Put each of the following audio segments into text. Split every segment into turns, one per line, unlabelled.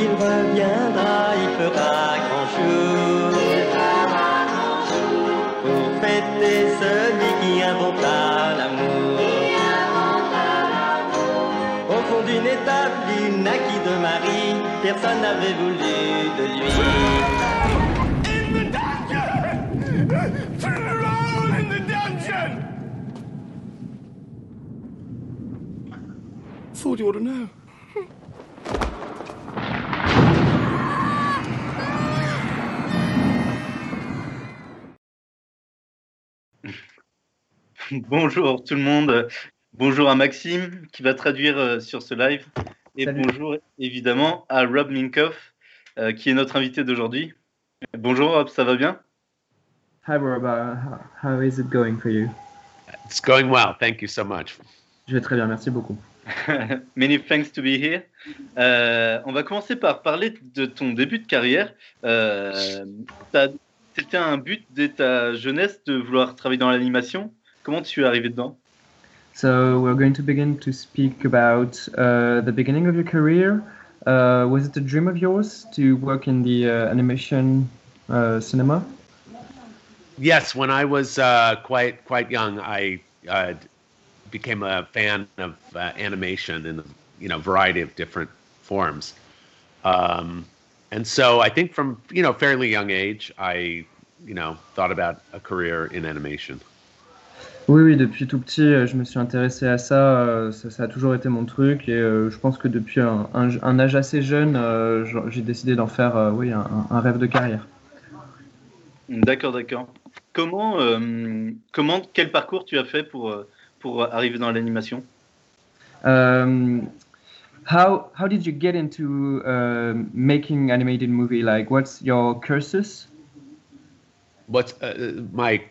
il reviendra, il fera grand jour. Pour fêter celui qui inventa l'amour. Au fond d'une étape, il naquit de Marie, personne n'avait voulu de lui.
In the dungeon! Turn around in the dungeon! Thought you ought to know.
Bonjour tout le monde. Bonjour à Maxime qui va traduire euh, sur ce live. Et
Salut.
bonjour évidemment à Rob Minkoff euh, qui est notre invité d'aujourd'hui. Bonjour Rob, ça va bien?
Hi, Rob. Uh, how- is it going for you?
It's going well. Thank you so much.
Je vais très bien, merci beaucoup.
Many thanks to be here. Euh, on va commencer par parler de ton début de carrière. Euh, C'était un but dès ta jeunesse de vouloir travailler dans l'animation. Comment tu es arrivé dedans?
So we're going to begin to speak about uh, the beginning of your career. Uh, was it a dream of yours to work in the uh, animation uh, cinema?
Yes, when I was uh, quite quite young, I uh, became a fan of uh, animation in you know variety of different forms, um, and so I think from you know fairly young age, I you know thought about a career in animation.
Oui, oui, depuis tout petit, euh, je me suis intéressé à ça. euh, Ça, ça a toujours été mon truc. Et euh, je pense que depuis un, un- un âge assez jeune, euh, j'ai décidé d'en faire euh, oui, un, un rêve de carrière.
D'accord, d'accord. Comment, euh, comment, quel parcours tu as fait pour, pour arriver dans l'animation?
Um, how how did you get into uh, making animated movie? Like, what's your cursus?
What's uh, my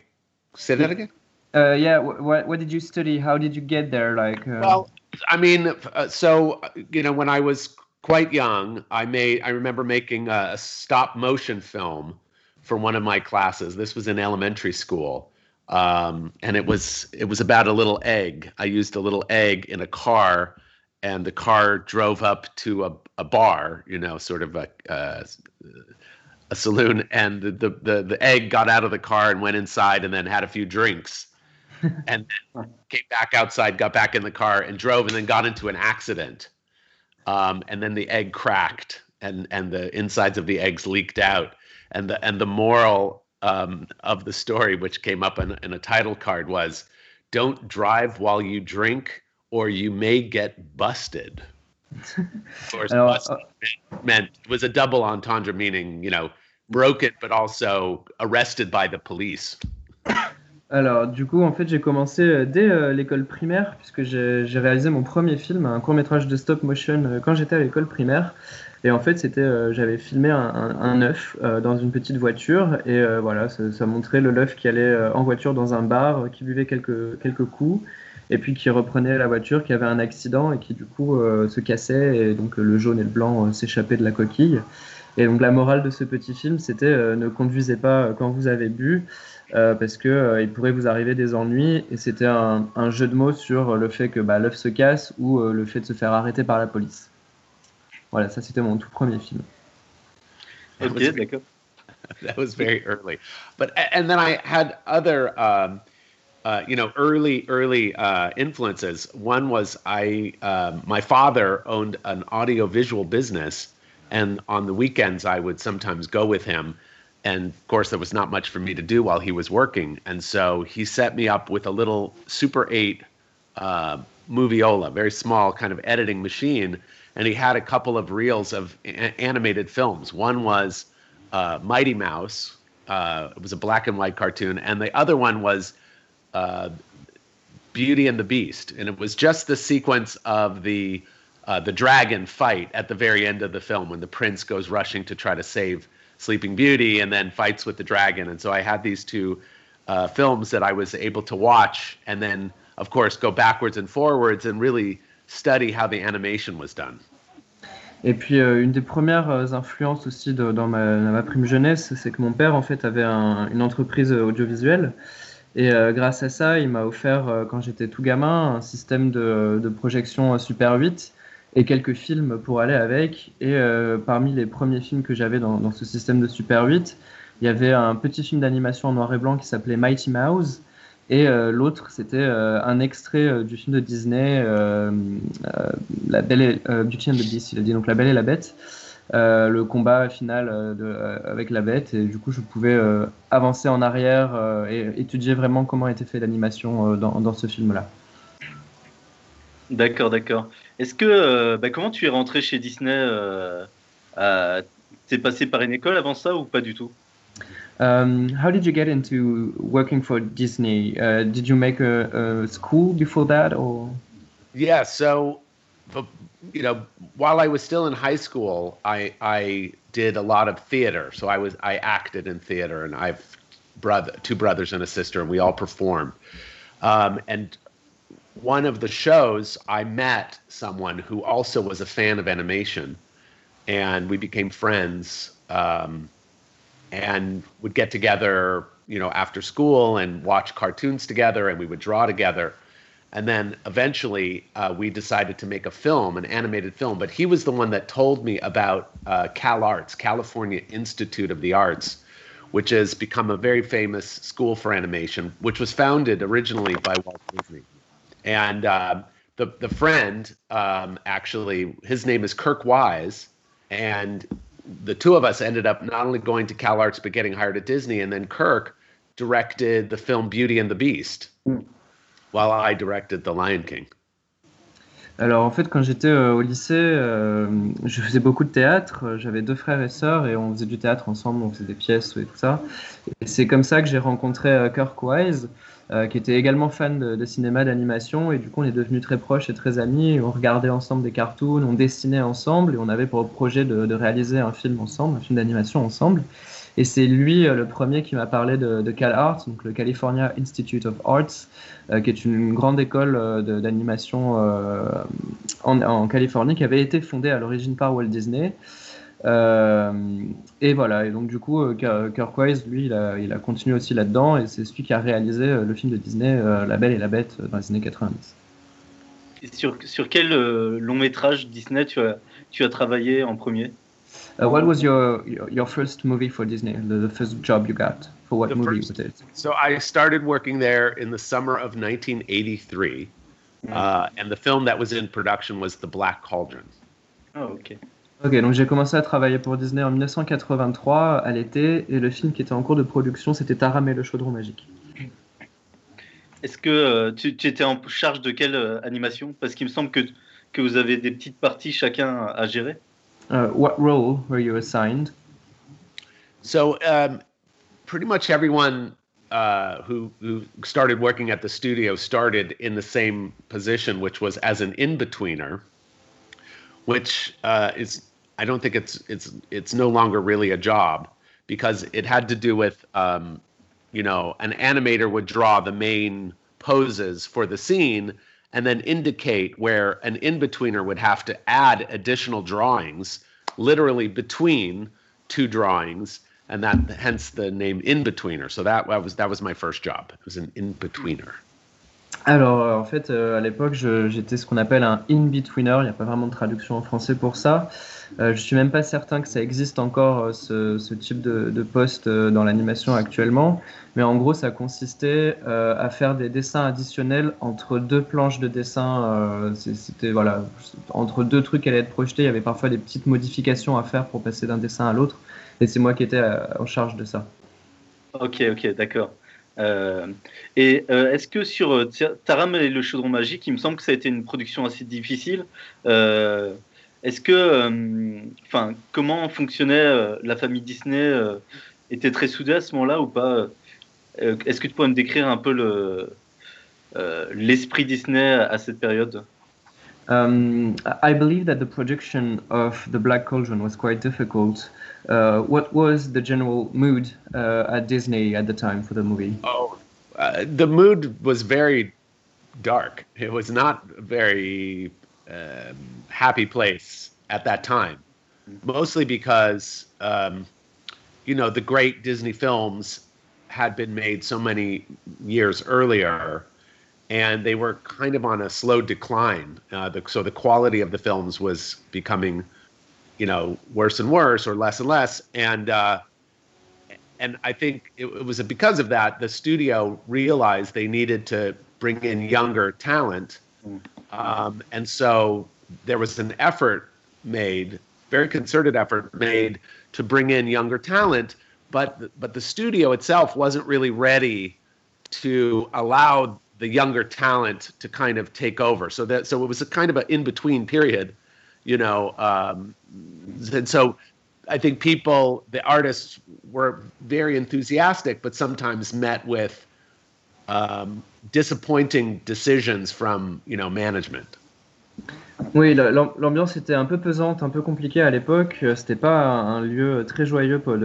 say that again?
Uh, yeah, what what did you study? How did you get there? Like, uh,
Well, I mean, uh, so you know, when I was quite young, I made. I remember making a, stop motion film for one of my classes. This was in elementary school, um, and it was it was about a little egg. I used a little egg in a car, and the car drove up to a, a bar. You know, sort of a. Uh, a saloon and the, the, the egg got out of the car and went inside and then had a few drinks and then came back outside, got back in the car and drove, and then got into an accident. Um, and then the egg cracked, and and the insides of the eggs leaked out. And the and the moral um, of the story, which came up in, in a title card, was, "Don't drive while you drink, or you may get busted." Of course,
Alors,
busted meant was a double entendre, meaning you know broke it, but also arrested by the police.
Alors, du coup, en fait, j'ai commencé euh, dès euh, l'école primaire, puisque j'ai réalisé mon premier film, un court métrage de stop motion, euh, quand j'étais à l'école primaire. Et en fait, c'était, j'avais filmé un, œuf dans une petite voiture, et voilà, ça, montrait le l'œuf qui allait en voiture dans un bar, qui buvait quelques quelques coups, et puis qui reprenait la voiture, qui avait un accident et qui du coup se cassait, et donc le jaune et le blanc s'échappaient de la coquille. Et donc la morale de ce petit film, c'était ne conduisez pas quand vous avez bu, euh, parce que euh, il pourrait vous arriver des ennuis. Et c'était un, un jeu de mots sur le fait que bah, l'œuf se casse ou euh, le fait de se faire arrêter par la police. Voilà, ça c'était mon tout premier film.
That
Ok,
was-
d'accord.
that was very early but and then i had other um uh, you know early early uh, influences one was i um my father owned an audio visual business and on the weekends i would sometimes go with him and of course there was not much for me to do while he was working and so he set me up with a little super 8 uh, moviola very small kind of editing machine and he had a couple of reels of a- animated films one was uh, Mighty Mouse. Uh, it was a black and white cartoon, and the other one was uh, Beauty and the Beast, and it was just the sequence of the uh, the dragon fight at the very end of the film when the prince goes rushing to try to save Sleeping Beauty and then fights with the dragon. And so I had these two uh, films that I was able to watch, and then of course go backwards and forwards and really study how the animation was done.
Et puis euh, une des premières euh, influences aussi de- dans, ma, dans ma prime jeunesse, c'est que mon père en fait avait un- une entreprise euh, audiovisuelle et euh, grâce à ça, il m'a offert euh, quand j'étais tout gamin un système de, de projection Super 8 et quelques films pour aller avec. Et euh, parmi les premiers films que j'avais dans, ce système de Super 8, il y avait un petit film d'animation en noir et blanc qui s'appelait Mighty Mouse. Et euh, l'autre, c'était euh, un extrait du film de Disney, La Belle et, Beauty and the Beast, il a dit donc La Belle et la Bête, le combat final avec la bête. Et du coup, je pouvais avancer en arrière et étudier vraiment comment était fait l'animation dans, dans, ce film-là.
D'accord, d'accord. Est-ce que, bah, comment tu es rentré chez Disney T'es passé par une école avant ça ou pas du tout?
Um, how did you get into working for Disney? Uh, did you make a, a, school before that, or?
Yeah, so, you know, while I was still in high school, I I did a lot of theater. So I was I acted in theater, and I've brother two brothers and a sister, and we all performed. Um, and one of the shows, I met someone who also was a fan of animation, and we became friends. Um, and would get together, you know, after school and watch cartoons together, and we would draw together. And then eventually, uh, we decided to make a film, an animated film. But he was the one that told me about uh, Cal Arts, California Institute of the Arts, which has become a very famous school for animation, which was founded originally by Walt Disney. And uh, the the friend, um, actually, his name is Kirk Wise, and the two of us ended up not only going to Cal Arts but getting hired at Disney, and then Kirk directed the film Beauty and the Beast, mm. while I directed The Lion King.
Alors en fait, quand j'étais euh, au lycée, euh, je faisais beaucoup de théâtre. J'avais deux frères et sœurs et on faisait du théâtre ensemble, on faisait des pièces et tout ça. Et c'est comme ça que j'ai rencontré euh, Kirk Wise, qui était également fan de, cinéma, d'animation. Et du coup, on est devenus très proches et très amis. on regardait ensemble des cartoons, on dessinait ensemble et on avait pour projet de réaliser un film ensemble, un film d'animation ensemble. Et c'est lui euh, le premier qui m'a parlé de, de Cal Arts, donc le California Institute of Arts, euh, qui est une grande école euh, d'animation en, Californie, qui avait été fondée à l'origine par Walt Disney. Et voilà, et donc du coup, Kirk Wise, lui, il a, il a continué aussi là-dedans, et c'est celui qui a réalisé le film de Disney, La Belle et la Bête, dans les années 90.
Et sur, sur quel long métrage Disney tu as, tu as travaillé en premier?
Uh, what was your, your, your first movie for Disney? The, the first job you got for what the movie first, was it?
So I started working there in the summer of 1983, mm. uh, and the film that was in production was The Black Cauldron.
Oh, ok.
Ok, donc j'ai commencé à travailler pour Disney en 1983 à l'été, et le film qui était en cours de production, c'était Taram et le chaudron magique.
Est-ce que euh, tu, tu, étais en charge de quelle euh, animation? Parce qu'il me semble que, que vous avez des petites parties chacun à gérer.
Uh, what role were you assigned?
So, um, pretty much everyone uh, who who started working at the studio started in the same position, which was as an in betweener, which uh, is I don't think it's it's it's no longer really a job because it had to do with um, you know an animator would draw the main poses for the scene and then indicate where an in-betweener would have to add additional drawings literally between two drawings and that hence the name in-betweener so that, that was that was my first job it was an in-betweener
Alors, euh, en fait, euh, à l'époque, j'étais ce qu'on appelle un in-betweener. Il n'y a pas vraiment de traduction en français pour ça. Euh, je suis même pas certain que ça existe encore euh, ce, type de, poste euh, dans l'animation actuellement. Mais en gros, ça consistait à faire des dessins additionnels entre deux planches de dessin. C'était voilà, entre deux trucs qui allaient être projetés. Il y avait parfois des petites modifications à faire pour passer d'un dessin à l'autre. Et c'est moi qui étais en charge de ça.
Ok, ok, d'accord. Et est-ce que sur Taram et le chaudron magique, il me semble que ça a été une production assez difficile. Euh, est-ce que, enfin, comment fonctionnait la famille Disney Était très soudée à ce moment-là ou pas Est-ce que tu pourrais me décrire un peu le l'esprit Disney à cette période?
Um, I believe that the production of The Black Cauldron was quite difficult. Uh, what was the general mood uh, at Disney at the time for the movie?
Oh, uh, the mood was very dark. It was not very um, happy place at that time, mostly because, um, you know, the great Disney films had been made so many years earlier and they were kind of on a slow decline. Uh, the, so the quality of the films was becoming, you know, worse and worse or less and less. And uh, and I think it, it was because of that the studio realized they needed to bring in younger talent, um, and so there was an effort made, very concerted effort made to bring in younger talent. But but the studio itself wasn't really ready to allow the younger talent to kind of take over. So that so it was a kind of an in between period, you know. Um, and so I think people, the artists, were very enthusiastic, but sometimes met with um, disappointing decisions from you know management.
Oui, l'ambiance était un peu pesante, un peu compliquée à l'époque. Euh, c'était pas un lieu très joyeux pour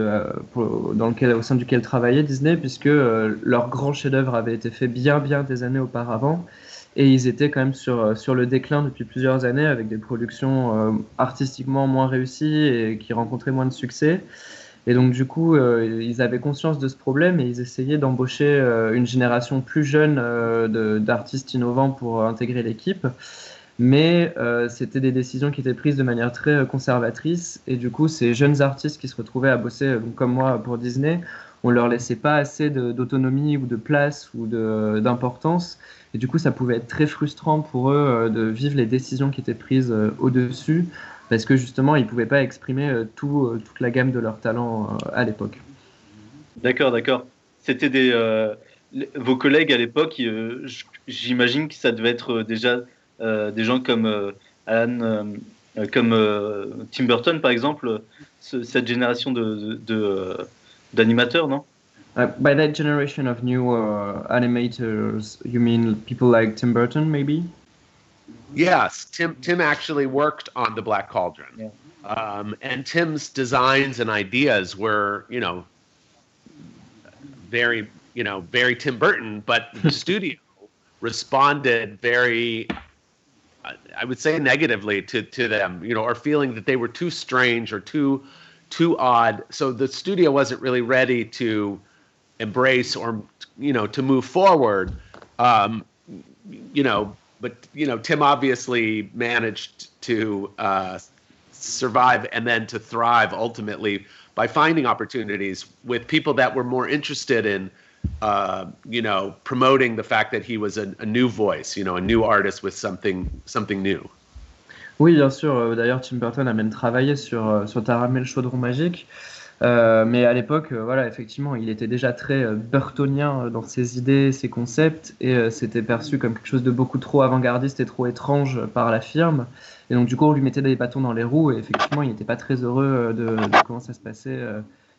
pour, dans lequel, au sein duquel travaillait Disney, puisque euh, leur grand chef-d'œuvre avait été fait bien, bien des années auparavant. Et ils étaient quand même sur, euh, sur le déclin depuis plusieurs années, avec des productions artistiquement moins réussies et qui rencontraient moins de succès. Et donc, du coup, ils avaient conscience de ce problème et ils essayaient d'embaucher une génération plus jeune d'artistes innovants pour intégrer l'équipe. Mais euh, c'était des décisions qui étaient prises de manière très euh, conservatrice. Et du coup ces jeunes artistes qui se retrouvaient à bosser euh, comme moi pour Disney on leur laissait pas assez d'autonomie ou de place ou d'importance. Et du coup ça pouvait être très frustrant pour eux de vivre les décisions qui étaient prises au-dessus parce que justement ils pouvaient pas exprimer tout, toute la gamme de leurs talents à l'époque.
D'accord, d'accord. C'était des vos collègues à l'époque, j'imagine que ça devait être déjà euh, des gens comme euh, Alan, euh, comme Tim Burton par exemple, ce, cette génération de, de, d'animateurs, non?
Uh, by that generation of new uh, animators, you mean people like Tim Burton, maybe?
Yes, Tim. Tim actually worked on the Black Cauldron, yeah. um, and Tim's designs and ideas were, you know, very, you know, very Tim Burton. But the studio responded very I would say negatively to to them, you know, or feeling that they were too strange or too too odd. So the studio wasn't really ready to embrace or you know to move forward. Um, you know, but you know, Tim obviously managed to uh, survive and then to thrive ultimately by finding opportunities with people that were more interested in uh, you know, promoting the fact that he was a, a, new voice, you know, a new artist with something, something new.
Oui, bien sûr. Euh, d'ailleurs, Tim Burton a même travaillé sur, euh, sur Taramel Chaudron Magique. Euh, mais à l'époque, euh, voilà, effectivement, il était déjà très euh, burtonien dans ses idées, ses concepts, et c'était perçu comme quelque chose de beaucoup trop avant-gardiste et trop étrange par la firme. Et donc, du coup, on lui mettait des bâtons dans les roues, et effectivement, il n'était pas très heureux de, comment ça se passait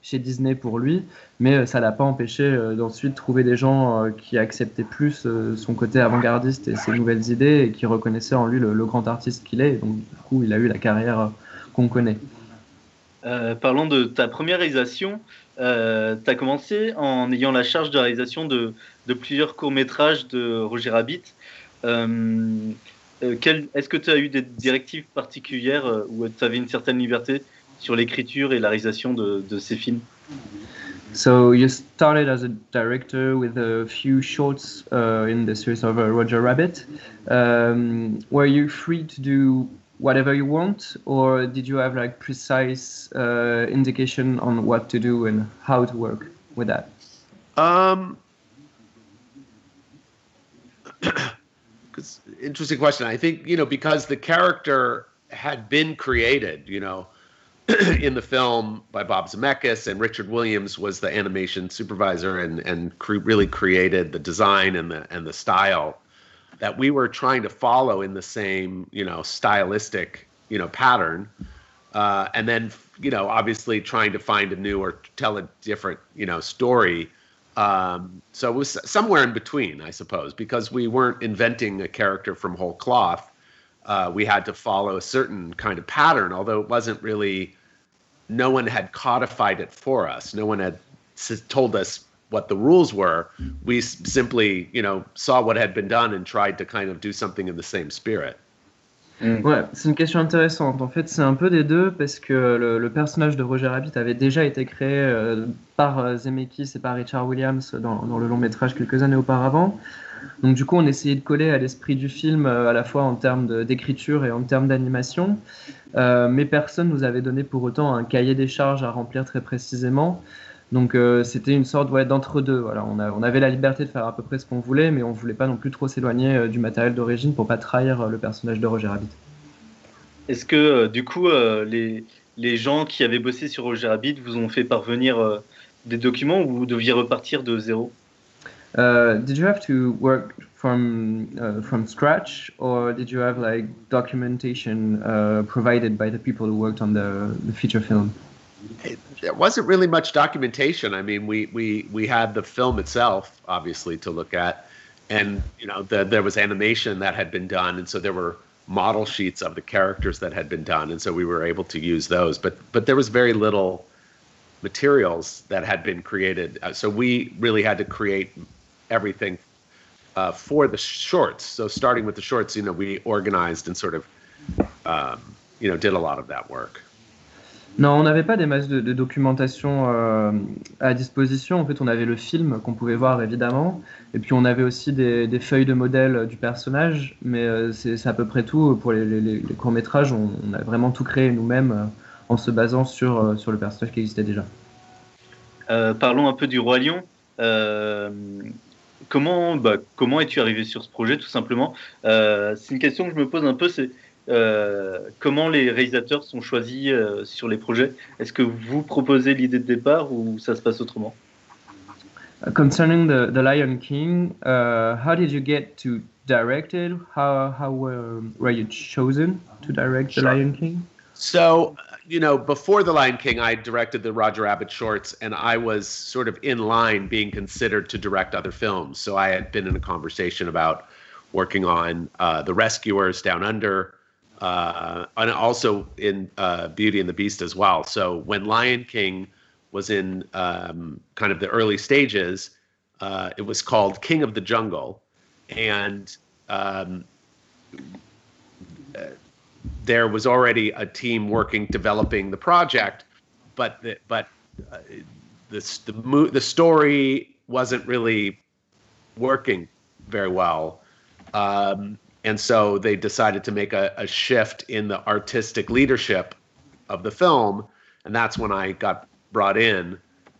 chez Disney pour lui, mais ça l'a pas empêché d'ensuite trouver des gens qui acceptaient plus son côté avant-gardiste et ses nouvelles idées et qui reconnaissaient en lui le, grand artiste qu'il est. Et donc, du coup, il a eu la carrière qu'on connaît.
Parlons de ta première réalisation. tu as commencé en ayant la charge de réalisation de, plusieurs courts-métrages de Roger Rabbit. Est-ce que tu as eu des directives particulières ou tu avais une certaine liberté sur l'écriture et la réalisation de, de ces films?
So you started as a director with a few shorts uh, in the series of uh, Roger Rabbit. Um, were you free to do whatever you want, or did you have like precise uh, indication on what to do and how to work with that?
Um, interesting question. I think you know because the character had been created, you know in the film by Bob Zemeckis, and Richard Williams was the animation supervisor and and cre- really created the design and the and the style that we were trying to follow in the same you know stylistic you know pattern, uh, and then you know obviously trying to find a new or tell a different you know story. Um, so it was somewhere in between, I suppose, because we weren't inventing a character from whole cloth. Uh, we had to follow a certain kind of pattern, although it wasn't really no one had codified it for us. No one had told us what the rules were. We simply, you know, saw what had been done and tried to kind of do something in the same spirit.
Mm. Ouais, c'est une question intéressante. En fait, c'est un peu des deux parce que le, le, personnage de Roger Rabbit avait déjà été créé euh, par euh, Zemeckis et par Richard Williams dans, dans, le long métrage quelques années auparavant. Donc du coup, on essayait de coller à l'esprit du film à la fois en termes d'écriture et en termes d'animation. mais personne nous avait donné pour autant un cahier des charges à remplir très précisément. Donc c'était une sorte ouais, d'entre-deux. Voilà, on, on, avait la liberté de faire à peu près ce qu'on voulait, mais on voulait pas non plus trop s'éloigner du matériel d'origine pour pas trahir le personnage de Roger Rabbit.
Est-ce que du coup les, les gens qui avaient bossé sur Roger Rabbit vous ont fait parvenir euh, des documents ou vous deviez repartir de zéro?
Uh, Did you have to work from uh, from scratch, or did you have like documentation uh, provided by the people who worked on the, the feature film?
It, it wasn't really much documentation. I mean, we we we had the film itself, obviously, to look at, and you know, the, there was animation that had been done, and so there were model sheets of the characters that had been done, and so we were able to use those. But but there was very little materials that had been created, uh, so we really had to create everything uh, for the shorts. So starting with the shorts, you know, we organized and sort of um, you know did a lot of that work.
Non, on n'avait pas des masses de, documentation euh, à disposition. En fait, on avait le film qu'on pouvait voir évidemment, et puis on avait aussi des, feuilles de modèle du personnage, mais euh, c'est à peu près tout. Pour les, courts métrages, on, a vraiment tout créé nous-mêmes euh, en se basant sur, sur le personnage qui existait déjà.
parlons un peu du Roi Lion. comment bah, comment es-tu arrivé sur ce projet, tout simplement? C'est une question que je me pose un peu. C'est euh, comment les réalisateurs sont choisis euh, sur les projets? Est-ce que vous proposez l'idée de départ ou ça se passe autrement?
Concerning the, the Lion King, uh, how did you get to direct it? How, how were, were you chosen to direct The Lion King?
So, you know, before The Lion King, I directed the Roger Rabbit shorts, and I was sort of in line being considered to direct other films. So I had been in a conversation about working on uh, The Rescuers Down Under, uh, and also in uh, Beauty and the Beast as well. So when Lion King was in um, kind of the early stages, uh, it was called King of the Jungle, and um, there was already a team working developing the project, but the, but uh, this, the the story wasn't really working very well. Um, and so they decided to make a, a shift in the artistic leadership of the film and that's when i got brought in.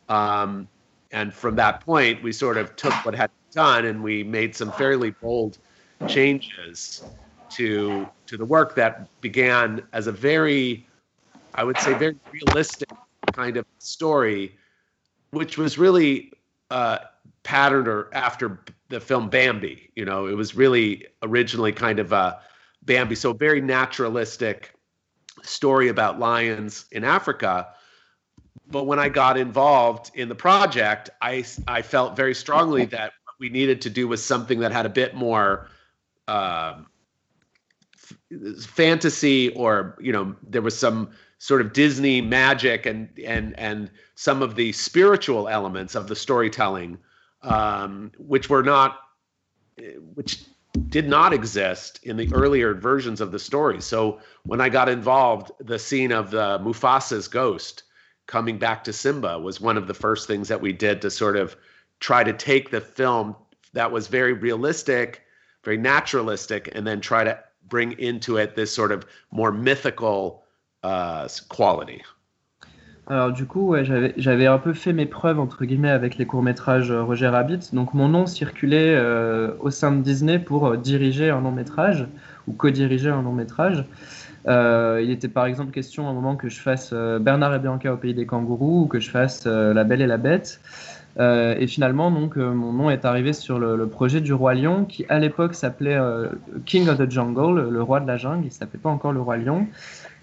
Um, and from that point we sort of took what had been done and we made some fairly bold changes to to the work that began as a very i would say very realistic kind of story which was really uh, patterned or after the film Bambi. You know, it was really originally kind of a Bambi, so very naturalistic story about lions in Africa. But when I got involved in the project, I I felt very strongly that what we needed to do was something that had a bit more um, f- fantasy, or you know, there was some sort of Disney magic and and and some of the spiritual elements of the storytelling um, which were not, which did not exist in the earlier versions of the story. So when I got involved, the scene of the Mufasa's ghost coming back to Simba was one of the first things that we did to sort of try to take the film that was very realistic, very naturalistic, and then try to bring into it this sort of more mythical uh, quality.
Alors du coup, j'avais un peu fait mes preuves entre guillemets avec les courts-métrages euh, Roger Rabbit. Donc mon nom circulait euh, au sein de Disney pour euh, diriger un long-métrage ou co-diriger un long-métrage. il était par exemple question à un moment que je fasse Bernard et Bianca au pays des kangourous ou que je fasse La Belle et la Bête. et finalement, donc, mon nom est arrivé sur le, projet du Roi Lion, qui à l'époque s'appelait King of the Jungle, le roi de la jungle. Il s'appelait pas encore le Roi Lion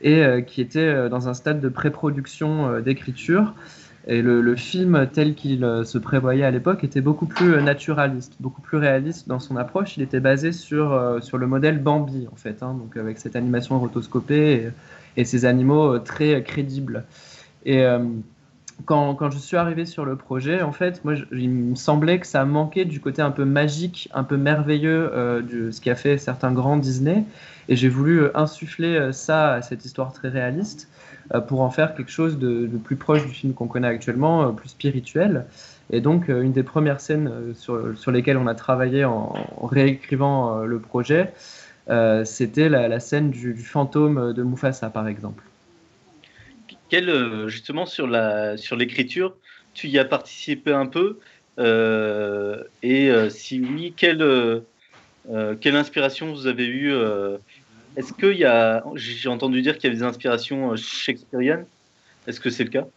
et euh, qui était euh, dans un stade de pré-production euh, d'écriture. Et le, film tel qu'il se prévoyait à l'époque était beaucoup plus naturaliste, beaucoup plus réaliste dans son approche. Il était basé sur, sur le modèle Bambi, en fait, hein, donc avec cette animation rotoscopée et, et ces animaux très crédibles. Et, quand, je suis arrivé sur le projet, en fait, moi, il me semblait que ça manquait du côté un peu magique, un peu merveilleux euh, de ce qui a fait certains grands Disney. Et j'ai voulu euh, insuffler euh, ça à cette histoire très réaliste pour en faire quelque chose de, plus proche du film qu'on connaît actuellement, plus spirituel. Et donc, une des premières scènes sur, lesquelles on a travaillé en, réécrivant le projet, c'était la, la, scène du, du fantôme de Mufasa, par exemple.
Quel, euh, justement, sur la sur l'écriture, tu y as participé un peu euh, Et euh, si oui, quelle, euh, quelle inspiration vous avez eue Est-ce qu'il y a. J'ai entendu dire qu'il y avait des inspirations shakespeariennes. Est-ce que c'est le cas?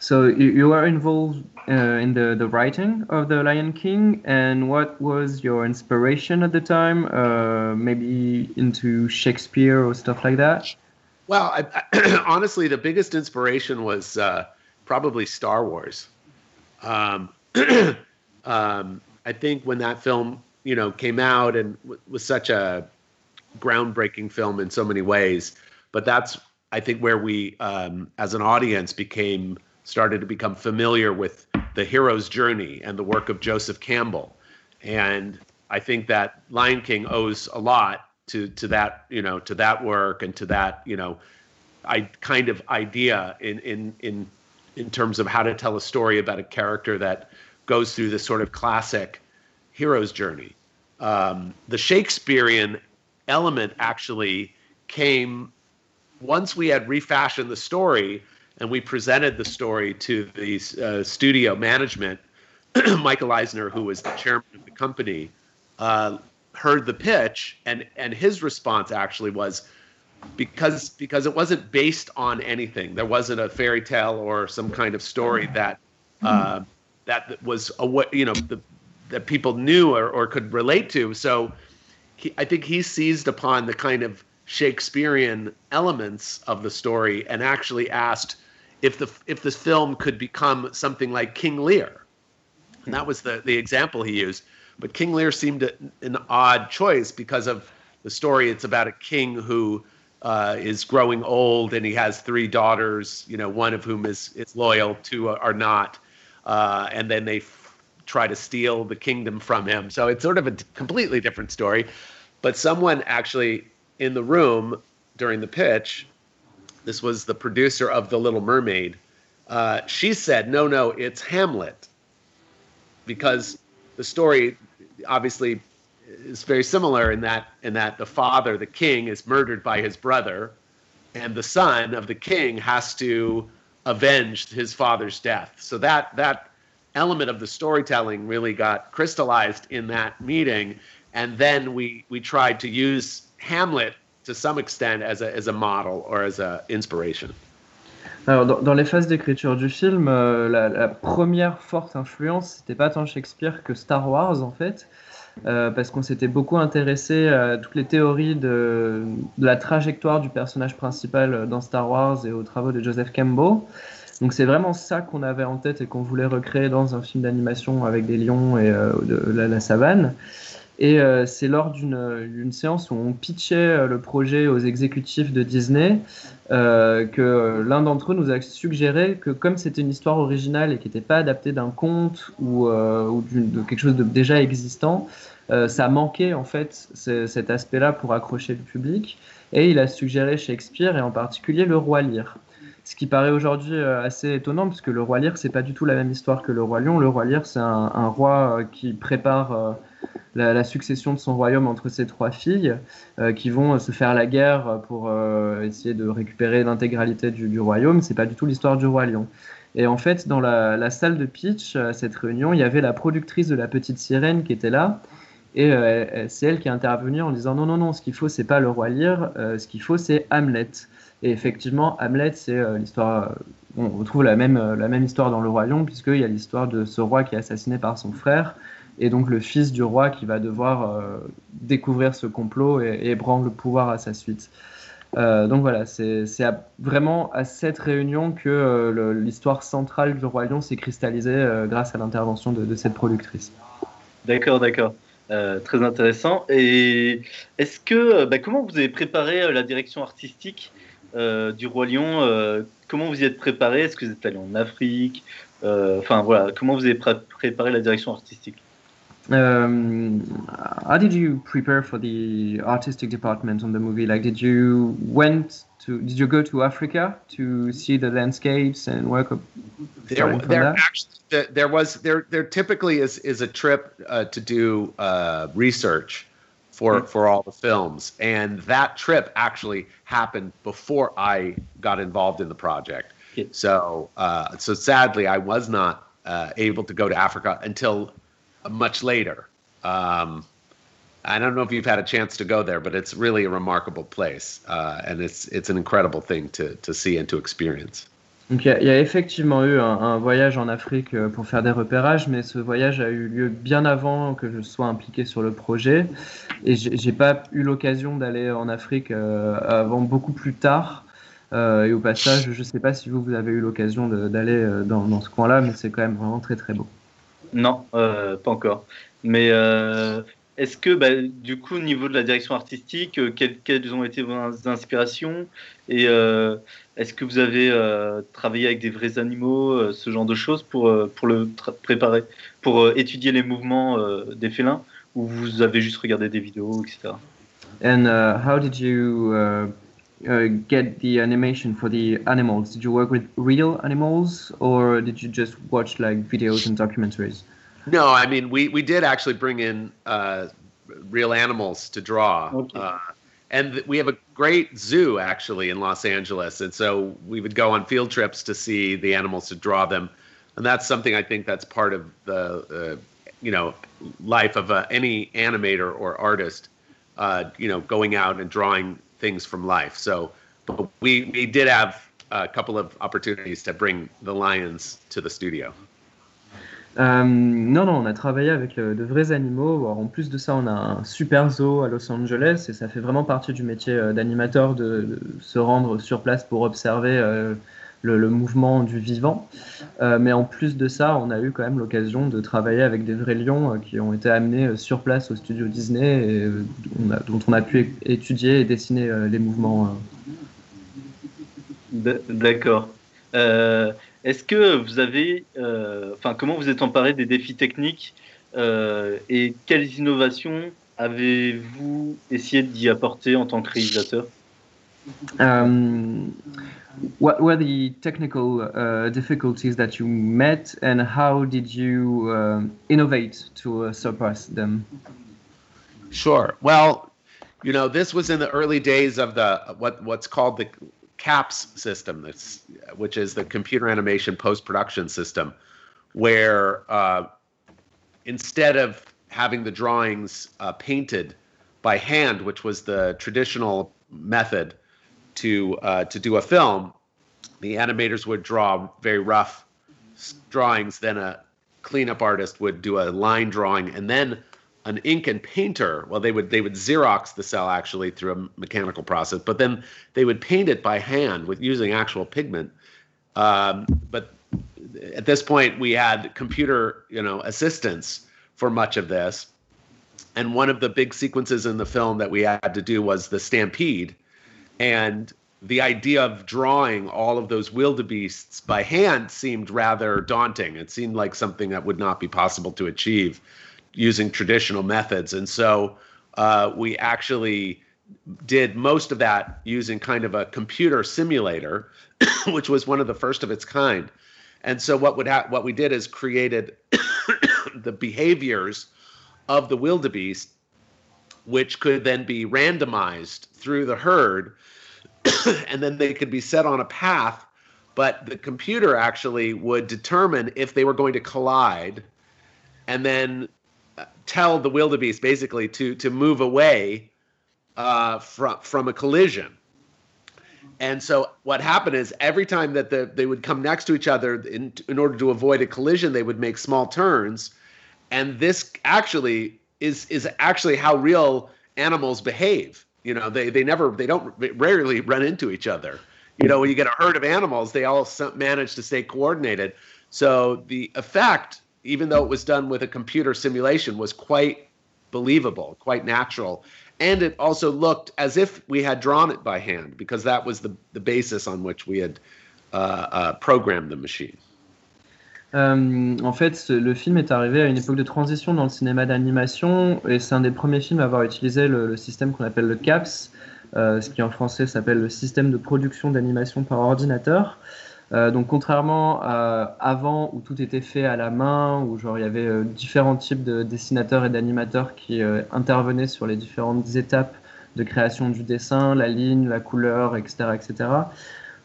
So you were involved uh, in the, the writing of the Lion King, and what was your inspiration at the time? Uh, maybe into Shakespeare or stuff like that?
Well, I, I, honestly, the biggest inspiration was uh, probably Star Wars. Um, um, I think when that film, you know, came out and w- was such a groundbreaking film in so many ways, but that's I think where we, um, as an audience, became started to become familiar with the hero's journey and the work of Joseph Campbell, and I think that Lion King owes a lot to to that you know to that work and to that you know I kind of idea in in in in terms of how to tell a story about a character that goes through this sort of classic hero's journey. Um, the Shakespearean element actually came once we had refashioned the story and we presented the story to the uh, studio management. Michael Eisner, who was the chairman of the company, uh, heard the pitch, and and his response actually was because because it wasn't based on anything. There wasn't a fairy tale or some kind of story that uh, that was a what you know the, that people knew or, or could relate to. So he, I think he seized upon the kind of Shakespearean elements of the story and actually asked if the if this film could become something like King Lear, and that was the the example he used. But King Lear seemed an odd choice because of the story. It's about a king who uh, is growing old and he has three daughters, you know, one of whom is, is loyal, two are not. Uh, and then they f- try to steal the kingdom from him. So it's sort of a t- completely different story. But someone actually in the room during the pitch, this was the producer of The Little Mermaid, uh, she said, no, no, it's Hamlet. Because the story obviously is very similar in that in that the father, the king, is murdered by his brother, and the son of the king has to avenge his father's death. So that that element of the storytelling really got crystallized in that meeting, and then we we tried to use Hamlet to some extent as a as a model or as a inspiration.
Alors, dans, les phases d'écriture du film, euh, la, première forte influence, c'était pas tant Shakespeare que Star Wars en fait. Euh, parce qu'on s'était beaucoup intéressé à toutes les théories de, la trajectoire du personnage principal dans Star Wars et aux travaux de Joseph Campbell. Donc c'est vraiment ça qu'on avait en tête et qu'on voulait recréer dans un film d'animation avec des lions et euh, la, savane. Et euh, c'est lors d'une séance où on pitchait euh, le projet aux exécutifs de Disney euh, que l'un d'entre eux nous a suggéré que comme c'était une histoire originale et qui n'était pas adaptée d'un conte ou, de quelque chose de déjà existant, ça manquait en fait cet aspect-là pour accrocher le public. Et il a suggéré Shakespeare et en particulier le roi Lear. Ce qui paraît aujourd'hui assez étonnant, parce que le roi Lear, c'est pas du tout la même histoire que le roi Lion. Le roi Lear, c'est un, roi qui prépare la, succession de son royaume entre ses trois filles, euh, qui vont se faire la guerre pour euh, essayer de récupérer l'intégralité du, du, royaume. C'est pas du tout l'histoire du roi lion. Et en fait, dans la, salle de pitch, à cette réunion, il y avait la productrice de La Petite Sirène qui était là. Et euh, c'est elle qui est intervenue en disant non, non, non, ce qu'il faut, c'est pas le roi Lear, ce qu'il faut, c'est Hamlet. Et effectivement, Hamlet, c'est l'histoire. on retrouve la même, la même histoire dans Le Roi Lion, puisqu'il y a l'histoire de ce roi qui est assassiné par son frère, et donc le fils du roi qui va devoir euh, découvrir ce complot et, et, prendre le pouvoir à sa suite. Euh, donc voilà, c'est vraiment à cette réunion que euh, l'histoire centrale du roi lion s'est cristallisée grâce à l'intervention de, cette productrice.
D'accord, d'accord. Très intéressant. Et est-ce que, bah, comment vous avez préparé la direction artistique du roi lion comment vous y êtes préparé? Est-ce que vous êtes allé en Afrique? Enfin voilà, comment vous avez pré- préparé la direction artistique?
Um, how did you prepare for the artistic department on the movie? Like, did you went to did you go to Africa to see the landscapes and work? Up,
There, there actually there, was there there typically is is a trip uh, to do uh, research for for all the films, and that trip actually happened before I got involved in the project. So uh, so sadly, I was not uh, able to go to Africa until much later. I don't know if you've had a chance to go there, but it's really a remarkable place, and it's it's an incredible thing to to see and to experience.
Donc, il y, a- effectivement eu un, voyage en Afrique euh, pour faire des repérages, mais ce voyage a eu lieu bien avant que je sois impliqué sur le projet. Et j'ai pas eu l'occasion d'aller en Afrique euh, avant beaucoup plus tard. Euh, et au passage, je sais pas si vous, vous avez eu l'occasion d'aller dans ce coin-là, mais c'est quand même vraiment très très beau.
Non, euh, pas encore. Mais euh, est-ce que, bah, du coup, au niveau de la direction artistique, euh, quelles, ont été vos inspirations? Et est-ce que vous avez travaillé avec des vrais animaux, ce genre de choses, pour, pour le préparer, pour étudier les mouvements des félins? Ou vous avez juste regardé des vidéos, etc.
And uh, how did you uh, uh, get the animation for the animals? Did you work with real animals, or did you just watch like videos and documentaries?
No, I mean we we did actually bring in uh, real animals to draw,
Okay.
uh, and th- we have a great zoo actually in Los Angeles, and so we would go on field trips to see the animals to draw them, and that's something I think that's part of the uh, you know life of uh, any animator or artist, uh, you know, going out and drawing things from life. So, but we we did have a couple of opportunities to bring the lions to the studio.
Euh, non, non, on a travaillé avec euh, de vrais animaux. En plus de ça, on a un super zoo à Los Angeles et ça fait vraiment partie du métier euh, d'animateur de, se rendre sur place pour observer le, le mouvement du vivant. Euh, mais en plus de ça, on a eu quand même l'occasion de travailler avec des vrais lions euh, qui ont été amenés euh, sur place au studio Disney et euh, on a- dont on a pu étudier et dessiner les mouvements.
D'accord. Est-ce que vous avez, enfin, comment vous êtes emparé des défis techniques et quelles innovations avez-vous essayé d'y apporter en tant que réalisateur?
What were the technical uh, difficulties that you met, and how did you um, innovate to uh, surpass them?
Sure. Well, you know, this was in the early days of the what what's called the CAPS system, that's which is the computer animation post production system, where uh, instead of having the drawings uh, painted by hand, which was the traditional method to uh, to do a film, the animators would draw very rough drawings. Then a cleanup artist would do a line drawing, and then an ink and painter. Well, they would they would Xerox the cell actually through a mechanical process, but then they would paint it by hand with using actual pigment. Um, but at this point, we had computer you know assistance for much of this. And one of the big sequences in the film that we had to do was the stampede. And the idea of drawing all of those wildebeests by hand seemed rather daunting. It seemed like something that would not be possible to achieve using traditional methods. And so uh, we actually did most of that using kind of a computer simulator, which was one of the first of its kind. And so what would ha- what we did is created the behaviors of the wildebeest, which could then be randomized through the herd, and then they could be set on a path. But the computer actually would determine if they were going to collide, and then uh, tell the wildebeest basically to to move away uh, from from a collision. And so what happened is every time that the, they would come next to each other in, in order to avoid a collision, they would make small turns. And this actually is is actually how real animals behave. You know, they they never they don't rarely run into each other. You know, when you get a herd of animals, they all manage to stay coordinated. So the effect, even though it was done with a computer simulation, was quite believable, quite natural. And it also looked as if we had drawn it by hand because that was the, the basis on which we had uh, uh, program the machine?
Euh, en fait, le film est arrivé à une époque de transition dans le cinéma d'animation et c'est un des premiers films à avoir utilisé le, système qu'on appelle le CAPS, euh, ce qui en français s'appelle le système de production d'animation par ordinateur. Euh, donc contrairement à avant où tout était fait à la main, où genre il y avait différents types de dessinateurs et d'animateurs qui intervenaient sur les différentes étapes de création du dessin, la ligne, la couleur, etc., etc.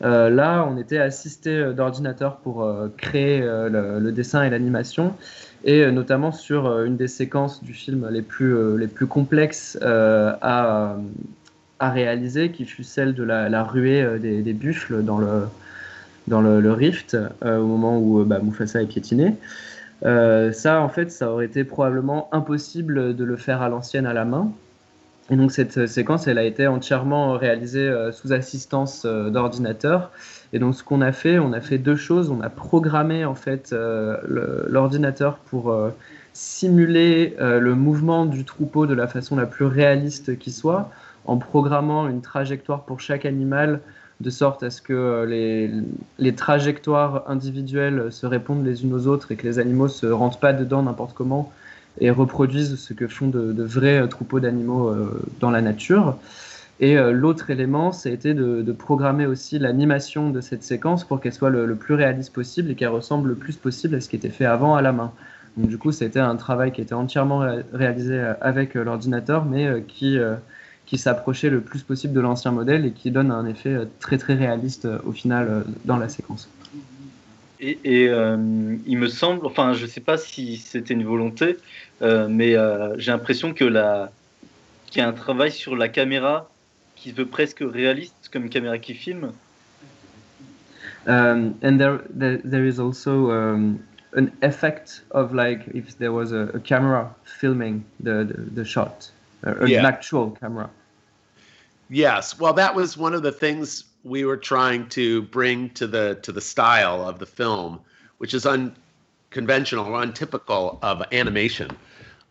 Euh, là, on était assisté euh, d'ordinateur pour euh, créer le, dessin et l'animation, et notamment sur une des séquences du film les plus, les plus complexes à, à, réaliser, qui fut celle de la, ruée des, buffles dans le, dans le rift, au moment où bah, Mufasa est piétiné. ça, en fait, ça aurait été probablement impossible de le faire à l'ancienne à la main. Et donc cette euh, séquence, elle a été entièrement réalisée euh, sous assistance euh, d'ordinateur. Et donc ce qu'on a fait, on a fait deux choses. On a programmé en fait l'ordinateur pour simuler le mouvement du troupeau de la façon la plus réaliste qui soit, en programmant une trajectoire pour chaque animal de sorte à ce que les, trajectoires individuelles se répondent les unes aux autres et que les animaux se rentrent pas dedans n'importe comment, et reproduisent ce que font de, vrais euh, troupeaux d'animaux euh, dans la nature. Et euh, l'autre élément, ça a été de, programmer aussi l'animation de cette séquence pour qu'elle soit le, plus réaliste possible et qu'elle ressemble le plus possible à ce qui était fait avant à la main. Donc du coup, c'était un travail qui était entièrement ré réalisé avec l'ordinateur, mais qui, qui s'approchait le plus possible de l'ancien modèle et qui donne un effet très très réaliste au final dans la séquence.
Et, et euh, il me semble, enfin, je ne sais pas si c'était une volonté, euh, mais euh, j'ai l'impression que la qu'il y a un travail sur la caméra qui se veut presque réaliste, comme une caméra qui filme.
Um, and there, there, there is also um, an effect of like if there was a, a camera filming the, the, the shot, uh, an yeah. actual camera.
Yes, well, that was one of the things we were trying to bring to the to the style of the film, which is unconventional or untypical of animation.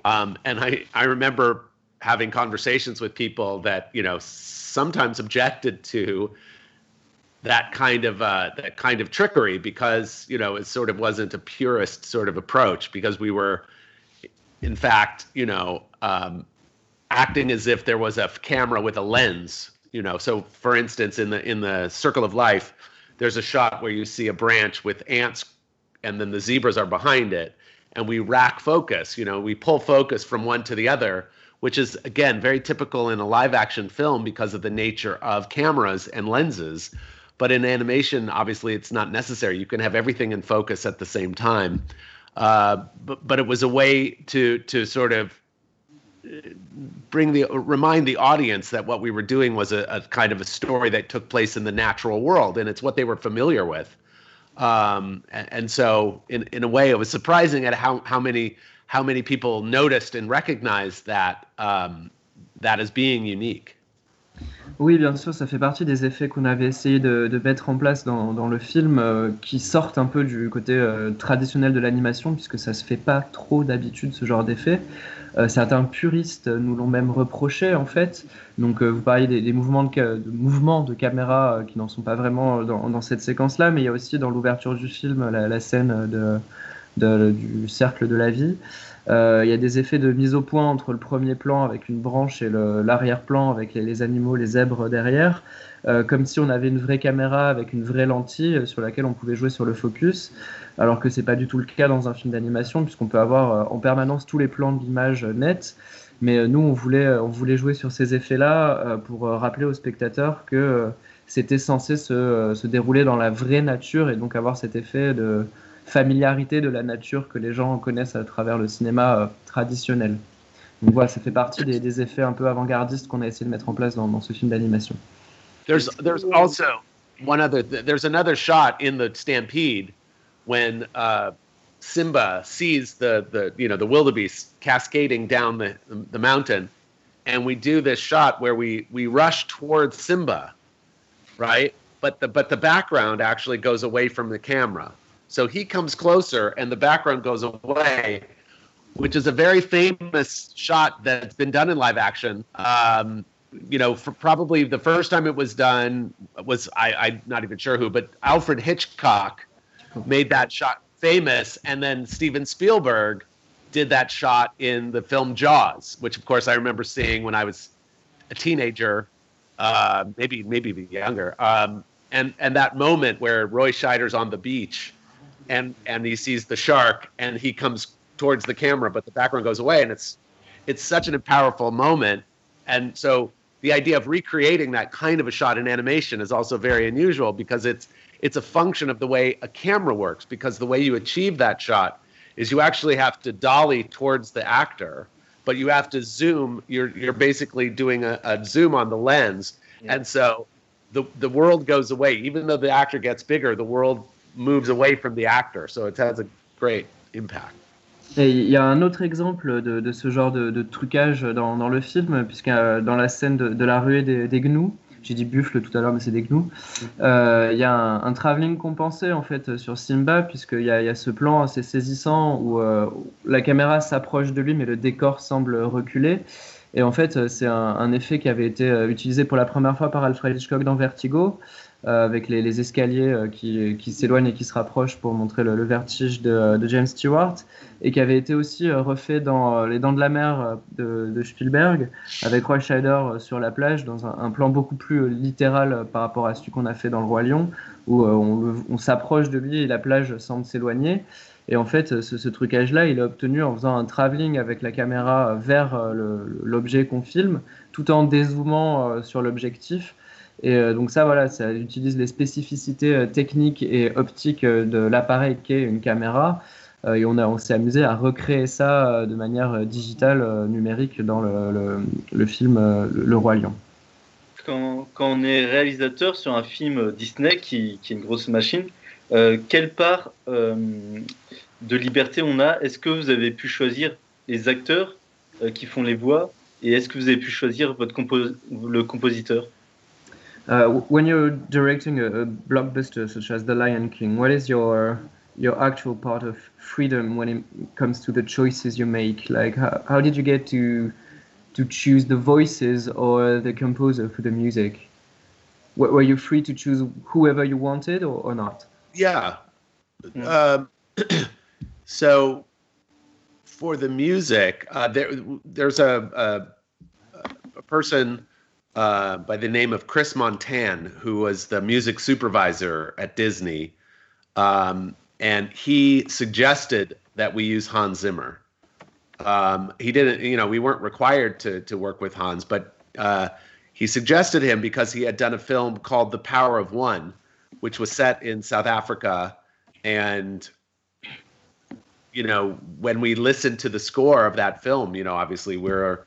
Um, and I, I remember having conversations with people that you know sometimes objected to that kind of uh, that kind of trickery because you know it sort of wasn't a purist sort of approach because we were in fact you know um, acting as if there was a camera with a lens you know so for instance in the in the circle of life there's a shot where you see a branch with ants and then the zebras are behind it and we rack focus you know we pull focus from one to the other which is again very typical in a live action film because of the nature of cameras and lenses. But in animation obviously it's not necessary. You can have everything in focus at the same time. Uh, but, but it was a way to to sort of bring the remind the audience that what we were doing was a, a, kind of a story that took place in the natural world and it's what they were familiar with um, and, and, so in, in a way it was surprising at how, how many how many people noticed and recognized that um, that as being unique
Oui, bien sûr, ça fait partie des effets qu'on avait essayé de, de, mettre en place dans, dans le film, euh, qui sortent un peu du côté euh, traditionnel de l'animation, puisque ça se fait pas trop d'habitude ce genre d'effet. Euh, certains puristes nous l'ont même reproché en fait. Donc euh, vous parliez des, mouvements, de, mouvements de caméra euh, qui n'en sont pas vraiment dans, cette séquence-là, mais il y a aussi dans l'ouverture du film la scène de, du cercle de la vie. Euh, il y a des effets de mise au point entre le premier plan avec une branche et l'arrière-plan avec les, animaux, les zèbres derrière, euh, comme si on avait une vraie caméra avec une vraie lentille sur laquelle on pouvait jouer sur le focus alors que c'est pas du tout le cas dans un film d'animation, puisqu'on peut avoir euh, en permanence tous les plans de l'image nets. Mais nous, on voulait, on voulait jouer sur ces effets-là pour rappeler aux spectateurs que c'était censé se, se, dérouler dans la vraie nature et donc avoir cet effet de familiarité de la nature que les gens connaissent à travers le cinéma traditionnel. Donc voilà, ça fait partie des, effets un peu avant-gardistes qu'on a essayé de mettre en place dans, dans ce film d'animation.
There's, there's also one other, there's another shot in the Stampede when uh, Simba sees the the you know the wildebeest cascading down the the mountain, and we do this shot where we we rush towards Simba, right? But the but the background actually goes away from the camera, so he comes closer and the background goes away, which is a very famous shot that's been done in live action. Um, you know, probably the first time it was done was I, I'm not even sure who, but Alfred Hitchcock made that shot famous, and then Steven Spielberg did that shot in the film Jaws, which of course I remember seeing when I was a teenager, uh, maybe maybe younger. Um, and and that moment where Roy Scheider's on the beach, and and he sees the shark, and he comes towards the camera, but the background goes away, and it's it's such an powerful moment, and so the idea of recreating that kind of a shot in animation is also very unusual because it's it's a function of the way a camera works because the way you achieve that shot is you actually have to dolly towards the actor but you have to zoom. You're you're basically doing a, a zoom on the lens. Yeah. and so the the world goes away. Even though the actor gets bigger the world moves away from the actor so it has a great impact
Et il y a un autre exemple de, ce genre de, trucage dans, le film, puisque euh, dans la scène de, la ruée des, gnous, j'ai dit buffle tout à l'heure, mais c'est des gnous. Euh, il y a un, un, travelling compensé en fait sur Simba, puisqu'il y, y, a ce plan assez saisissant où euh, la caméra s'approche de lui, mais le décor semble reculer. Et en fait, c'est un, effet qui avait été utilisé pour la première fois par Alfred Hitchcock dans Vertigo. Euh, avec les, escaliers euh, qui, s'éloignent et qui se rapprochent pour montrer le, vertige de, de, James Stewart, et qui avait été aussi euh, refait dans Les Dents de la Mer de, Spielberg, avec Roy Scheider sur la plage, dans un, plan beaucoup plus littéral par rapport à celui qu'on a fait dans Le Roi Lion, où on, on s'approche de lui et la plage semble s'éloigner. Et en fait, ce, ce trucage-là, il est obtenu en faisant un travelling avec la caméra vers l'objet qu'on filme, tout en dézoomant sur l'objectif et euh, donc ça, voilà, ça utilise les spécificités euh, techniques et optiques euh, de l'appareil qu'est une caméra. et on, s'est amusé à recréer ça de manière digitale, numérique, dans le, film Le Roi Lion.
Quand, on est réalisateur sur un film Disney, qui, est une grosse machine, quelle part de liberté on a? Est-ce que vous avez pu choisir les acteurs qui font les voix? Et est-ce que vous avez pu choisir votre le compositeur?
When you're directing a, a, blockbuster such as The Lion King, what is your your actual part of freedom when it comes to the choices you make? Like, how, how did you get to to choose the voices or the composer for the music? W were you free to choose whoever you wanted or, or not?
Yeah. yeah. Um, so for the music, uh, there there's a, a, a person uh, by the name of Chris Montan, who was the music supervisor at Disney. Um, and he suggested that we use Hans Zimmer. Um, he didn't, you know, we weren't required to, to work with Hans, but uh, he suggested him because he had done a film called The Power of One, which was set in South Africa. And, you know, when we listened to the score of that film, you know, obviously we're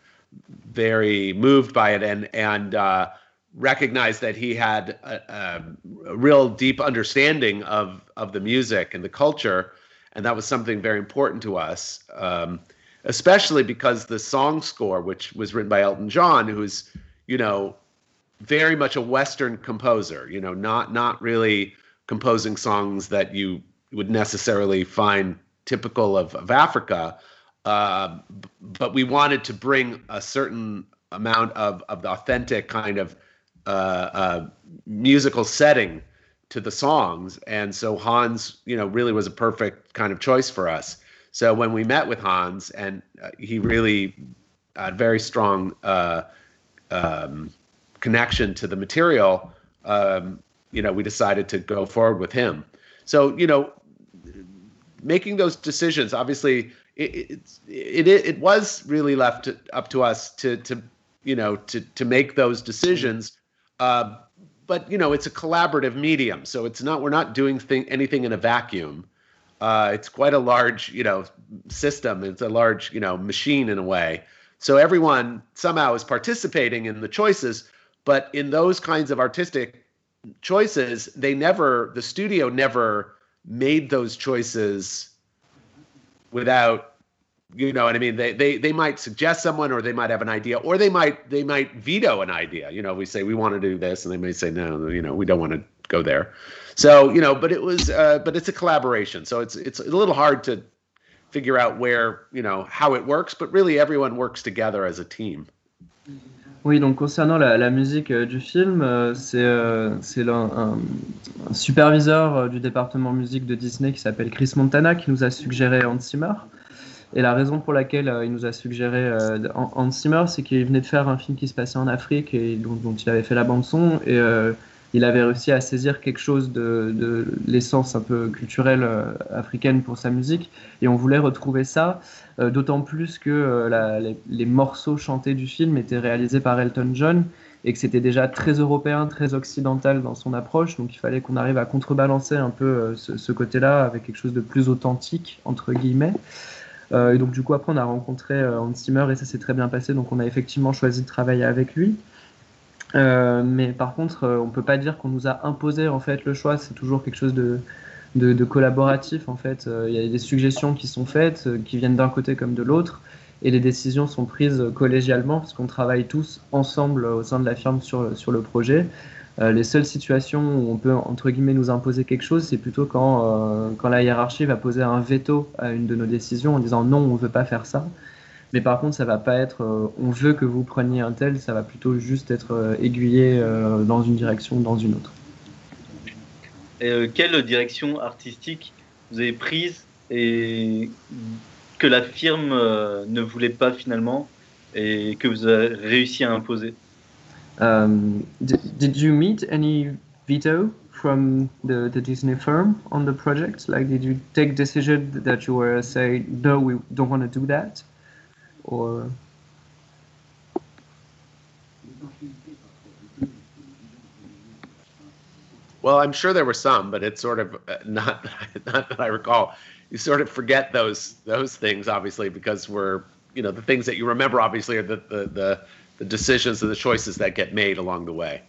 very moved by it and and uh, recognized that he had a, a, real deep understanding of of the music and the culture, and that was something very important to us, um, especially because the song score, which was written by Elton John, who's you know very much a Western composer, you know, not not really composing songs that you would necessarily find typical of, of Africa uh, but we wanted to bring a certain amount of, of the authentic kind of uh, uh, musical setting to the songs. And so Hans, you know, really was a perfect kind of choice for us. So when we met with Hans, and uh, he really had very strong uh, um, connection to the material, um, you know, we decided to go forward with him. So, you know, making those decisions, obviously, it, it, it, was really left up to us to, to, you know, to, to make those decisions. Uh, but, you know, it's a collaborative medium. So it's not, we're not doing thing, anything in a vacuum. Uh, it's quite a large, you know, system. It's a large, you know, machine in a way. So everyone somehow is participating in the choices, but in those kinds of artistic choices, they never, the studio never made those choices without you know what I mean? They, they they might suggest someone or they might have an idea or they might they might veto an idea. You know, we say we want to do this and they may say no, you know, we don't want to go there. So, you know, but it was uh, but it's a collaboration. So it's it's a little hard to figure out where, you know, how it works, but really everyone works together as a team.
Oui, donc concernant la, musique euh, du film, euh, c'est euh, un, superviseur du département musique de Disney qui s'appelle Chris Montana qui nous a suggéré Hans Zimmer. Et la raison pour laquelle il nous a suggéré Hans Zimmer, c'est qu'il venait de faire un film qui se passait en Afrique et dont, dont il avait fait la bande son et il avait réussi à saisir quelque chose de, l'essence un peu culturelle euh, africaine pour sa musique et on voulait retrouver ça. Euh, D'autant plus que euh, les, morceaux chantés du film étaient réalisés par Elton John et que c'était déjà très européen, très occidental dans son approche. Donc il fallait qu'on arrive à contrebalancer un peu ce, ce côté-là avec quelque chose de plus authentique, entre guillemets. Et donc du coup après on a rencontré Hans Zimmer et ça s'est très bien passé. Donc on a effectivement choisi de travailler avec lui. Euh, mais par contre, euh, on peut pas dire qu'on nous a imposé en fait le choix. C'est toujours quelque chose de, collaboratif en fait. Euh, Il y a des suggestions qui sont faites, euh, qui viennent d'un côté comme de l'autre, et les décisions sont prises euh, collégialement parce qu'on travaille tous ensemble euh, au sein de la firme sur, le projet. Euh, les seules situations où on peut entre guillemets nous imposer quelque chose, c'est plutôt quand, euh, quand la hiérarchie va poser un veto à une de nos décisions en disant non, on veut pas faire ça. Mais par contre, ça va pas être euh, on veut que vous preniez un tel, ça va plutôt juste être euh, aiguillé euh, dans une direction dans une autre.
Et euh, quelle direction artistique vous avez prise et que la firme euh, ne voulait pas finalement et que vous avez réussi à imposer?
Um, did, did you meet any veto from the, the Disney firm on the project? Like, did you take decision that you were say no, we don't want to do that, or
Well, I'm sure there were some, but it's sort of uh, not not that I recall. You sort of forget those those things, obviously, because we're you know the things that you remember, obviously, are the the the, the decisions and the choices that get made along the way.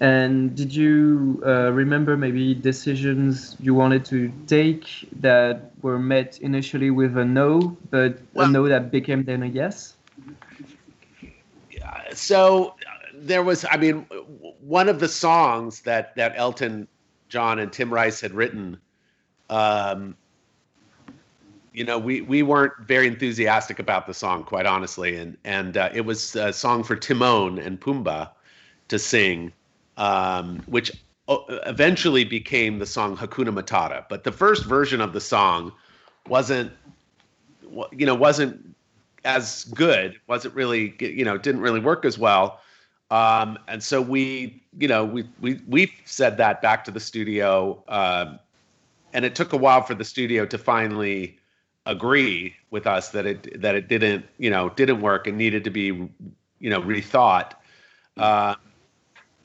And did you uh, remember maybe decisions you wanted to take that were met initially with a no, but
Well-
a no that became then a yes?
So uh, there was i mean one of the songs that that elton john and tim rice had written um you know we we weren't very enthusiastic about the song quite honestly and and uh, it was a song for timon and pumbaa to sing um which uh, eventually became the song hakuna matata. But the first version of the song wasn't you know wasn't as good wasn't really you know didn't really work as well. Um, and so we you know we we we said that back to the studio um, and it took a while for the studio to finally agree with us that it that it didn't you know didn't work and needed to be you know rethought. Uh,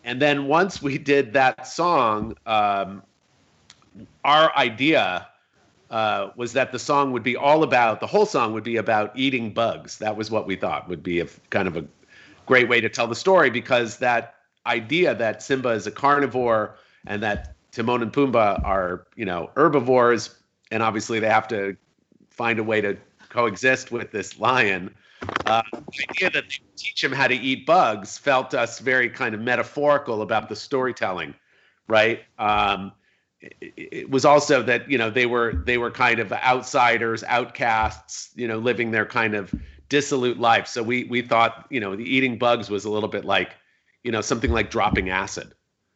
and then once we did that song um, our idea uh, was that the song would be all about the whole song would be about eating bugs. That was what we thought would be a kind of a great way to tell the story because that idea that Simba is a carnivore and that Timon and Pumbaa are you know herbivores and obviously they have to find a way to coexist with this lion. Uh, the idea that they teach him how to eat bugs felt us very kind of metaphorical about the storytelling, right? Um, it, it was also that you know they were they were kind of outsiders, outcasts, you know, living their kind of dissolute life. So we we thought you know the eating bugs was a little bit like you know something like dropping acid,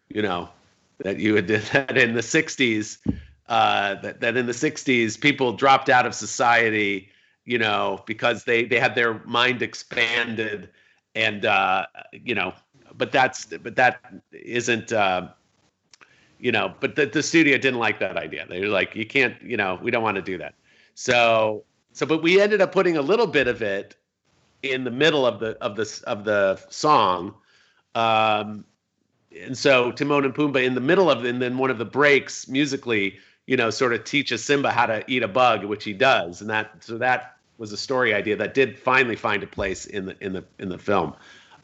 you know, that you had did that in the '60s. Uh, that that in the '60s people dropped out of society, you know, because they they had their mind expanded, and uh, you know, but that's but that isn't. Uh, you know, but the, the studio didn't like that idea. They were like, you can't, you know, we don't want to do that. So, so, but we ended up putting a little bit of it in the middle of the of the of the song, um, and so Timon and Pumbaa in the middle of, and then one of the breaks musically, you know, sort of teaches Simba how to eat a bug, which he does, and that so that was a story idea that did finally find a place in the in the in the film,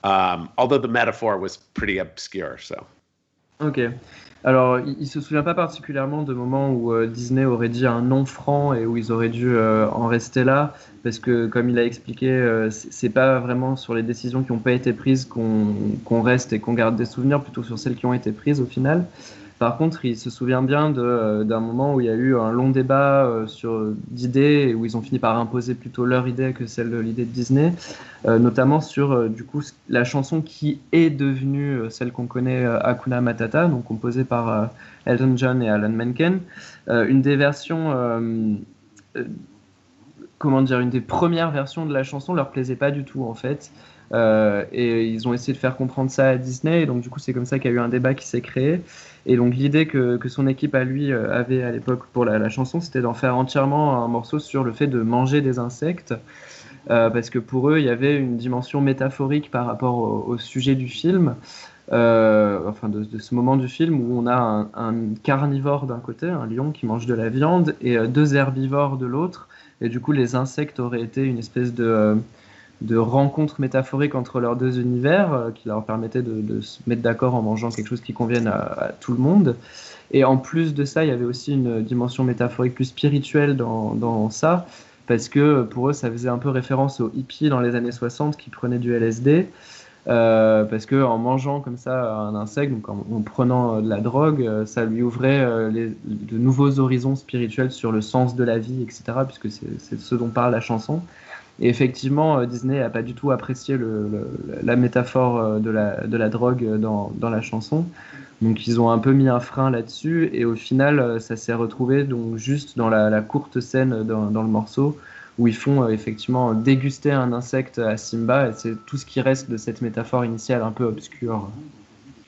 um, although the metaphor was pretty obscure. So.
Ok. Alors, il, il se souvient pas particulièrement de moments où euh, Disney aurait dit un non franc et où ils auraient dû euh, en rester là, parce que comme il a expliqué, euh, c'est pas vraiment sur les décisions qui n'ont pas été prises qu'on qu'on reste et qu'on garde des souvenirs, plutôt sur celles qui ont été prises au final. Par contre, il se souvient bien d'un moment où il y a eu un long débat sur d'idées où ils ont fini par imposer plutôt leur idée que celle de l'idée de Disney, notamment sur du coup la chanson qui est devenue celle qu'on connaît Hakuna Matata, donc composée par Elton John et Alan Menken. une des versions comment dire, une des premières versions de la chanson leur plaisait pas du tout en fait. Euh, et ils ont essayé de faire comprendre ça à Disney, et donc du coup c'est comme ça qu'il y a eu un débat qui s'est créé. Et donc l'idée que, que, son équipe à lui euh, avait à l'époque pour la, chanson, c'était d'en faire entièrement un morceau sur le fait de manger des insectes, euh, parce que pour eux il y avait une dimension métaphorique par rapport au, sujet du film. enfin de, ce moment du film où on a un, carnivore d'un côté, un lion qui mange de la viande, et deux herbivores de l'autre, et du coup, les insectes auraient été une espèce de, de rencontre métaphorique entre leurs deux univers euh, qui leur permettait de, se mettre d'accord en mangeant quelque chose qui convienne à, tout le monde. Et en plus de ça, il y avait aussi une dimension métaphorique plus spirituelle dans, dans ça, parce que pour eux, ça faisait un peu référence aux hippies dans les années 60 qui prenaient du LSD. Euh, parce que en mangeant comme ça un insecte, donc en, prenant de la drogue, euh, ça lui ouvrait euh, de nouveaux horizons spirituels sur le sens de la vie, etc. Puisque c'est ce dont parle la chanson. Et effectivement, Disney n'a pas du tout apprécié la métaphore de la, de la drogue dans, la chanson. Donc ils ont un peu mis un frein là-dessus. Et au final, ça s'est retrouvé donc juste dans la, courte scène dans, dans le morceau où ils font euh, effectivement déguster un insecte à Simba, et c'est tout ce qui reste de cette métaphore initiale un peu obscure.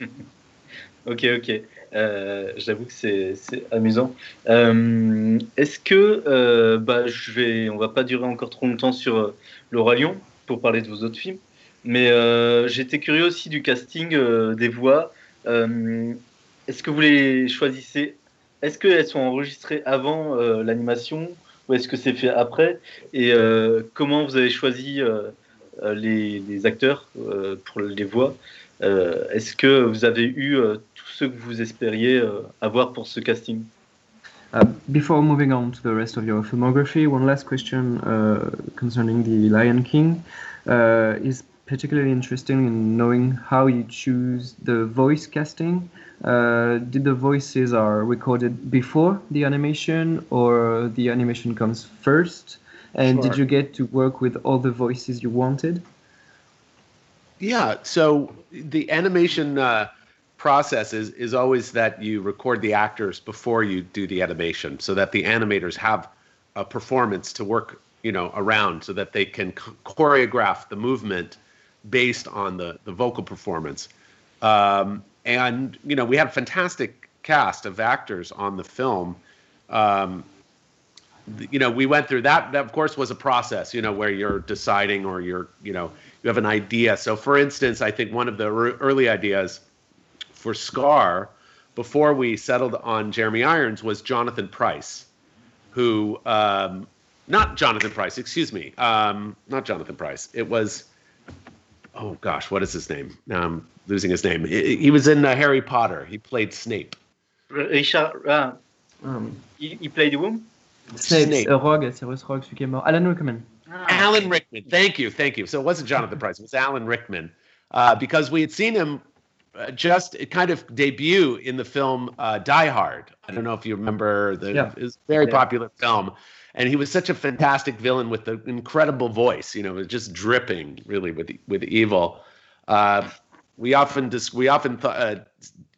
ok, ok. Euh, J'avoue que c'est amusant. Euh, est-ce que, euh, bah, je vais, on va pas durer encore trop longtemps sur euh, Roi Lion pour parler de vos autres films, mais j'étais curieux aussi du casting des voix. est-ce que vous les choisissez? Est-ce qu'elles sont enregistrées avant l'animation ou est-ce que c'est fait après? Et comment vous avez choisi les, acteurs pour les voix? Est-ce que vous avez eu tout ce que vous espériez avoir pour ce casting
Uh, before moving on to the rest of your filmography, one last question uh, concerning the Lion King uh, is particularly interesting in knowing how you choose the voice casting. Uh, did the voices are recorded before the animation or the animation comes first? And sure. did you get to work with all the voices you wanted?
Yeah, so the animation uh, process is, is always that you record the actors before you do the animation so that the animators have a performance to work you know around so that they can choreograph the movement based on the the vocal performance. Um, and you know, we had a fantastic cast of actors on the film. Um, you know, we went through that. That of course was a process. You know, where you're deciding or you're you know you have an idea. So, for instance, I think one of the early ideas for Scar before we settled on Jeremy Irons was Jonathan Price, who um, not Jonathan Price, excuse me, um, not Jonathan Price. It was oh gosh, what is his name? Now I'm losing his name. He, he was in uh, Harry Potter. He played Snape.
Richard, uh, um, he, he, played whom?
Snape, Snape. Uh, Rogue, Sirius Rogue, celui qui est mort. Alan Rickman.
Ah. Alan Rickman. Thank you, thank you. So it wasn't Jonathan Price, it was Alan Rickman. Uh, because we had seen him just kind of debut in the film uh, Die Hard. I don't know if you remember the yeah. very yeah. popular film and he was such a fantastic villain with an incredible voice. You know, it was just dripping really with with evil. Uh, we often just we often th- uh,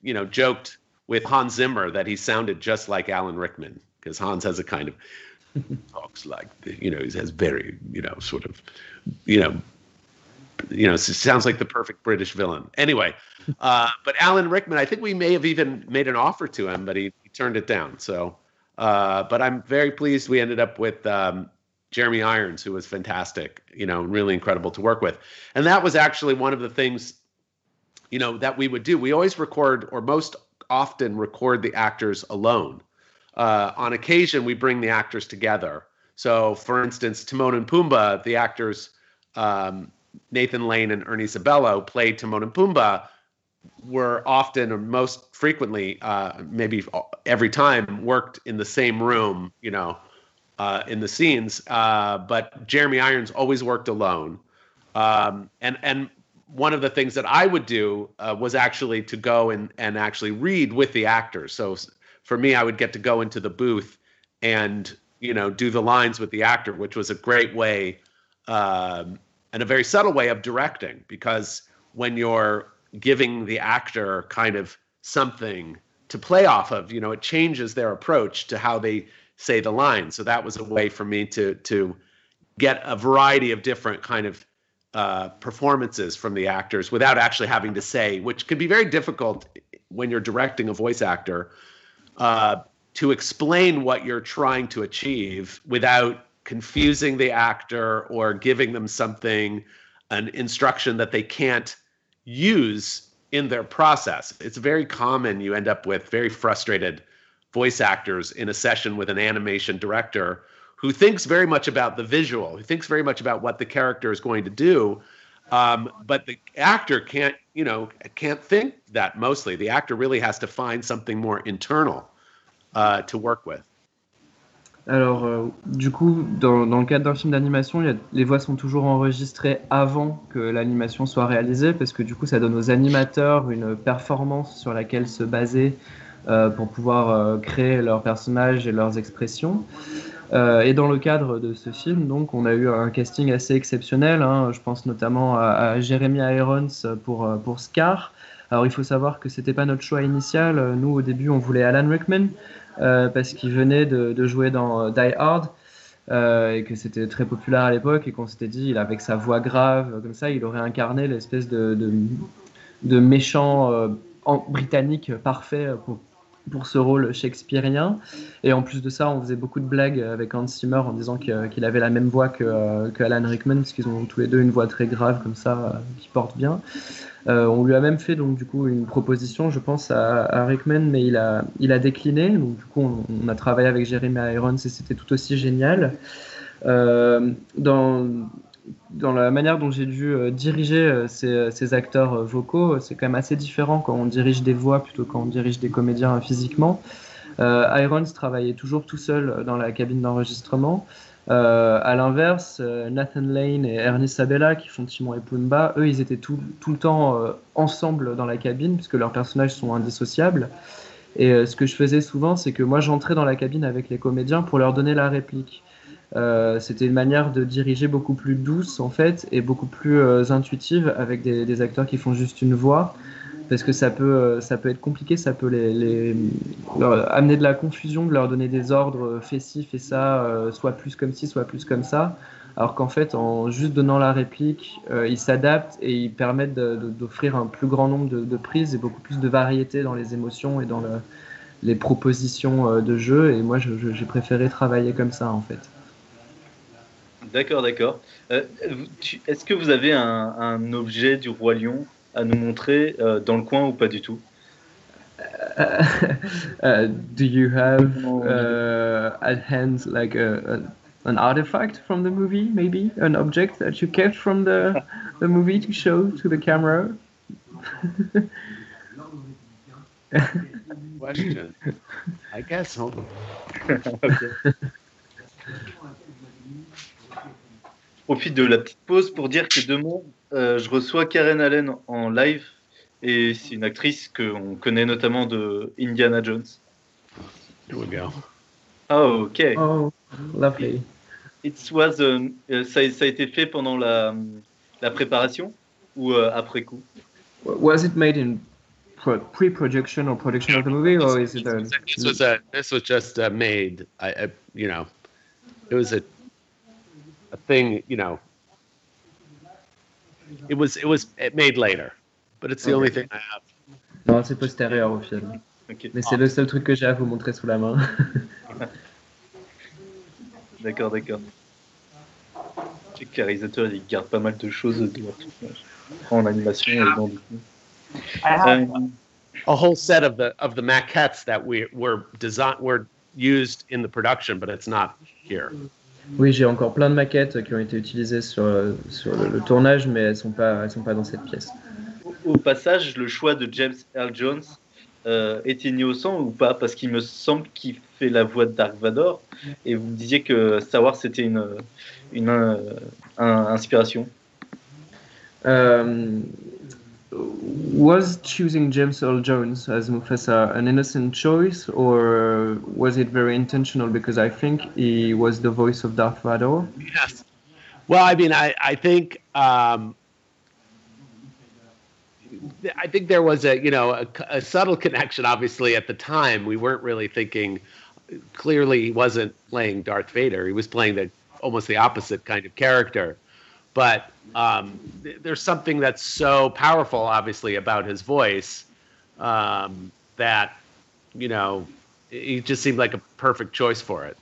you know joked with Hans Zimmer that he sounded just like Alan Rickman because Hans has a kind of talks like you know he has very you know sort of you know you know sounds like the perfect British villain. Anyway, uh, but Alan Rickman, I think we may have even made an offer to him, but he, he turned it down. So uh, but I'm very pleased we ended up with um, Jeremy Irons, who was fantastic, you know, really incredible to work with. And that was actually one of the things, you know, that we would do. We always record, or most often record the actors alone. Uh, on occasion, we bring the actors together. So, for instance, Timon and Pumbaa, the actors um, Nathan Lane and Ernie Sabello played Timon and Pumbaa were often or most frequently, uh, maybe every time, worked in the same room, you know, uh, in the scenes. Uh, but Jeremy Irons always worked alone. Um, and and one of the things that I would do uh, was actually to go and and actually read with the actors. So for me, I would get to go into the booth and you know do the lines with the actor, which was a great way um, and a very subtle way of directing because when you're giving the actor kind of something to play off of, you know, it changes their approach to how they say the line. So that was a way for me to to get a variety of different kind of uh, performances from the actors without actually having to say, which can be very difficult when you're directing a voice actor, uh, to explain what you're trying to achieve without confusing the actor or giving them something, an instruction that they can't use in their process. It's very common you end up with very frustrated voice actors in a session with an animation director who thinks very much about the visual, who thinks very much about what the character is going to do. Um, but the actor can't, you know, can't think that mostly. The actor really has to find something more internal uh, to work with.
Alors, euh, du coup, dans, le cadre d'un film d'animation, les voix sont toujours enregistrées avant que l'animation soit réalisée, parce que du coup, ça donne aux animateurs une performance sur laquelle se baser euh, pour pouvoir euh, créer leurs personnages et leurs expressions. Et dans le cadre de ce film, donc, on a eu un casting assez exceptionnel. Hein. je pense notamment à, à Jeremy Irons pour, pour Scar. Alors, il faut savoir que c'était pas notre choix initial. Nous, au début, on voulait Alan Rickman parce qu'il venait de, jouer dans euh, Die Hard. Euh, et que c'était très populaire à l'époque et qu'on s'était dit, il, avec sa voix grave, comme ça, il aurait incarné l'espèce de, méchant euh, britannique parfait pour, pour ce rôle shakespearien. Et en plus de ça, on faisait beaucoup de blagues avec Hans Zimmer en disant qu'il avait la même voix que, que Alan Rickman, parce qu'ils ont tous les deux une voix très grave comme ça, qui porte bien. Euh, on lui a même fait donc du coup une proposition, je pense, à, Rickman, mais il a, il a décliné. Donc du coup, on, a travaillé avec Jeremy Irons et c'était tout aussi génial. Euh, dans, dans la manière dont j'ai dû euh, diriger ces, ces, acteurs vocaux, c'est quand même assez différent quand on dirige des voix plutôt quand on dirige des comédiens physiquement. Irons travaillait toujours tout seul dans la cabine d'enregistrement. Euh, à l'inverse, Nathan Lane et Ernie Sabella, qui font Timon et Pumbaa, eux, ils étaient tout, le temps euh, ensemble dans la cabine, puisque leurs personnages sont indissociables. Et euh, ce que je faisais souvent, c'est que moi, j'entrais dans la cabine avec les comédiens pour leur donner la réplique. C'était une manière de diriger beaucoup plus douce, en fait, et beaucoup plus intuitive avec des, acteurs qui font juste une voix parce que ça peut, ça peut être compliqué, ça peut les, amener de la confusion, de leur donner des ordres, fais ci, fais ça, euh, soit plus comme ci, soit plus comme ça. Alors qu'en fait, en juste donnant la réplique, euh, ils s'adaptent et ils permettent d'offrir un plus grand nombre de, prises et beaucoup plus de variété dans les émotions et dans le, les propositions euh, de jeu. Et moi, j'ai préféré travailler comme ça, en fait.
D'accord, d'accord. Euh, Est-ce que vous avez un objet du Roi Lion à nous montrer euh, dans le coin ou pas du tout?
Uh, uh, Do you have uh, at hand like a, a, an artifact from the movie, maybe? An object that you kept from the the movie to show to the camera?
Question. I guess. Hold on.
profite de la petite pause pour dire que demain, euh, je reçois Karen Allen en live et c'est une actrice qu'on connaît notamment de Indiana Jones.
Here we go.
Oh, ok.
Oh, lovely.
It was, um, ça, ça, a été fait pendant la, la préparation ou uh, après coup?
Was it made in pre-production or production of the movie, or is it? A...
This was a, this was just uh, made. I, I, you know, it was a a thing, you know. It was it was it made later, but it's the okay. only thing I have.
Non, c'est postérieur au film. Okay. Mais c'est le seul truc que j'ai à vous montrer sous la main.
d'accord, d'accord. Les réalisateurs, ils gardent pas mal de choses de leur. En animation et dans du
um, a whole set of the of the maquettes that we were design were used in the production, but it's not here.
Oui, j'ai encore plein de maquettes qui ont été utilisées sur, sur le, le, tournage, mais elles ne sont, pas, elles sont pas dans cette pièce.
Au passage, le choix de James Earl Jones euh, est innocent ou pas? Parce qu'il me semble qu'il fait la voix de Dark Vador, et vous me disiez que Star Wars c'était une, une, une, inspiration.
Um, was choosing James Earl Jones as Mufasa an innocent choice, or was it very intentional? Because I think he was the voice of Darth Vader.
Yes. Well, I mean, I I think um, I think there was a you know a, a, subtle connection. Obviously, at the time, we weren't really thinking. Clearly, he wasn't playing Darth Vader. He was playing the almost the opposite kind of character. But um, th- there's something that's so powerful, obviously, about his voice um, that you know he just seemed like a perfect choice for it.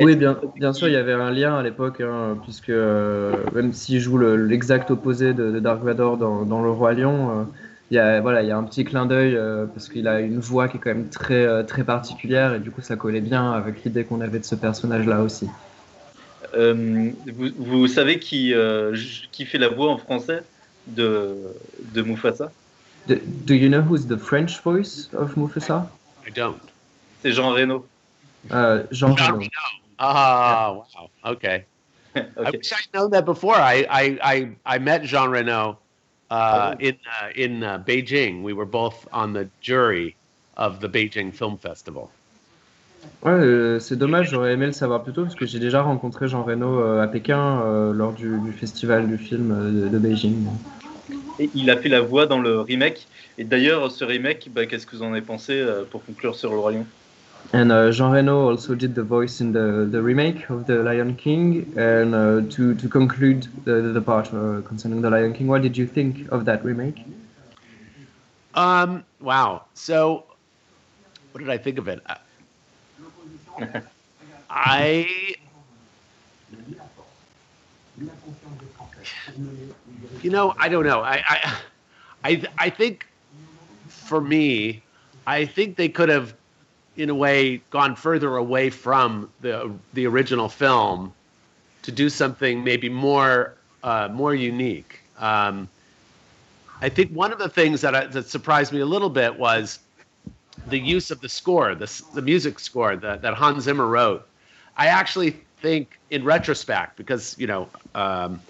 Oui, bien, bien sûr, il y avait un lien à l'époque, hein, puisque euh, même s'il joue l'exact opposé de, de, Dark Vador dans, dans Le Roi Lion, euh, il, y a, voilà, il y a un petit clin d'œil euh, parce qu'il a une voix qui est quand même très, euh, très particulière et du coup ça collait bien avec l'idée qu'on avait de ce personnage-là aussi.
Euh, vous, vous, savez qui, euh, qui fait la voix en français de, de Mufasa?
Do, do you know who's the French voice of Mufasa?
I don't.
C'est Jean Reno.
Uh, Jean, Reno.
Ah, wow. Okay.
okay.
I wish I'd known that before. I I I, I met Jean Reno uh,
Oh.
in uh, in uh, Beijing. We were both on the jury of the Beijing Film Festival.
Ouais, euh, c'est dommage, j'aurais aimé le savoir plus tôt parce que j'ai déjà rencontré Jean Reno euh, à Pékin euh, lors du, du festival du film euh, de, de Beijing.
Et il a fait la voix dans le remake. Et d'ailleurs, ce remake, bah, qu'est-ce que vous en avez pensé euh, pour conclure sur le Royaume
And uh, Jean Reno also did the voice in the, the remake of The Lion King. And uh, to, to conclude the, the part uh, concerning The Lion King, what did you think of that remake?
Um. Wow. So, what did I think of it? I-. You know, I don't know. I, I, I, I think, for me, I think they could have, in a way, gone further away from the the original film, to do something maybe more uh, more unique. Um, I think one of the things that I, that surprised me a little bit was the use of the score, the the music score that, that Hans Zimmer wrote. I actually think, in retrospect, because you know, um,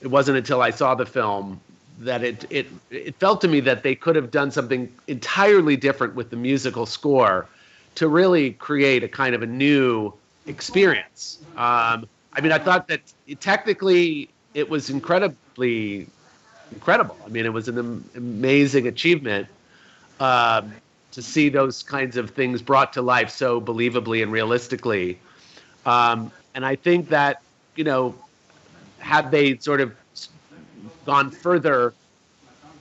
it wasn't until I saw the film that it it it felt to me that they could have done something entirely different with the musical score to really create a kind of a new experience. Um, I mean, I thought that technically it was incredibly incredible. I mean, it was an am- amazing achievement um, to see those kinds of things brought to life so believably and realistically. Um, and I think that you know, had they sort of gone further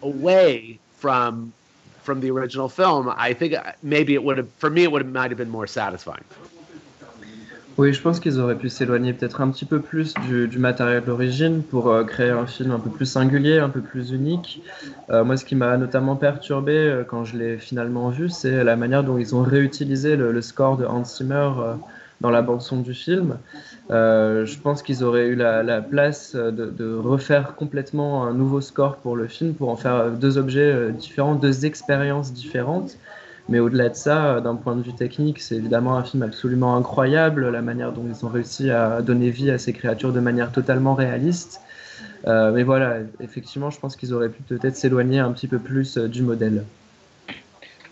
away from from the original film, I think uh, maybe it would have, for me, it would have might have been more satisfying.
Oui, je pense qu'ils auraient pu s'éloigner peut-être un petit peu plus du, matériel d'origine pour euh, créer un film un peu plus singulier, un peu plus unique. Euh, moi, ce qui m'a notamment perturbé euh, quand je l'ai finalement vu, c'est la manière dont ils ont réutilisé le, score de Hans Zimmer dans la bande-son du film. Je pense qu'ils auraient eu la, la place de, refaire complètement un nouveau score pour le film, pour en faire deux objets différents, deux expériences différentes. Mais au-delà de ça, d'un point de vue technique, c'est évidemment un film absolument incroyable, la manière dont ils ont réussi à donner vie à ces créatures de manière totalement réaliste. Euh, mais voilà, effectivement, je pense qu'ils auraient pu peut-être s'éloigner un petit peu plus euh, du modèle.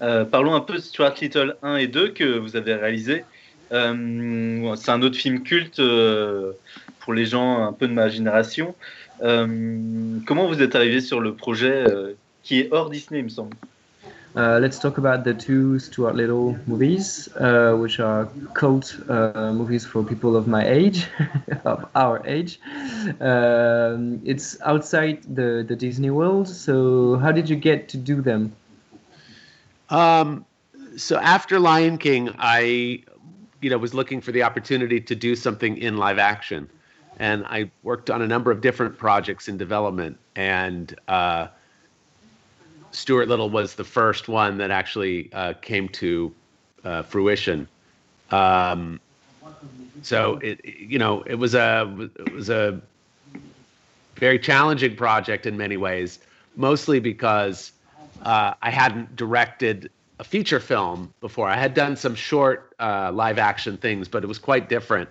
Euh, parlons un peu de Stuart Little 1 et 2 que vous avez réalisé. Euh, c'est un autre film culte euh, pour les gens un peu de ma génération. Euh, comment vous êtes arrivé sur le projet euh, qui est hors Disney, il me semble?
Uh, let's talk about the two Stuart Little movies, uh, which are cult uh, movies for people of my age, of our age. Um, it's outside the, the Disney world, so how did you get to do them?
Um, so after Lion King, I, you know, was looking for the opportunity to do something in live action, and I worked on a number of different projects in development. And uh, Stuart Little was the first one that actually uh, came to uh, fruition. Um, so it, you know, it was a it was a very challenging project in many ways, mostly because uh, I hadn't directed a feature film before. I had done some short uh, live action things, but it was quite different.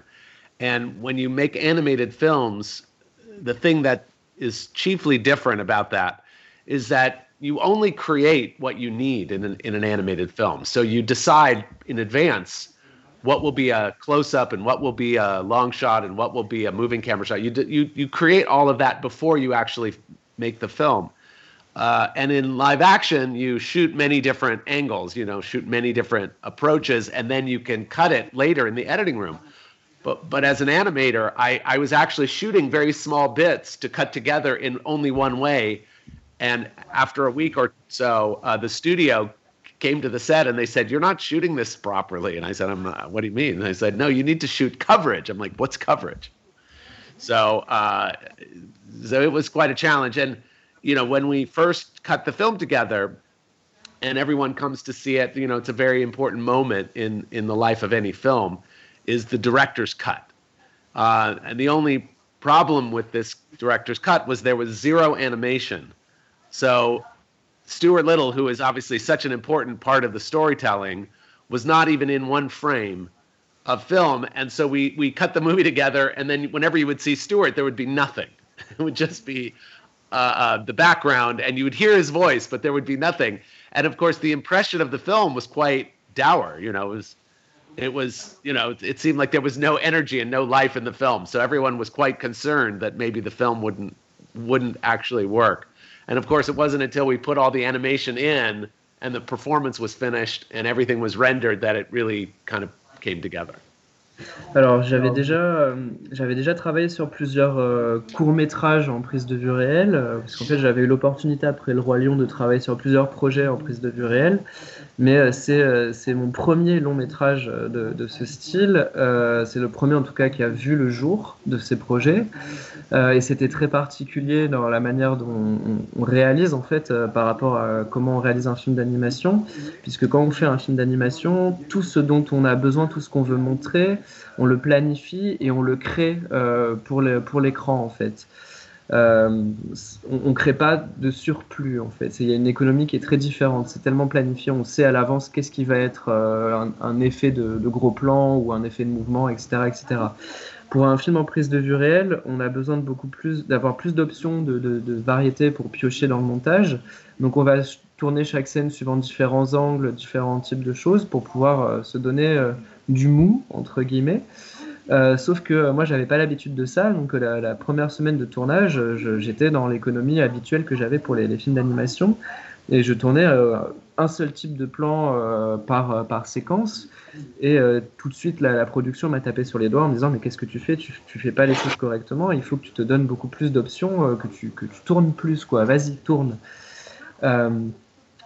And when you make animated films, the thing that is chiefly different about that is that you only create what you need in an, in an animated film. So you decide in advance what will be a close up and what will be a long shot and what will be a moving camera shot. You you you create all of that before you actually make the film. Uh, and in live action, you shoot many different angles, you know, shoot many different approaches, and then you can cut it later in the editing room. But but as an animator, I, I was actually shooting very small bits to cut together in only one way. And after a week or so, uh, the studio came to the set and they said, "You're not shooting this properly." And I said, "I'm not. What do you mean?" And they said, "No, you need to shoot coverage." I'm like, "What's coverage?" So uh, so it was quite a challenge. And you know, when we first cut the film together, and everyone comes to see it, you know, it's a very important moment in in the life of any film is the director's cut. Uh, and the only problem with this director's cut was there was zero animation. So Stuart Little, who is obviously such an important part of the storytelling, was not even in one frame of film. And so we we cut the movie together, and then whenever you would see Stuart, there would be nothing. It would just be uh, uh, the background, and you would hear his voice, but there would be nothing. And of course, the impression of the film was quite dour. You know, it was it was you know it seemed like there was no energy and no life in the film so everyone was quite concerned that maybe the film wouldn't wouldn't actually work and of course it wasn't until we put all the animation in and the performance was finished and everything was rendered that it really kind of came together
Alors j'avais déjà, euh, j'avais déjà travaillé sur plusieurs euh, courts-métrages en prise de vue réelle, euh, parce qu'en fait j'avais eu l'opportunité après Le Roi Lion de travailler sur plusieurs projets en prise de vue réelle. Mais euh, c'est c'est mon premier long métrage euh, de, de ce style. c'est le premier en tout cas qui a vu le jour de ces projets. Et c'était très particulier dans la manière dont on, réalise en fait par rapport à comment on réalise un film d'animation. Puisque quand on fait un film d'animation, tout ce dont on a besoin, tout ce qu'on veut montrer, on le planifie et on le crée pour l'écran en fait. Euh, on ne crée pas de surplus en fait. Il y a une économie qui est très différente. C'est tellement planifié, on sait à l'avance qu'est-ce qui va être euh, un, effet de, gros plan ou un effet de mouvement, etc., etc. Pour un film en prise de vue réelle, on a besoin de d'avoir plus d'options, de, de, variétés pour piocher dans le montage. Donc on va tourner chaque scène suivant différents angles, différents types de choses pour pouvoir euh, se donner du mou entre guillemets. Euh, sauf que euh, moi, j'avais pas l'habitude de ça. Donc, euh, la, première semaine de tournage, j'étais dans l'économie habituelle que j'avais pour les, films d'animation. Et je tournais un seul type de plan par, par séquence. Et tout de suite, la, production m'a tapé sur les doigts en me disant Mais qu'est-ce que tu fais? Tu, tu fais pas les choses correctement. Il faut que tu te donnes beaucoup plus d'options, que, tu, que tu tournes plus. quoi. Vas-y, tourne.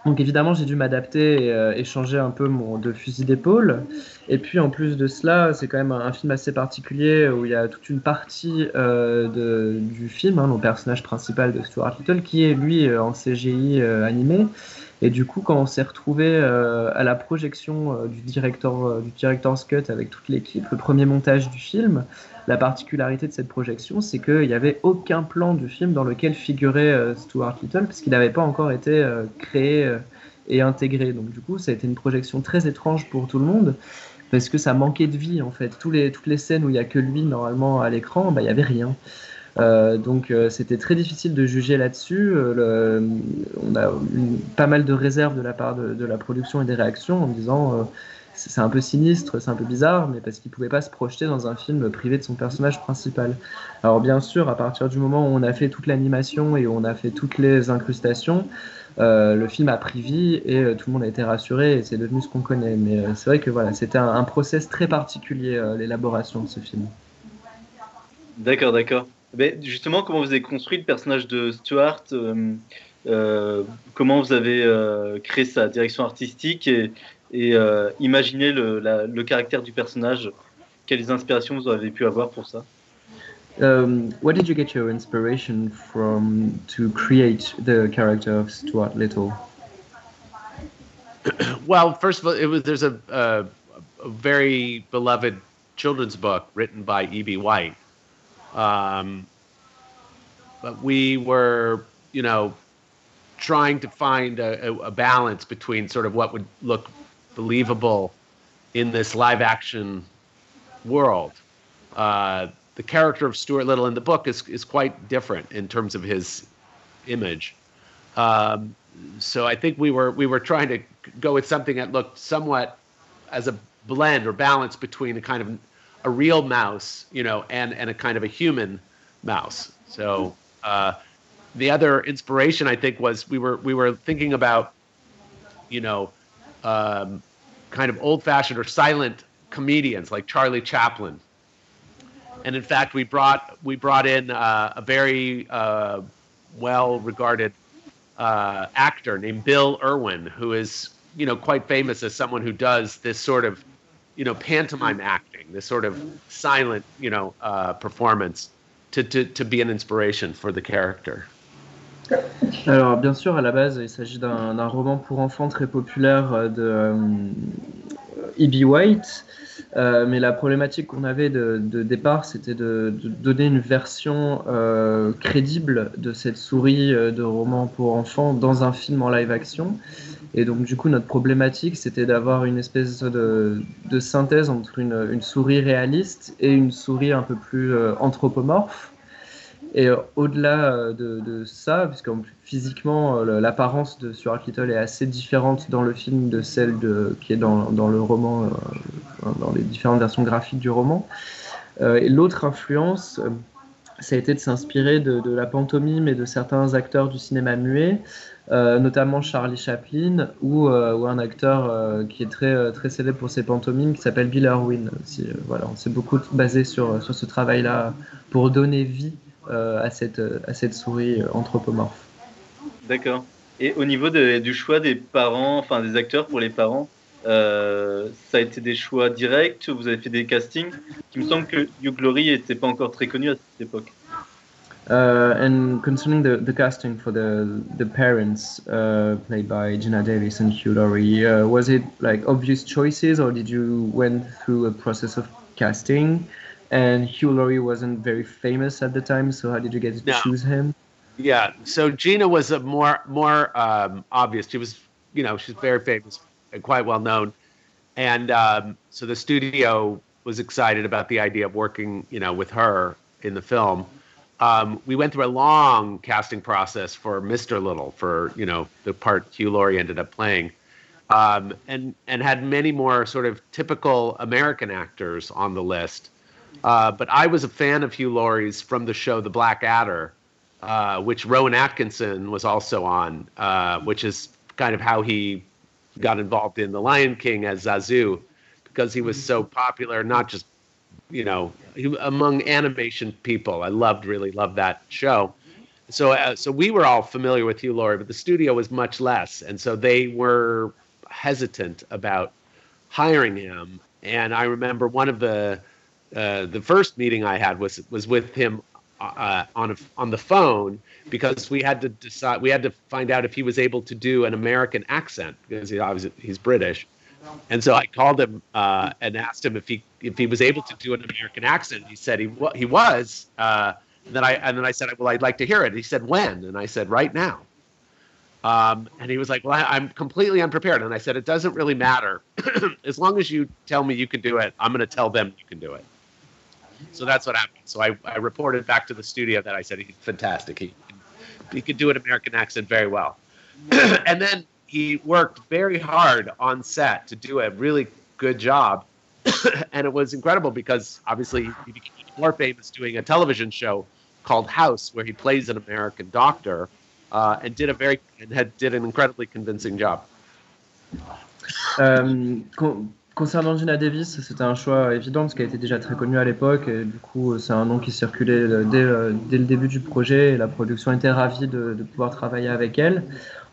Donc évidemment, j'ai dû m'adapter et euh, échanger un peu mon de fusil d'épaule. Et puis en plus de cela, c'est quand même un, film assez particulier où il y a toute une partie euh, de, du film, hein, le personnage principal de Stuart Little, qui est lui euh, en CGI animé. Et du coup, quand on s'est retrouvé à la projection du directeur du director's cut avec toute l'équipe, le premier montage du film, la particularité de cette projection, c'est qu'il n'y avait aucun plan du film dans lequel figurait euh, Stuart Little, puisqu'il n'avait pas encore été euh, créé euh, et intégré. Donc du coup, ça a été une projection très étrange pour tout le monde, parce que ça manquait de vie en fait. Les, toutes les scènes où il n'y a que lui normalement à l'écran, bah, il n'y avait rien. Donc c'était très difficile de juger là-dessus. on a eu pas mal de réserves de la part de, la production et des réactions en disant c'est un peu sinistre, c'est un peu bizarre, mais parce qu'il pouvait pas se projeter dans un film privé de son personnage principal. Alors bien sûr, à partir du moment où on a fait toute l'animation et où on a fait toutes les incrustations, euh, le film a pris vie et euh, tout le monde a été rassuré et c'est devenu ce qu'on connaît. Mais euh, c'est vrai que voilà, c'était un, process très particulier l'élaboration de ce film.
D'accord, d'accord. Mais justement, comment vous avez construit le personnage de Stuart Comment vous avez créé sa direction artistique et, et euh, imaginez le, la, le, caractère du personnage? Quelles inspirations vous avez pu avoir pour ça?
Um, Where did you get your inspiration from to create the character of Stuart Little?
well, first of all, it was there's a, a, a very beloved children's book written by E.B. White. Um, but we were, you know, trying to find a, a, balance between sort of what would look believable in this live action world. Uh, the character of Stuart Little in the book is is quite different in terms of his image. Um, so I think we were we were trying to go with something that looked somewhat as a blend or balance between a kind of a real mouse, you know, and and a kind of a human mouse. So uh, the other inspiration I think was we were we were thinking about, you know, um, kind of old-fashioned or silent comedians like Charlie Chaplin. And in fact, we brought we brought in uh, a very uh, well-regarded uh, actor named Bill Irwin, who is you know quite famous as someone who does this sort of you know pantomime acting, this sort of silent you know uh, performance to, to to be an inspiration for the character.
Alors, bien sûr, à la base, il s'agit d'un roman pour enfants très populaire euh, de euh, E.B. White. Euh, mais la problématique qu'on avait de, départ, c'était de, donner une version crédible de cette souris de roman pour enfants dans un film en live action. Et donc, du coup, notre problématique, c'était d'avoir une espèce de, synthèse entre une, souris réaliste et une souris un peu plus euh, anthropomorphe. Et euh, au-delà euh, de, de ça, puisque physiquement, l'apparence de Stuart Little est assez différente dans le film de celle qui est dans, le roman, dans les différentes versions graphiques du roman. Et l'autre influence, ça a été de s'inspirer de la pantomime et de certains acteurs du cinéma muet, euh, notamment Charlie Chaplin ou, euh, un acteur euh, qui est très, très célèbre pour ses pantomimes qui s'appelle Bill Irwin. aussi. Voilà, on s'est beaucoup basé sur, sur ce travail-là pour donner vie à, cette, à cette souris anthropomorphe.
D'accord. Et au niveau du choix des parents, enfin des acteurs pour les parents, ça a été des choix directs Vous avez fait des castings? Il me semble que Hugh Glory n'était pas encore très connu à cette époque.
Uh, and concerning the, the casting for the the parents uh, played by Gina Davis and Hugh Laurie, uh, was it like obvious choices, or did you went through a process of casting? And Hugh Laurie wasn't very famous at the time, so how did you get to
No.
choose him?
Yeah. So Gina was a more more um, obvious. She was, you know, she's very famous and quite well known, and um, so the studio was excited about the idea of working, you know, with her in the film. Um, we went through a long casting process for Mr. Little, for you know the part Hugh Laurie ended up playing, um, and and had many more sort of typical American actors on the list. Uh, but I was a fan of Hugh Laurie's from the show The Black Adder, uh, which Rowan Atkinson was also on, uh, which is kind of how he got involved in The Lion King as Zazu, because he was so popular, not just you know among animation people. I loved, really loved that show. So, uh, so we were all familiar with Hugh Laurie, but the studio was much less, and so they were hesitant about hiring him. And I remember one of the uh, the first meeting I had was was with him uh, on a, on the phone because we had to decide we had to find out if he was able to do an American accent because he obviously he's British, and so I called him uh, and asked him if he if he was able to do an American accent. He said he he was. Uh, and then I and then I said, well, I'd like to hear it. He said, when? And I said, right now. Um, and he was like, well, I, I'm completely unprepared. And I said, it doesn't really matter. as long as you tell me you can do it, I'm going to tell them you can do it. So that's what happened. So I, I reported back to the studio that I said he's fantastic. He he could do an American accent very well. and then he worked very hard on set to do a really good job. and it was incredible because obviously he became more famous doing a television show called House, where he plays an American doctor, uh, and did a very and had did an incredibly convincing job.
Con- concernant Gina Davis, c'était un choix évident parce qu'elle était déjà très connue à l'époque et du coup c'est un nom qui circulait euh, dès, euh, dès le début du projet et la production était ravie de, pouvoir travailler avec elle.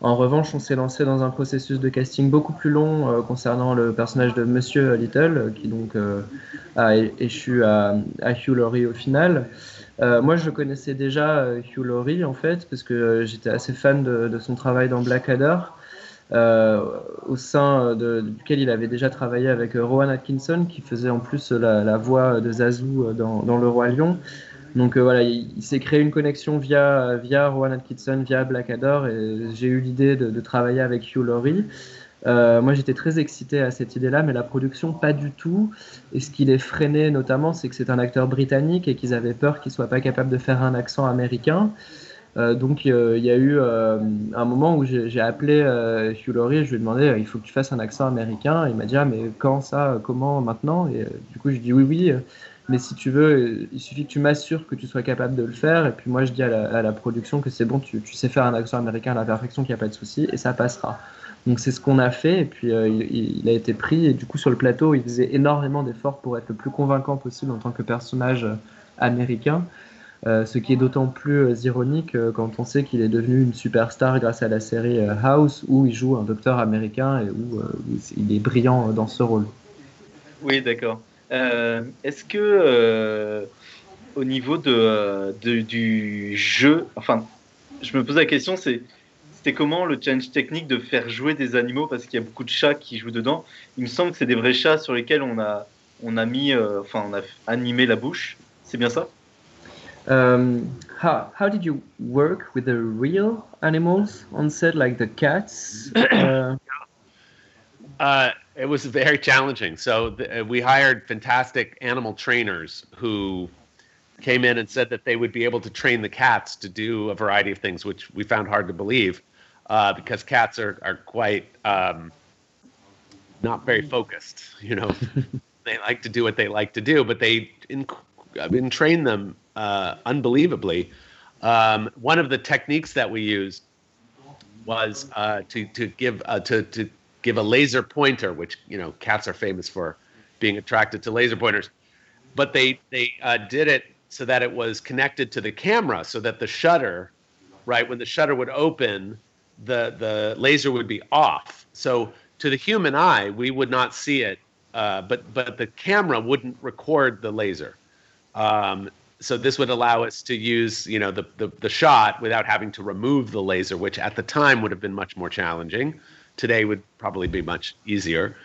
En revanche, on s'est lancé dans un processus de casting beaucoup plus long euh, concernant le personnage de Monsieur Little euh, qui donc euh, a échu à, à Hugh Laurie au final. Euh, moi, je connaissais déjà euh, Hugh Laurie en fait parce que euh, j'étais assez fan de, de son travail dans Blackadder euh, au sein de, duquel il avait déjà travaillé avec euh, Rowan Atkinson, qui faisait en plus la, voix de Zazu euh, dans, Le Roi Lion. Donc euh, voilà, il, s'est créé une connexion via, via Rowan Atkinson, via Blackadder, et j'ai eu l'idée de, travailler avec Hugh Laurie. Euh, moi, j'étais très excité à cette idée-là, mais la production, pas du tout. Et ce qui les freinait notamment, c'est que c'est un acteur britannique et qu'ils avaient peur qu'il soit pas capable de faire un accent américain. Euh, donc, euh, il y a eu euh, un moment où j'ai appelé Hugh Laurie je lui ai demandé il faut que tu fasses un accent américain. Il m'a dit ah, mais quand ça, comment, maintenant? Et du coup, je dis oui, oui. Mais si tu veux, il suffit que tu m'assures que tu sois capable de le faire. Et puis moi, je dis à la, production que c'est bon, tu, sais faire un accent américain à la perfection, qu'il n'y a pas de souci, et ça passera. Donc c'est ce qu'on a fait, et puis il, a été pris, et du coup sur le plateau, il faisait énormément d'efforts pour être le plus convaincant possible en tant que personnage américain, Euh, ce qui est d'autant plus euh, ironique euh, quand on sait qu'il est devenu une superstar grâce à la série House, où il joue un docteur américain et où il est brillant dans ce rôle.
Oui, d'accord. Est-ce que au niveau de, du jeu, enfin, je me pose la question, c'est c'était comment le challenge technique de faire jouer des animaux? Parce qu'il y a beaucoup de chats qui jouent dedans. Il me semble que c'est des vrais chats sur lesquels on a on a mis, enfin, on a animé la bouche. C'est bien ça?
Um, how, how did you work with the real animals on set, like the cats? Uh,
Uh, it was very challenging. So th- uh, we hired fantastic animal trainers who came in and said that they would be able to train the cats to do a variety of things, which we found hard to believe uh, because cats are are quite um, not very focused. You know, they like to do what they like to do, but they in, Mean, train them uh, unbelievably. Um, one of the techniques that we used was uh, to to give uh, to to give a laser pointer, which you know cats are famous for being attracted to laser pointers, but they they uh, did it so that it was connected to the camera, so that the shutter, right when the shutter would open, the the laser would be off. So to the human eye, we would not see it, uh, but but the camera wouldn't record the laser. Um, so this would allow us to use you know the, the the shot without having to remove the laser, which at the time would have been much more challenging. Today would probably be much easier.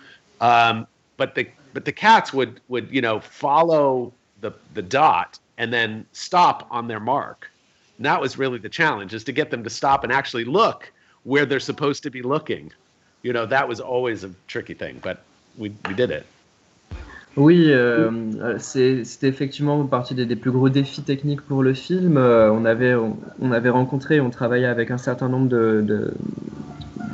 Um, but the but the cats would would you know follow the the dot and then stop on their mark. And that was really the challenge is to get them to stop and actually look where they're supposed to be looking. You know that was always a tricky thing, but we we did it.
Oui, euh, c'était effectivement partie des, plus gros défis techniques pour le film. Euh, on avait, on, on avait rencontré, on travaillait avec un certain nombre de, de,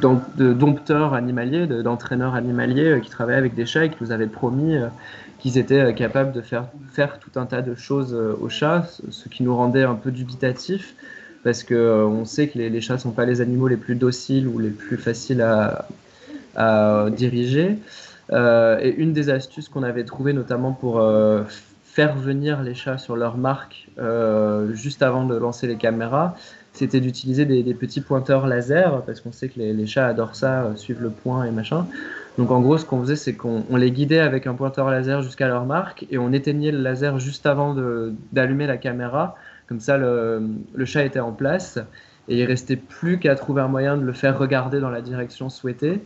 d'om- de dompteurs animaliers, de- d'entraîneurs animaliers euh, qui travaillaient avec des chats et qui nous avaient promis euh, qu'ils étaient capables de faire, tout un tas de choses aux chats, ce- qui nous rendait un peu dubitatifs parce que euh, on sait que les, chats sont pas les animaux les plus dociles ou les plus faciles à diriger. Euh, et une des astuces qu'on avait trouvées, notamment pour euh, faire venir les chats sur leur marque euh, juste avant de lancer les caméras, c'était d'utiliser des, des petits pointeurs laser, parce qu'on sait que les, les chats adorent ça, suivre le point et machin. Donc en gros, ce qu'on faisait, c'est qu'on on les guidait avec un pointeur laser jusqu'à leur marque, et on éteignait le laser juste avant d'allumer la caméra. Comme ça, le, le chat était en place, et il restait plus qu'à trouver un moyen de le faire regarder dans la direction souhaitée.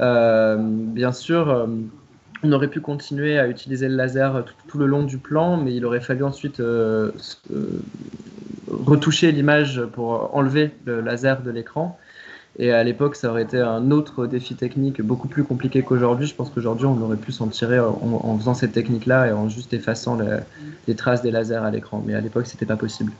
Euh, bien sûr, euh, on aurait pu continuer à utiliser le laser tout, le long du plan, mais il aurait fallu ensuite euh, retoucher l'image pour enlever le laser de l'écran. Et à l'époque, ça aurait été un autre défi technique beaucoup plus compliqué qu'aujourd'hui. Je pense qu'aujourd'hui, on aurait pu s'en tirer en, faisant cette technique-là et en juste effaçant le- les traces des lasers à l'écran. Mais à l'époque, c'était pas possible.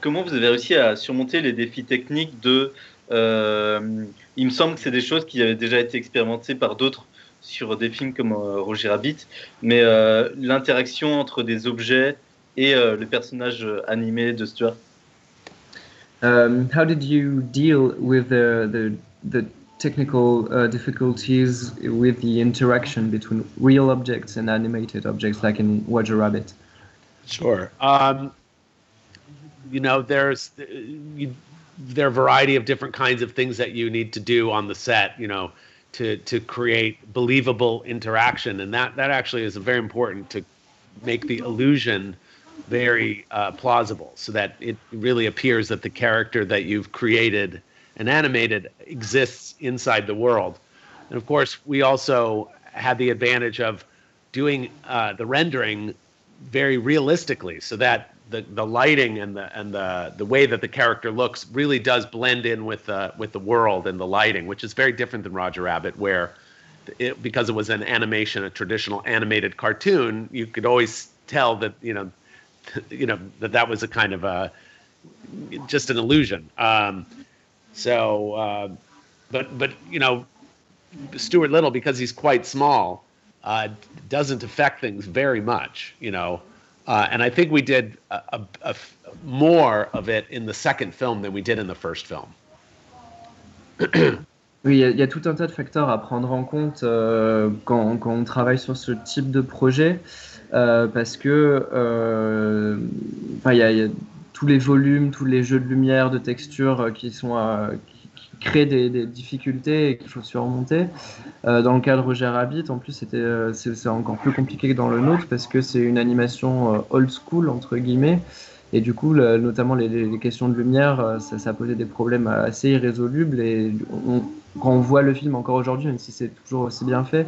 Comment vous avez réussi à surmonter les défis techniques de euh, Il me semble que c'est des choses qui avaient déjà été expérimentées par d'autres sur des films comme euh, Roger Rabbit, mais euh, l'interaction entre des objets et euh, le personnage euh, animé de Stuart.
Um, how did you deal with the the, the technical uh, difficulties with the interaction between real objects and animated objects, like in Roger Rabbit?
Sure. Um, you know, there's you, there are a variety of different kinds of things that you need to do on the set. You know, to to create believable interaction, and that that actually is very important to make the illusion very uh, plausible, so that it really appears that the character that you've created and animated exists inside the world. And of course, we also had the advantage of doing uh, the rendering very realistically, so that the, the lighting and the and the the way that the character looks really does blend in with the with the world and the lighting, which is very different than Roger Rabbit, where it, because it was an animation, a traditional animated cartoon, you could always tell that you know, you know that that was a kind of a just an illusion. Um, so, uh, but but you know, Stuart Little because he's quite small uh, doesn't affect things very much. You know, uh, and I think we did a, a, a more of it in the second film than we did in the first film.
Oui, il y, a tout un tas de facteurs à prendre en compte euh, quand, quand, on travaille sur ce type de projet, euh, parce que euh, il y, y, a tous les volumes, tous les jeux de lumière, de texture euh, qui sont qui, créent des, difficultés et qu'il faut surmonter. dans le cas de Roger Rabbit, en plus, c'était c'est encore plus compliqué que dans le nôtre parce que c'est une animation old school entre guillemets. Et du coup, notamment les, questions de lumière, ça, ça posait des problèmes assez irrésolubles. Et quand on voit le film encore aujourd'hui, même si c'est toujours aussi bien fait,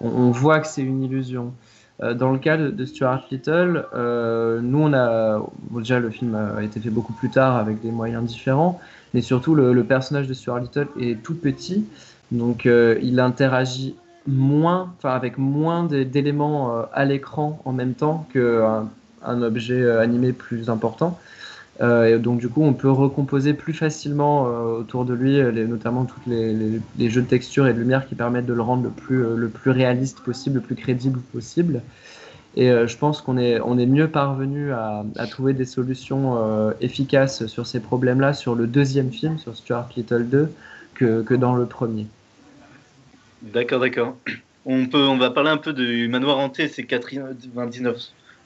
on, voit que c'est une illusion. Euh, dans le cas de, Stuart Little, euh, nous on a déjà le film a été fait beaucoup plus tard avec des moyens différents, mais surtout le, personnage de Stuart Little est tout petit, donc euh, il interagit moins, enfin avec moins d'éléments euh, à l'écran en même temps qu'un un objet euh, animé plus important. Euh, et donc du coup, on peut recomposer plus facilement euh, autour de lui, notamment tous les, jeux de texture et de lumière qui permettent de le rendre euh, le plus réaliste possible, le plus crédible possible. Et euh, je pense qu'on est, on est mieux parvenu à, trouver des solutions euh, efficaces sur ces problèmes-là sur le deuxième film, sur Stuart Little 2, que, que dans le premier.
D'accord, d'accord. On, peut, on va parler un peu du manoir hanté, c'est 99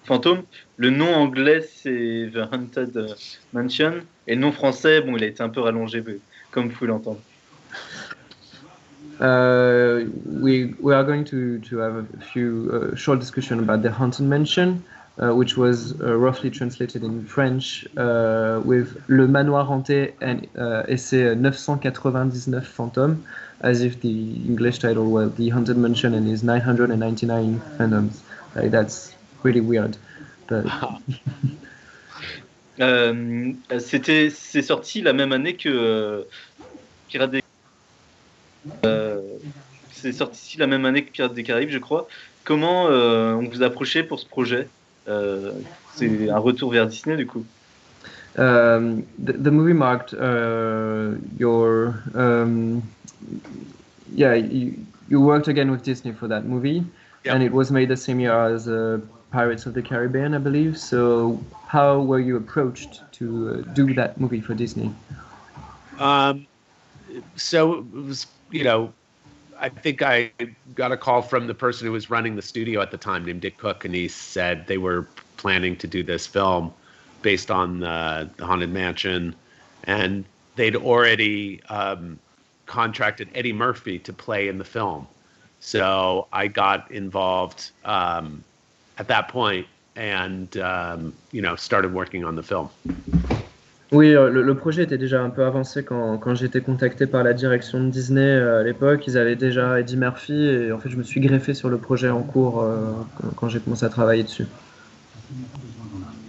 fantôme. Le nom anglais, c'est The Haunted Mansion. Et le nom français, bon, il a été un peu rallongé, comme vous pouvez l'entendre.
Uh, we we are going to to have a few uh, short discussion about the haunted mansion, uh, which was uh, roughly translated in French uh, with le manoir hanté and et c'est 999 fantômes, as if the English title was the haunted mansion and is 999 phantoms. Like that's really weird. But...
euh, c'était, c'est sorti la même année que euh, euh, c'est sorti la même année que Pirates des Caraïbes, je crois. Comment euh, on vous a approché pour ce projet? Euh, C'est un retour vers Disney, du coup.
Um, the, the, movie marked uh, your um, yeah you, you worked again with Disney for that movie yep. and it was made the same year as uh, Pirates of the Caribbean, I believe. So, how were you approached to uh, do that movie for Disney?
Um, so it was, you know, I think I got a call from the person who was running the studio at the time, named Dick Cook, and he said they were planning to do this film based on the, Haunted Mansion, and they'd already um, contracted Eddie Murphy to play in the film. So I got involved um, at that point and um, you know started working on the film.
Oui, euh, le, projet était déjà un peu avancé quand, quand j'ai été contacté par la direction de Disney euh, à l'époque. Ils avaient déjà Eddie Murphy et en fait je me suis greffé sur le projet en cours euh, quand j'ai commencé à travailler dessus.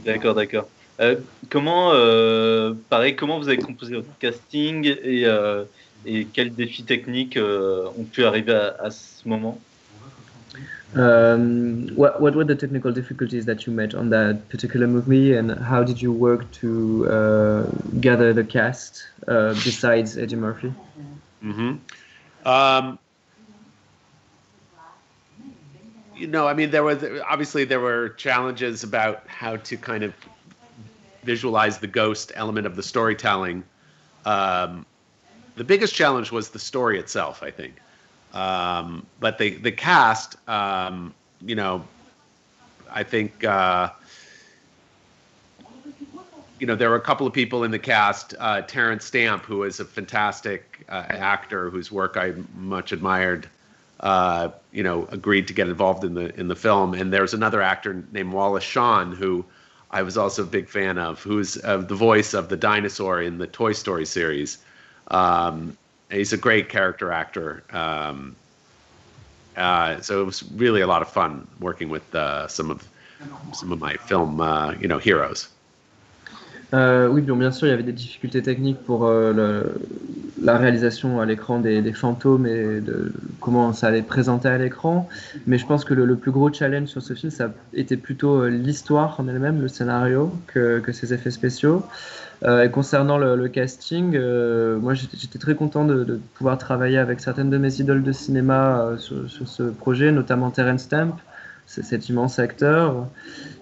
D'accord, d'accord. Comment, pareil, comment vous avez composé votre casting et, quels défis techniques ont pu arriver à ce moment?
Um, what what were the technical difficulties that you met on that particular movie, and how did you work to uh, gather the cast uh, besides Eddie Murphy?
Mm-hmm. Um, you know, I mean, there was obviously there were challenges about how to kind of visualize the ghost element of the storytelling. Um, the biggest challenge was the story itself, I think. Um, but the the cast, um, you know, I think uh, you know there were a couple of people in the cast. Uh, Terrence Stamp, who is a fantastic uh, actor whose work I much admired, uh, you know, agreed to get involved in the in the film. And there's another actor named Wallace Shawn who. I was also a big fan of, who's the voice of the dinosaur in the Toy Story series. Um, he's a great character actor. Um, uh, so it was really a lot of fun working with uh, some of some of my film, uh, you know, heroes.
Euh, oui, bien, sûr, il y avait des difficultés techniques pour euh, le- la réalisation à l'écran des, des fantômes et de comment ça allait présenter à l'écran. Mais je pense que le, le plus gros challenge sur ce film, ça été plutôt euh, l'histoire en elle-même, le scénario, que, que ses effets spéciaux. Euh, et concernant le, le casting, euh, moi j'étais très content de, de pouvoir travailler avec certaines de mes idoles de cinéma euh, sur, sur ce projet, notamment Terence Stamp, cet immense acteur.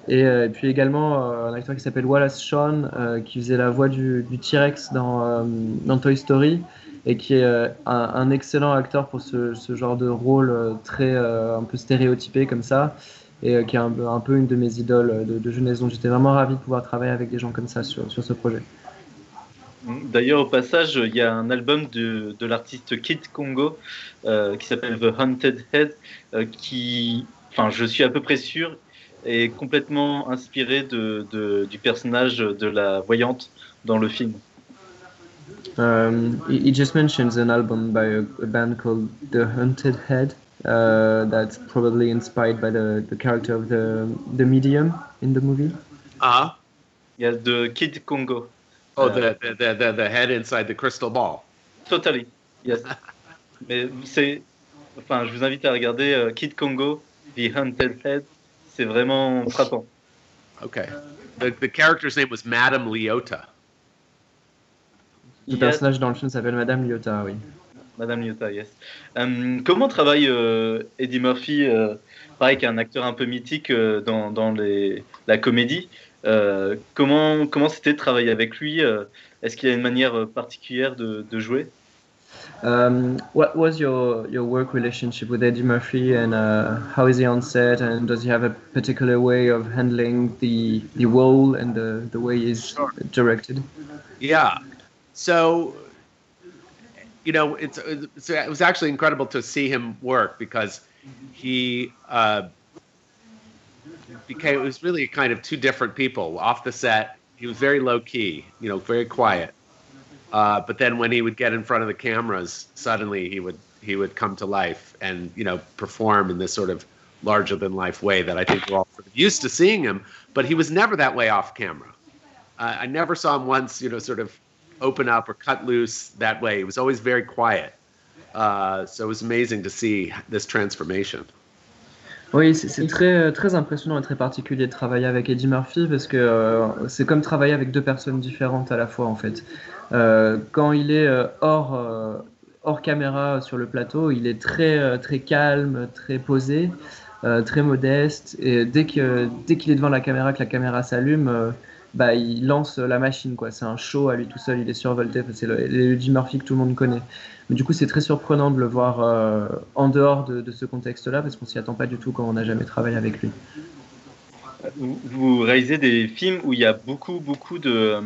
Et, euh, et puis également euh, un acteur qui s'appelle Wallace Shawn, euh, qui faisait la voix du, du T-Rex dans, dans Toy Story, et qui est un, un excellent acteur pour ce, ce genre de rôle très un peu stéréotypé comme ça, et euh, qui est un, peu- un peu une de mes idoles de, de jeunesse. Donc j'étais vraiment ravi de pouvoir travailler avec des gens comme ça sur, sur ce projet.
D'ailleurs, au passage, il y a un album de, de l'artiste Kid Congo euh, qui s'appelle The Haunted Head, euh, qui, enfin, je suis à peu près sûr, est complètement inspiré de, de- du personnage de la voyante dans le film.
Um, he, he just mentions an album by a, a band called The Haunted Head. Uh, that's probably inspired by the, the character of the the medium in the movie.
Uh-huh.
Il y a de Kid Congo.
Oh,
Uh,
the, the, the, the, the head inside the crystal ball.
Totally. Yes. Mais c'est, enfin, je vous invite à regarder euh, Kid Congo, The Haunted Head. C'est vraiment frappant.
Okay. The, the character's name was Madame Leota.
Le
Il y a-
personnage dans le film s'appelle Madame Lyota, oui.
Madame Lyotta, yes. Euh, comment travaille euh, Eddie Murphy, euh, pareil qu'un acteur un peu mythique euh, dans, dans les, la comédie euh, Comment comment c'était de travailler avec lui euh, Est-ce qu'il y a une manière particulière de, de jouer?
Um, what was your your work relationship with Eddie Murphy, and uh, how is he on set? And does he have a particular way of handling the the role and the the way he's directed?
Yeah. So, you know, it's, it's it was actually incredible to see him work because he uh, became it was really kind of two different people off the set. He was very low key, you know, very quiet. Uh, but then when he would get in front of the cameras, suddenly he would he would come to life and you know perform in this sort of larger than life way that I think we're all sort of used to seeing him. But he was never that way off camera. Uh, I never saw him once, you know, sort of open up or cut loose that way. He was always very quiet. So it was amazing to see this transformation.
Oui, c'est très, très impressionnant et très particulier de travailler avec Eddie Murphy parce que euh, c'est comme travailler avec deux personnes différentes à la fois en fait. Euh, quand il est euh, hors, euh, hors caméra sur le plateau, il est très, euh, très calme, très posé, euh, très modeste et dès que dès qu'il est devant la caméra, que la caméra s'allume, euh, bah, il lance la machine quoi. C'est un show à lui tout seul, il est survolté. C'est Eddie Murphy que tout le monde connaît. Mais du coup, c'est très surprenant de le voir euh, en dehors de, ce contexte-là parce qu'on s'y attend pas du tout quand on n'a jamais travaillé avec lui.
vous, réalisez des films où il y a beaucoup beaucoup de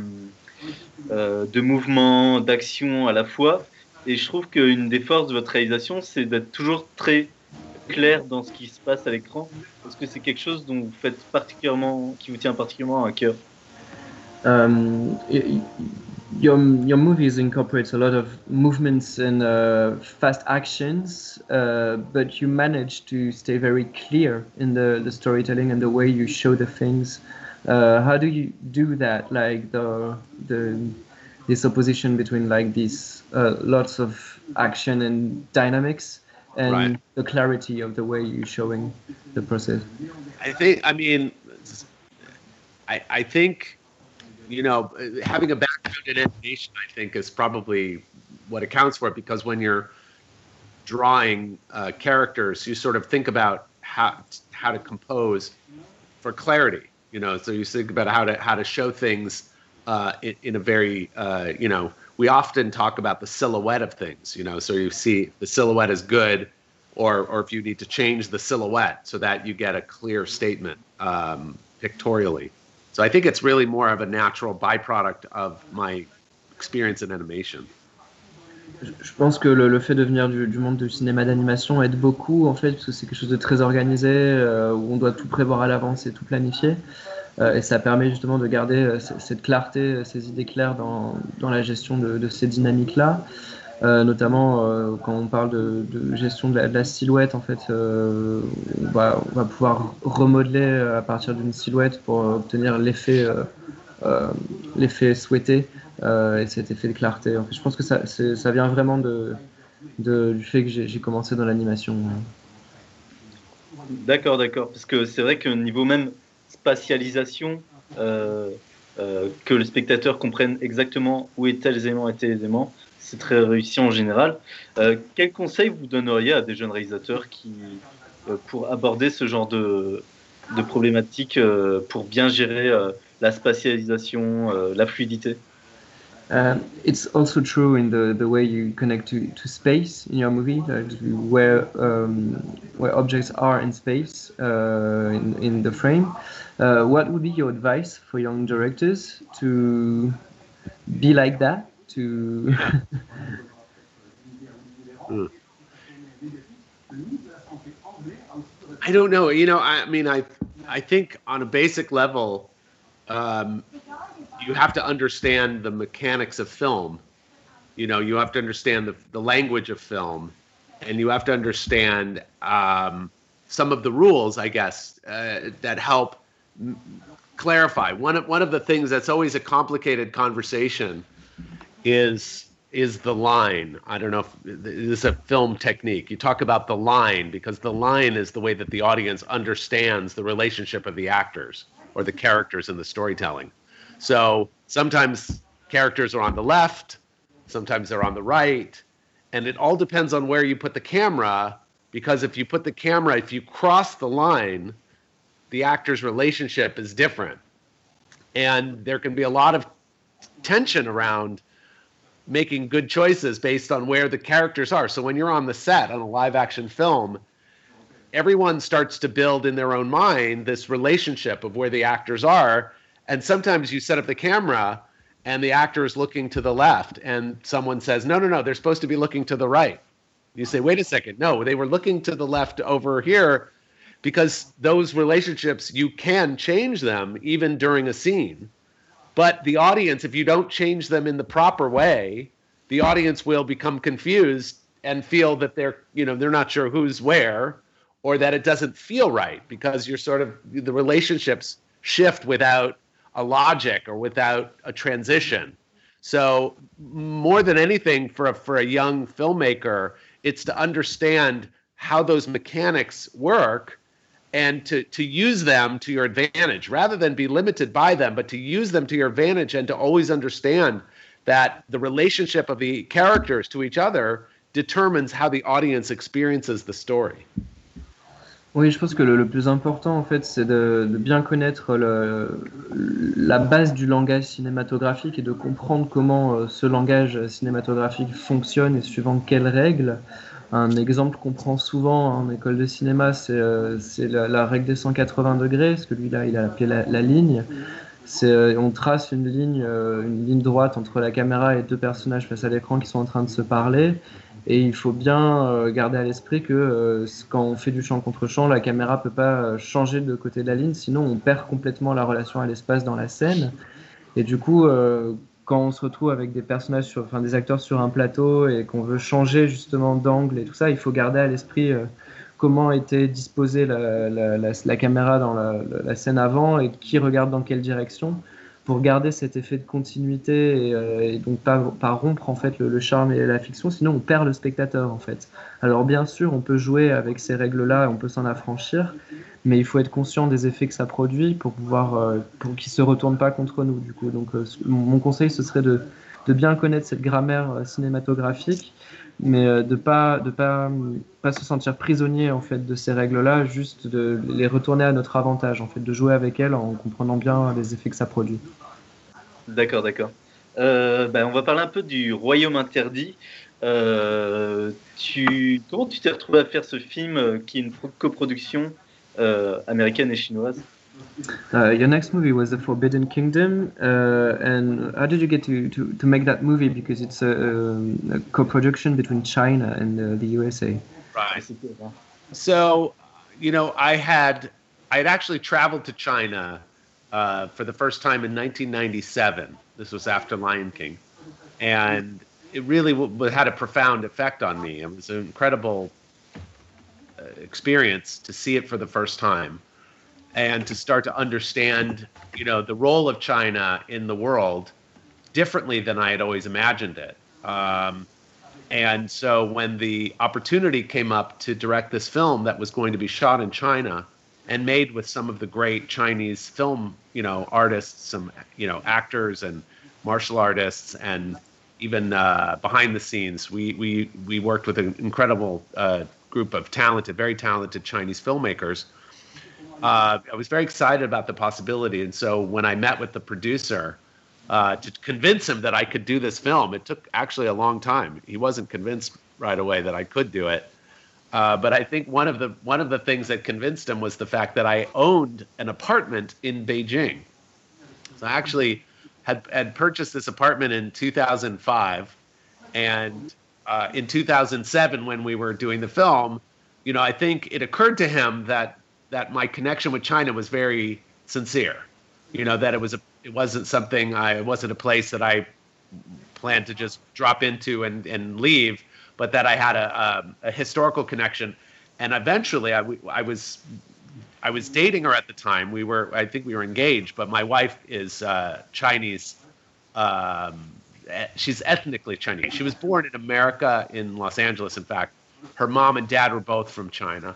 euh, de mouvements, d'actions à la fois, et je trouve qu'une des forces de votre réalisation, c'est d'être toujours très clair dans ce qui se passe à l'écran. Est-ce que c'est quelque chose dont vous faites particulièrement, qui vous tient particulièrement à cœur
Um, y- your your movies incorporates a lot of movements and uh, fast actions, uh, but you manage to stay very clear in the, the storytelling and the way you show the things. Uh, how do you do that? Like the the this opposition between like these uh, lots of action and dynamics and
Right.
the clarity of the way you're showing the process.
I think, I mean, I, I think, you know, having a background in animation, I think, is probably what accounts for it because when you're drawing uh, characters, you sort of think about how how to compose for clarity. You know, so you think about how to how to show things uh, in, in a very uh, you know. We often talk about the silhouette of things. You know, so you see the silhouette is good, or or if you need to change the silhouette so that you get a clear statement um, pictorially. So I think it's really more of a natural byproduct of my experience in animation.
Je pense que le, fait de venir du, monde du cinéma d'animation aide beaucoup en fait parce que c'est quelque chose de très organisé euh, où on doit tout prévoir à l'avance et tout planifier Euh, et ça permet justement de garder euh, cette clarté, ces idées claires dans, la gestion de, ces dynamiques là. Euh, notamment euh, quand on parle de, gestion de la, silhouette, en fait, euh, on, va, pouvoir remodeler à partir d'une silhouette pour obtenir l'effet l'effet souhaité et cet effet de clarté. Je pense que ça, ça vient vraiment de, du fait que j'ai commencé dans l'animation.
D'accord, d'accord. Parce que c'est vrai qu'au niveau même spatialisation, que le spectateur comprenne exactement où est tels éléments et tels éléments, c'est très réussi en général. Euh, quel conseil vous donneriez à des jeunes réalisateurs qui, euh, pour aborder ce genre de, de problématiques, euh, pour bien gérer euh, la spatialisation, la fluidité?
Uh, it's also true in the, the way you connect to, to space in your movie, like where um, where objects are in space uh, in, in the frame. Uh, what would be your advice for young directors to be like that? To
I don't know. You know, I mean, I I think on a basic level, um, you have to understand the mechanics of film. You know, you have to understand the, the language of film, and you have to understand um, some of the rules, I guess, uh, that help m- clarify. One of one of the things that's always a complicated conversation is is the line. I don't know if this is a film technique. You talk about the line because the line is the way that the audience understands the relationship of the actors or the characters in the storytelling. So sometimes characters are on the left, sometimes they're on the right, and it all depends on where you put the camera. Because if you put the camera, if you cross the line, the actor's relationship is different. And there can be a lot of tension around making good choices based on where the characters are. So when you're on the set on a live action film, everyone starts to build in their own mind this relationship of where the actors are. And sometimes you set up the camera and the actor is looking to the left and someone says no no no they're supposed to be looking to the right. You say wait a second. No they were looking to the left over here because those relationships you can change them even during a scene but the audience if you don't change them in the proper way the audience will become confused and feel that they're you know they're not sure who's where or that it doesn't feel right because you're sort of the relationships shift without a logic or without a transition. So more than anything for a, for a young filmmaker, it's to understand how those mechanics work and to, to use them to your advantage rather than be limited by them, but to use them to your advantage and to always understand that the relationship of the characters to each other determines how the audience experiences the story.
Oui, je pense que le, plus important, en fait, c'est de, bien connaître la base du langage cinématographique et de comprendre comment euh, ce langage cinématographique fonctionne et suivant quelles règles. Un exemple qu'on prend souvent en école de cinéma, c'est euh, la, règle des 180 degrés, parce que lui, là, il a appelé la, ligne. Euh, on trace une ligne, euh, une ligne droite entre la caméra et deux personnages face à l'écran qui sont en train de se parler. Et il faut bien garder à l'esprit que quand on fait du champ contre champ, la caméra peut pas changer de côté de la ligne, sinon on perd complètement la relation à l'espace dans la scène. Et du coup, quand on se retrouve avec des personnages, sur, enfin des acteurs sur un plateau et qu'on veut changer justement d'angle et tout ça, il faut garder à l'esprit comment était disposée la caméra dans la, scène avant et qui regarde dans quelle direction pour garder cet effet de continuité et, euh, et donc pas, pas, rompre en fait le, le, charme et la fiction, sinon on perd le spectateur en fait. Alors bien sûr, on peut jouer avec ces règles-là, on peut s'en affranchir, mais il faut être conscient des effets que ça produit pour pouvoir, euh, pour qu'ils se retournent pas contre nous. Du coup, donc euh, mon conseil ce serait de, de bien connaître cette grammaire euh, cinématographique mais euh, de pas de pas pas se sentir prisonnier en fait de ces règles-là, juste de les retourner à notre avantage en fait, de jouer avec elles en comprenant bien les effets que ça produit.
D'accord, d'accord. Euh, ben, on va parler un peu du Royaume interdit. Euh, tu, comment tu t'es retrouvé à faire ce film qui est une coproduction américaine et chinoise?
Uh, your next movie was The Forbidden Kingdom, uh, and how did you get to, to, to make that movie? Because it's a, a, a co-production between China and uh, the USA.
Right. So, you know, I had I had actually traveled to China uh, for the first time in 1997. This was after Lion King, and it really had a profound effect on me. It was an incredible uh, experience to see it for the first time and to start to understand, you know, the role of China in the world differently than I had always imagined it. Um, and so when the opportunity came up to direct this film that was going to be shot in China and made with some of the great Chinese film, you know, artists, some, you know, actors and martial artists and even uh, behind the scenes, we, we, we worked with an incredible uh, group of talented, very talented Chinese filmmakers. Uh, I was very excited about the possibility. And so when I met with the producer, uh, to convince him that I could do this film. It took actually a long time. He wasn't convinced right away that I could do it. Uh, but I think one of the one of the things that convinced him was the fact that I owned an apartment in Beijing. So I actually had had purchased this apartment in 2005, and uh, in 2007 when we were doing the film, you know, I think it occurred to him that that my connection with China was very sincere. You know, that it was a it wasn't something I it wasn't a place that I planned to just drop into and and leave, but that I had a a, a historical connection. And eventually, I, I was I was dating her at the time. We were I think we were engaged, but my wife is uh, Chinese. Um, she's ethnically Chinese. She was born in America in Los Angeles. In fact, her mom and dad were both from China.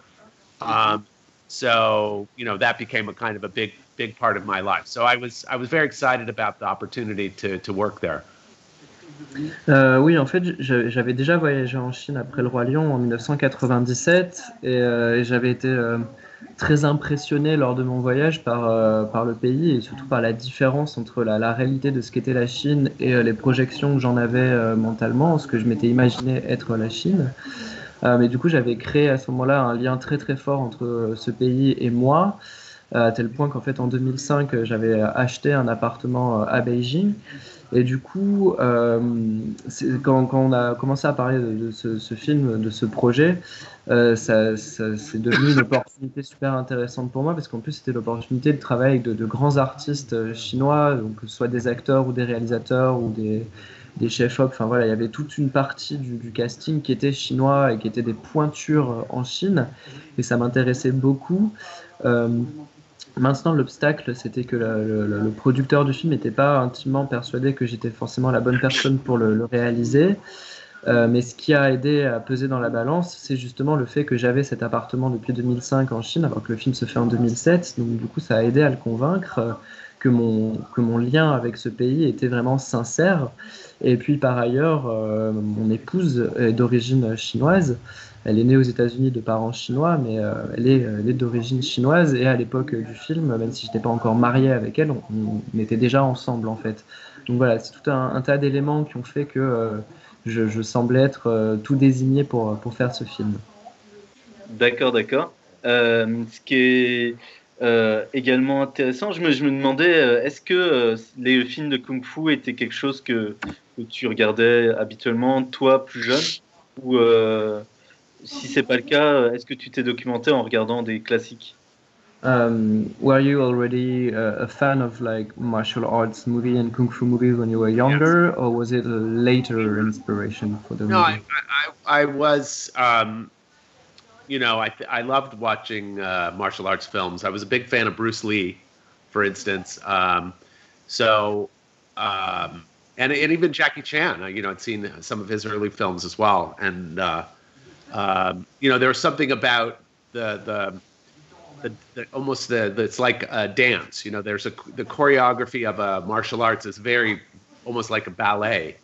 Um, so you know that became a kind of a big big part of my life. So I was I was very excited about the opportunity to to work there.
Euh, oui, en fait, j'avais déjà voyagé en Chine après le Roi Lion en 1997 et, euh, et j'avais été euh, très impressionné lors de mon voyage par, par le pays et surtout par la différence entre la, réalité de ce qu'était la Chine et les projections que j'en avais mentalement, ce que je m'étais imaginé être la Chine. Mais du coup, j'avais créé à ce moment-là un lien très très fort entre ce pays et moi à tel point qu'en fait en 2005 j'avais acheté un appartement à Beijing. Et du coup euh, quand, on a commencé à parler de, ce, film, de ce projet, euh, ça, ça c'est devenu une opportunité super intéressante pour moi parce qu'en plus c'était l'opportunité de travailler avec de, de, grands artistes chinois, donc que ce soit des acteurs ou des réalisateurs ou des, des chefs-op. Enfin voilà, il y avait toute une partie du, casting qui était chinois et qui était des pointures en Chine et ça m'intéressait beaucoup. Euh, Maintenant, l'obstacle, c'était que le, producteur du film n'était pas intimement persuadé que j'étais forcément la bonne personne pour le, réaliser. Euh, mais ce qui a aidé à peser dans la balance, c'est justement le fait que j'avais cet appartement depuis 2005 en Chine, alors que le film se fait en 2007. Donc, du coup, ça a aidé à le convaincre euh, que mon, que mon lien avec ce pays était vraiment sincère. Et puis, par ailleurs, euh, mon épouse est d'origine chinoise. Elle est née aux États-Unis de parents chinois, mais euh, elle est, d'origine chinoise. Et à l'époque du film, même si je n'étais pas encore marié avec elle, on, était déjà ensemble en fait. Donc voilà, c'est tout un, tas d'éléments qui ont fait que euh, je, je, semblais être tout désigné pour, pour faire ce film.
D'accord, d'accord. Ce qui est euh, également intéressant, je me, je me demandais, est-ce que les films de Kung Fu étaient quelque chose que, que tu regardais habituellement, toi, plus jeune? Ou si c'est pas le cas, est-ce que tu t'es documenté en regardant des classiques?
Um, Were you already uh, a fan of like martial arts movie and kung fu movies when you were younger, yes. or was it a later inspiration for the
no,
movie?
No, I, I, I, was. Um, you know, I I loved watching uh, martial arts films. I was a big fan of Bruce Lee, for instance. Um, so, um, and and even Jackie Chan. You know, I'd seen some of his early films as well, and. Uh, um, you know, there was something about the the, the, the almost the, the, it's like a dance. You know, there's a the choreography of a martial arts is very almost like a ballet.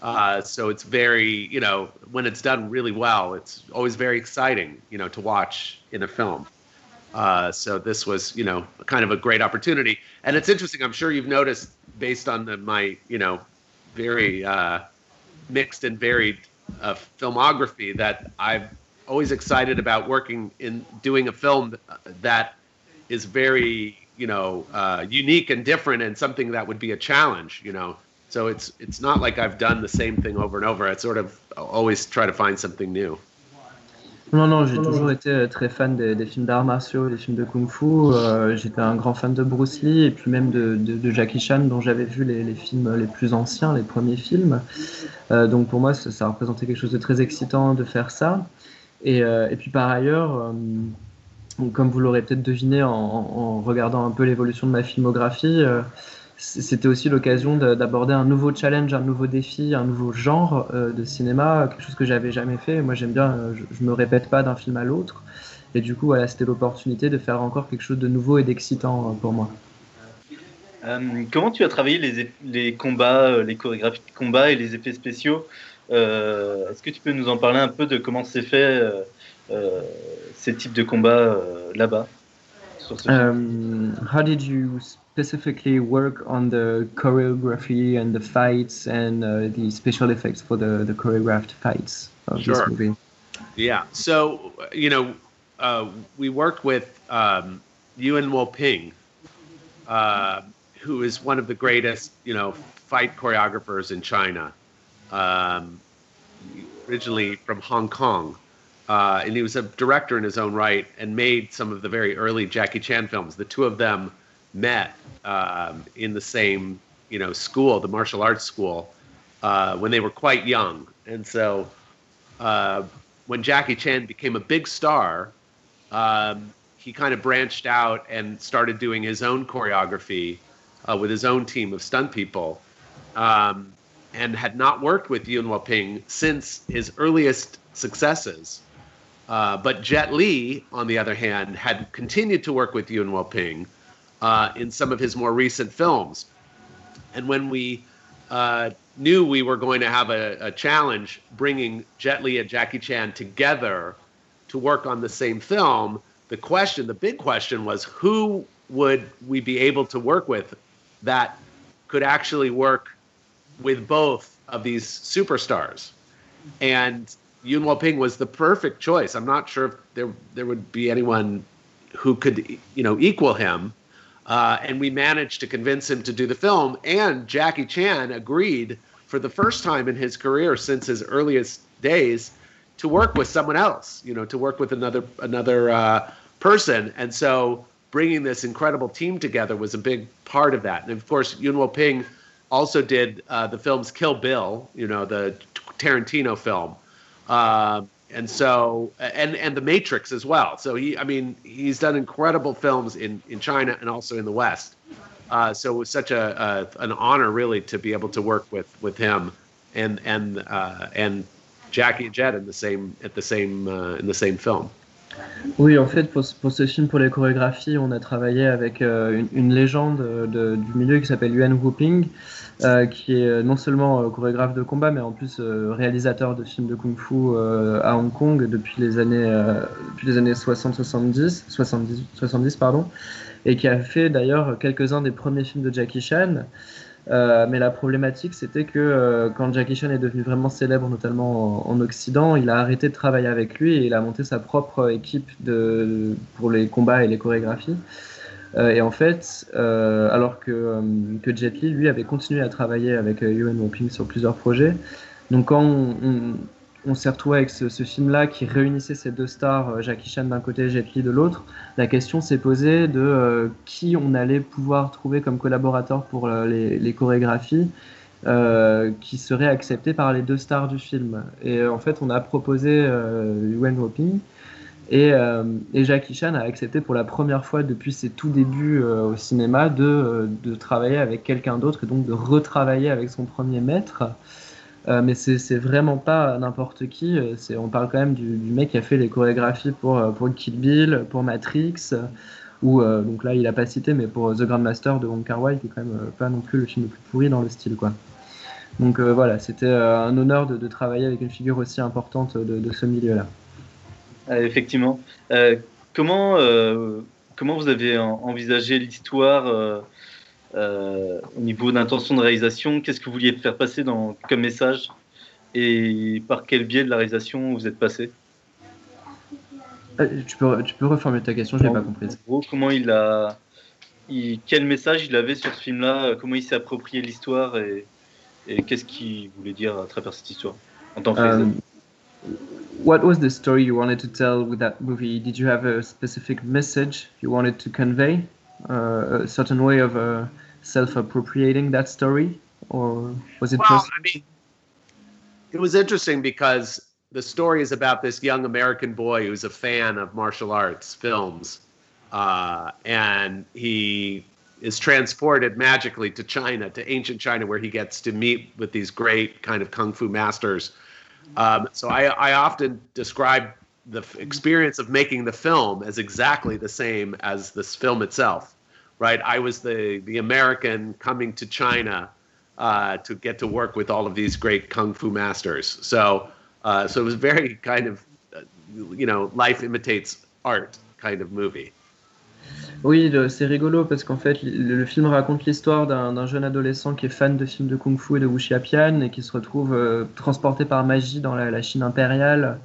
Uh, so it's very, you know, when it's done really well, it's always very exciting, you know, to watch in a film. Uh, so this was, you know, kind of a great opportunity. And it's interesting. I'm sure you've noticed, based on the, my, you know, very uh, mixed and varied a filmography that I'm always excited about working in doing a film that is very you know uh, unique and different and something that would be a challenge you know so it's it's not like I've done the same thing over and over I sort of always try to find something new
Non, non, j'ai toujours été euh, très fan des, films d'arts martiaux, des films de kung-fu. Euh, J'étais un grand fan de Bruce Lee et puis même de, de, Jackie Chan, dont j'avais vu les, les, films les plus anciens, les premiers films. Euh, donc pour moi, ça, représentait quelque chose de très excitant de faire ça. Et, et puis par ailleurs, comme vous l'aurez peut-être deviné en, regardant un peu l'évolution de ma filmographie, c'était aussi l'occasion d'aborder un nouveau challenge, un nouveau défi, un nouveau genre euh, de cinéma, quelque chose que j'avais jamais fait. Moi, j'aime bien, euh, je, je, me répète pas d'un film à l'autre. Et du coup, voilà, c'était l'opportunité de faire encore quelque chose de nouveau et d'excitant euh, pour moi.
Euh, comment tu as travaillé les, les, combats, les chorégraphies de combat et les effets spéciaux Est-ce que tu peux nous en parler un peu de comment c'est fait ces types de combats là-bas
um, How did you specifically work on the choreography and the fights and uh, the special effects for the, the choreographed fights of
sure.
this movie.
Yeah. So, you know, uh, we worked with um, Yuan Woping, uh, who is one of the greatest, you know, fight choreographers in China, um, originally from Hong Kong. Uh, and he was a director in his own right and made some of the very early Jackie Chan films. The two of them met um, in the same you know school, the martial arts school, uh, when they were quite young. And so uh, when Jackie Chan became a big star, um, he kind of branched out and started doing his own choreography uh, with his own team of stunt people. Um, and had not worked with Yun Waping since his earliest successes. Uh, but Jet Li, on the other hand, had continued to work with Yun Waping uh, in some of his more recent films. And when we uh, knew we were going to have a, a, challenge bringing Jet Li and Jackie Chan together to work on the same film, the question, the big question was who would we be able to work with that could actually work with both of these superstars? And Yun Waping was the perfect choice. I'm not sure if there there would be anyone who could you know equal him. Uh, and we managed to convince him to do the film. And Jackie Chan agreed for the first time in his career since his earliest days to work with someone else, you know, to work with another another uh, person. And so bringing this incredible team together was a big part of that. And of course, Yun Wo Ping also did uh, the films Kill Bill, you know, the Tarantino film. Uh, and so and and the matrix as well. So he i mean he's done incredible films in in china and also in the west. Uh, so it was such a, an honor really to be able to work with with him and and uh, and jackie and jet in the same at the same uh, in the same film.
Oui, en fait, pour, pour, ce film, pour les chorégraphies, on a travaillé avec euh, une, une, légende de, du milieu qui s'appelle Yuan Wuping, euh, qui est non seulement euh, chorégraphe de combat, mais en plus euh, réalisateur de films de kung-fu euh, à Hong Kong depuis les années, euh, depuis les années 60-70, 70, 70, pardon, et qui a fait d'ailleurs quelques-uns des premiers films de Jackie Chan. Euh, mais la problématique, c'était que euh, quand Jackie Chan est devenu vraiment célèbre, notamment en, en, Occident, il a arrêté de travailler avec lui et il a monté sa propre équipe de, pour les combats et les chorégraphies. Euh, et en fait, euh, alors que, que, Jet Li, lui, avait continué à travailler avec Yuan Woping sur plusieurs projets, donc quand on, s'est retrouvé avec ce, film-là qui réunissait ces deux stars, Jackie Chan d'un côté et Jet Li de l'autre, la question s'est posée de euh, qui on allait pouvoir trouver comme collaborateur pour euh, les, chorégraphies euh, qui serait accepté par les deux stars du film. Et en fait, on a proposé Yuan Woping et, et, Jackie Chan a accepté pour la première fois depuis ses tout débuts au cinéma de, de travailler avec quelqu'un d'autre et donc de retravailler avec son premier maître. Euh, mais c'est vraiment pas n'importe qui. On parle quand même du, mec qui a fait les chorégraphies pour, pour Kill Bill, pour Matrix, ou euh, donc là il a pas cité, mais pour The Grandmaster de Wong Kar Wai, qui est quand même euh, pas non plus le film le plus pourri dans le style. Donc euh, voilà, c'était un honneur de, travailler avec une figure aussi importante de ce milieu-là.
Effectivement. comment, comment vous avez envisagé l'histoire euh, au niveau d'intention de réalisation, qu'est-ce que vous vouliez faire passer dans, comme message? Et par quel biais de la réalisation vous êtes passé?
Euh, tu, peux, tu peux reformuler ta question, je n'ai pas compris.
En gros, comment il a, il, quel message il avait sur ce film-là, comment il s'est approprié l'histoire et, et qu'est-ce qu'il voulait dire à travers cette histoire en tant que
euh, what was the story you wanted to tell with that movie? Did you have a specific message you wanted to convey, uh, a certain way of uh, self-appropriating that story, or was it
Well,
just?
I mean, it was interesting because the story is about this young American boy who's a fan of martial arts films, uh, and he is transported magically to China, to ancient China, where he gets to meet with these great kind of kung fu masters. Um, so I, I often describe the experience of making the film as exactly the same as this film itself, right? I was the the American coming to China uh, to get to work with all of these great kung fu masters. So, uh, so it was very kind of, uh, you know, life imitates art kind of movie.
Oui, c'est rigolo parce qu'en fait, le, film raconte l'histoire d'un jeune adolescent qui est fan de films de kung-fu et de wuxiapian et qui se retrouve euh, transporté par magie dans la, Chine impériale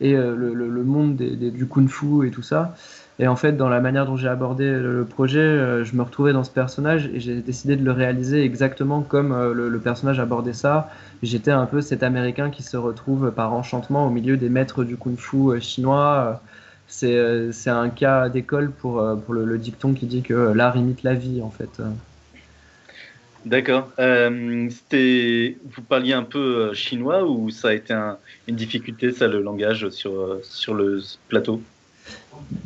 et euh, le, monde du kung-fu et tout ça. Et en fait, dans la manière dont j'ai abordé le, projet, euh, je me retrouvais dans ce personnage et j'ai décidé de le réaliser exactement comme le, personnage abordait ça. J'étais un peu cet Américain qui se retrouve par enchantement au milieu des maîtres du kung-fu chinois. C'est euh, c'est un cas d'école pour, euh, pour le, le dicton qui dit que l'art imite la vie, en fait.
D'accord. Euh, c'était, vous parliez un peu chinois ou ça a été un- une difficulté, ça, le langage sur, sur le plateau?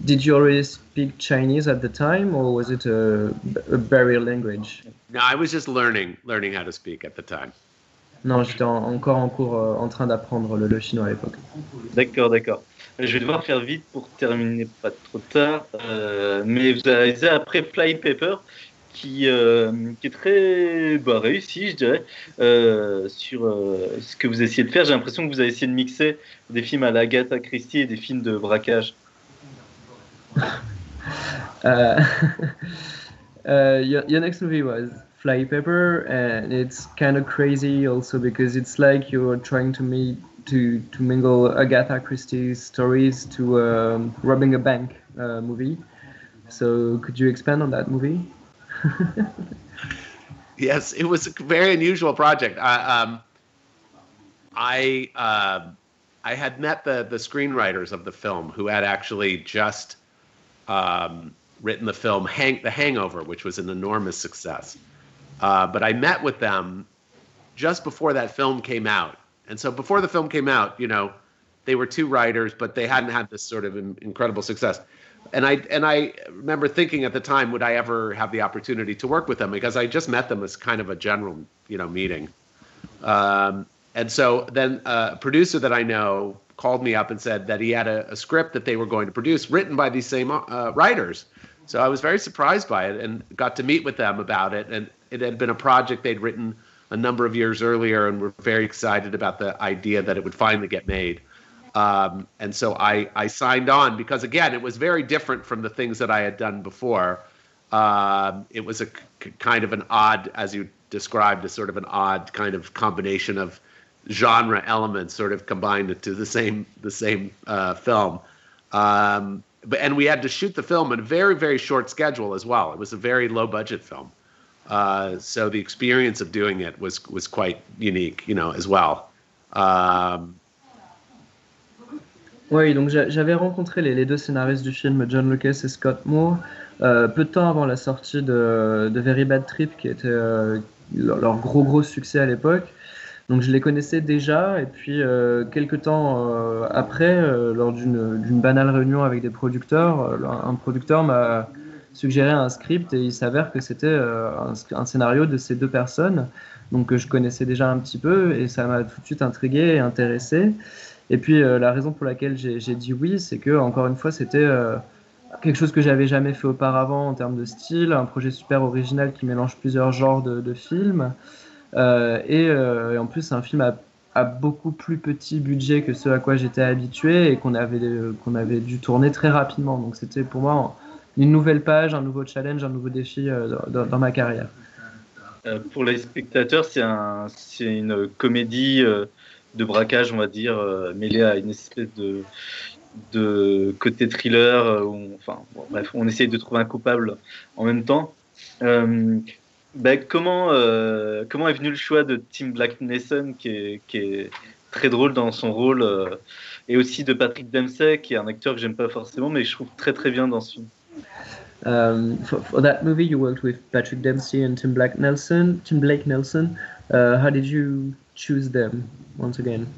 Did you already speak Chinese at the time, or was it a, a barrier language?
No, I was just learning, learning how to speak at the time.
Non, j'étais en- encore en cours euh, en train d'apprendre le, le chinois à l'époque.
D'accord, d'accord. Je vais devoir faire vite pour terminer pas trop tard. Euh, mais vous avez après Flying Paper, qui, euh, qui est très bah, réussi, je dirais, euh, sur ce que vous essayez de faire. J'ai l'impression que vous avez essayé de mixer des films à la Agatha Christie et des films de braquage.
Your next movie was Fly Paper, and it's kind of crazy also because it's like you're trying to meet to to mingle Agatha Christie's stories to um, robbing a bank uh, movie. So could you expand on that movie?
Yes, it was a very unusual project. I, um, I, uh, I had met the the screenwriters of the film who had actually just um, written the film Hang, The Hangover, which was an enormous success. Uh, but I met with them just before that film came out, and so before the film came out, you know, they were two writers, but they hadn't had this sort of incredible success. And I and I remember thinking at the time, would I ever have the opportunity to work with them? Because I just met them as kind of a general, you know, meeting. Um, and so then a producer that I know called me up and said that he had a, a script that they were going to produce, written by these same uh, writers. So I was very surprised by it and got to meet with them about it. And it had been a project they'd written a number of years earlier, and we were very excited about the idea that it would finally get made. Um, and so I, I signed on because again, it was very different from the things that I had done before. Um, it was a kind of an odd, as you described, a sort of an odd kind of combination of genre elements, sort of combined into the same the same uh, film. Um, but and we had to shoot the film in a very very short schedule as well. It was a very low budget film, uh, so the experience of doing it was was quite unique, you know, as well. Um,
Oui, donc j'a- j'avais rencontré les, deux scénaristes du film, John Lucas et Scott Moore, euh, peu de temps avant la sortie de, Very Bad Trip, qui était euh, leur, gros gros succès à l'époque. Donc je les connaissais déjà, et puis euh, quelques temps après, lors d'une banale réunion avec des producteurs, un producteur m'a suggéré un script et il s'avère que c'était euh, un, scénario de ces deux personnes, donc que je connaissais déjà un petit peu, et ça m'a tout de suite intrigué et intéressé. Et puis euh, la raison pour laquelle j'ai dit oui, c'est que encore une fois, c'était euh, quelque chose que j'avais jamais fait auparavant en termes de style, un projet super original qui mélange plusieurs genres de, films. Euh, et, euh, en plus, c'est un film à, à beaucoup plus petit budget que ce à quoi j'étais habitué et qu'on avait, qu'on avait dû tourner très rapidement. Donc c'était pour moi une nouvelle page, un nouveau challenge, un nouveau défi euh, dans, ma carrière.
Euh, pour les spectateurs, c'est un, c'est une comédie euh, de braquage, on va dire, mêlée à une espèce de, côté thriller. où on- enfin, bref, on essaye de trouver un coupable en même temps. Ben, comment, est venu le choix de Tim Black Nason, qui est, très drôle dans son rôle. et aussi de Patrick Dempsey, qui est un acteur que j'aime pas forcément, mais je trouve très très bien dans ce film.
Um, for, for that movie, you worked with Patrick Dempsey and Tim Blake Nelson. Tim Blake Nelson. Uh, how did you choose them once again?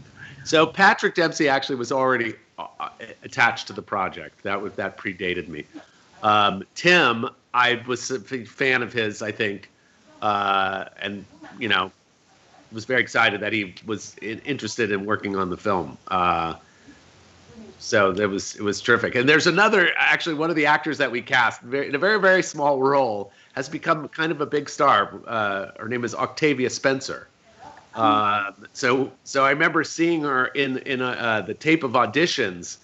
So Patrick Dempsey actually was already uh, attached to the project. That was that predated me. Um, Tim, I was a big fan of his. I think, uh, and you know, was very excited that he was interested in working on the film. Uh, so it was it was terrific. And there's another actually one of the actors that we cast very, in a very very small role has become kind of a big star. Uh, her name is Octavia Spencer. Uh, so so I remember seeing her in in a, uh, the tape of auditions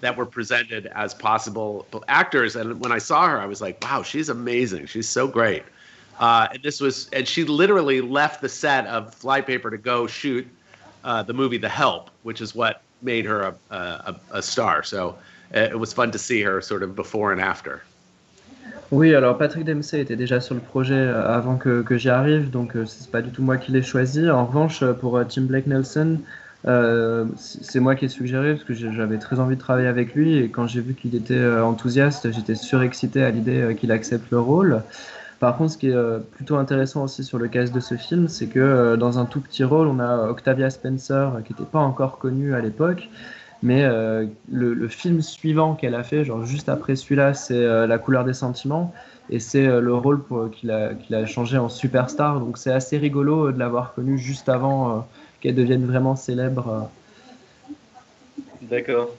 that were presented as possible actors, and when I saw her, I was like, wow, she's amazing. She's so great. Uh, and this was and she literally left the set of Flypaper to go shoot uh, the movie The Help, which is what made her a, star. So uh, it was fun to see her sort of before and after.
Oui, alors Patrick Dempsey était déjà sur le projet euh, avant que, que j'y arrive, donc euh, c'est pas du tout moi qui l'ai choisi. En revanche, euh, pour Tim Blake Nelson, c'est moi qui ai suggéré parce que j'avais très envie de travailler avec lui et quand j'ai vu qu'il était enthousiaste, j'étais surexcité à l'idée qu'il accepte le rôle. Par contre, ce qui est euh, plutôt intéressant aussi sur le cast de ce film, c'est que euh, dans un tout petit rôle, on a Octavia Spencer euh, qui n'était pas encore connue à l'époque. Mais le, film suivant qu'elle a fait, genre juste après celui-là, c'est La couleur des sentiments. Et c'est le rôle qu'il a, a changé en superstar. Donc c'est assez rigolo de l'avoir connue juste avant qu'elle devienne vraiment célèbre.
D'accord.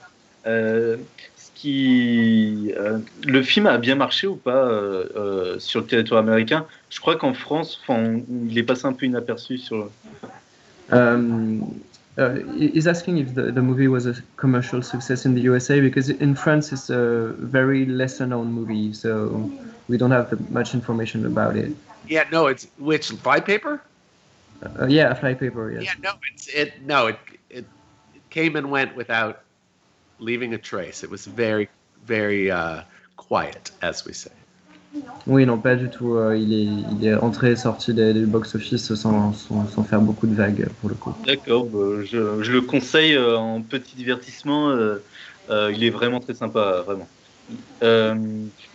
Qui, euh, le film a bien marché ou pas euh, euh, sur le territoire américain? Je crois qu'en France, on- il est passé un peu inaperçu sur.
Um, uh, he's asking if the, the movie was a commercial success in the USA because in France it's a very lesser known movie, so we don't have the, much information about it.
Yeah, no, it's which Flypaper?
Uh, yeah, Flypaper, yes.
Yeah, no, it's it. No, it it came and went without leaving a trace. It was very, very uh, quiet, as we say.
Oui, non, pas du tout. euh, il, est, il est entré et sorti des, des box-office sans, sans, sans faire beaucoup de vagues, pour le coup.
D'accord, bah, je, je le conseille euh, en petit divertissement. euh, euh, il est vraiment très sympa, vraiment. Euh,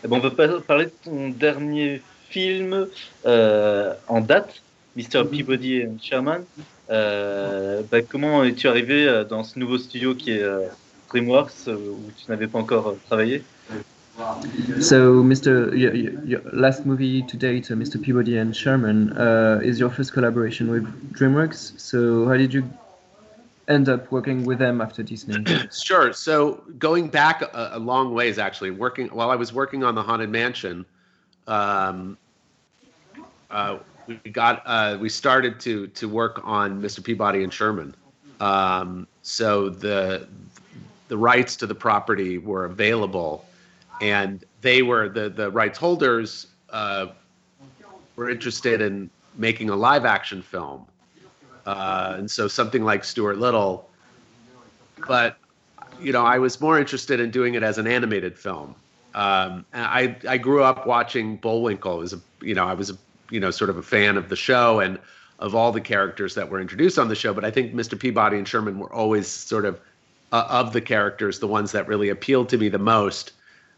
eh ben, on va pas- parler de ton dernier film euh, en date, Mr. Peabody and Sherman. Euh, bah, comment es-tu arrivé dans ce nouveau studio qui est euh, DreamWorks, euh, où tu n'avais pas encore euh, travaillé
So, Mr. Your, your, your last movie to date, uh, Mr. Peabody and Sherman, uh, is your first collaboration with DreamWorks. So, how did you end up working with them after Disney?
Sure. So going back a, a long ways, actually, working while I was working on the Haunted Mansion, um, uh, we got uh, we started to to work on Mr. Peabody and Sherman. Um, so the the rights to the property were available, and they were the the rights holders uh, were interested in making a live action film. Uh, and so something like Stuart Little but you know, I was more interested in doing it as an animated film. Um, I I grew up watching Bullwinkle. Was a you know I was a, you know sort of a fan of the show and of all the characters that were introduced on the show. But I think Mr. Peabody and Sherman were always sort of uh, of the characters the ones that really appealed to me the most.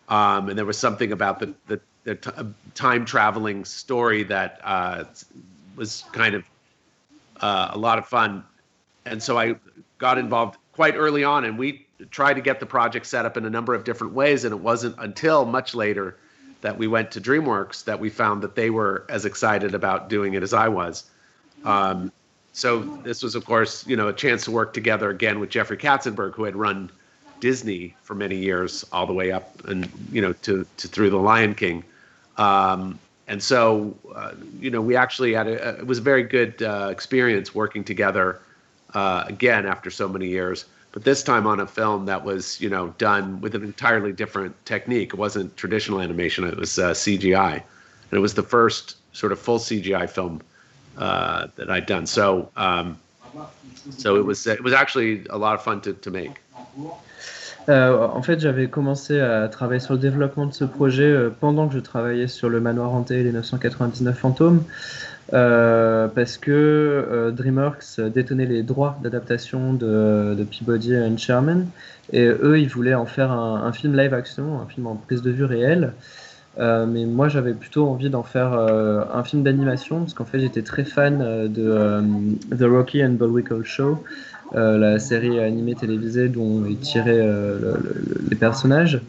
Um, and there was something about the the, the t- time traveling story that uh, was kind of uh, a lot of fun. And so I got involved quite early on, and we tried to get the project set up in a number of different ways. And it wasn't until much later that we went to DreamWorks that we found that they were as excited about doing it as I was. Um, so this was, of course, you know, a chance to work together again with Jeffrey Katzenberg, who had run Disney for many years, all the way up and you know to to through the Lion King. Um, and so, uh, you know, we actually had a, it was a very good uh, experience working together uh, again after so many years. But this time on a film that was, you know, done with an entirely different technique. It wasn't traditional animation; it was uh, CGI, and it was the first sort of full CGI film uh, that I'd done. So, um, so it was it was actually a lot of fun to to make.
Euh, en fait, j'avais commencé à travailler sur le développement de ce projet euh, pendant que je travaillais sur le manoir hanté et les 999 fantômes, euh, parce que DreamWorks détenait les droits d'adaptation de, de Peabody et Sherman, et eux, ils voulaient en faire un, un film live action, un film en prise de vue réelle. Euh, mais moi, j'avais plutôt envie d'en faire euh, un film d'animation, parce qu'en fait, j'étais très fan euh, de The Rocky and Bullwinkle Show, la série animée télévisée dont est tiré le- le- les personnages.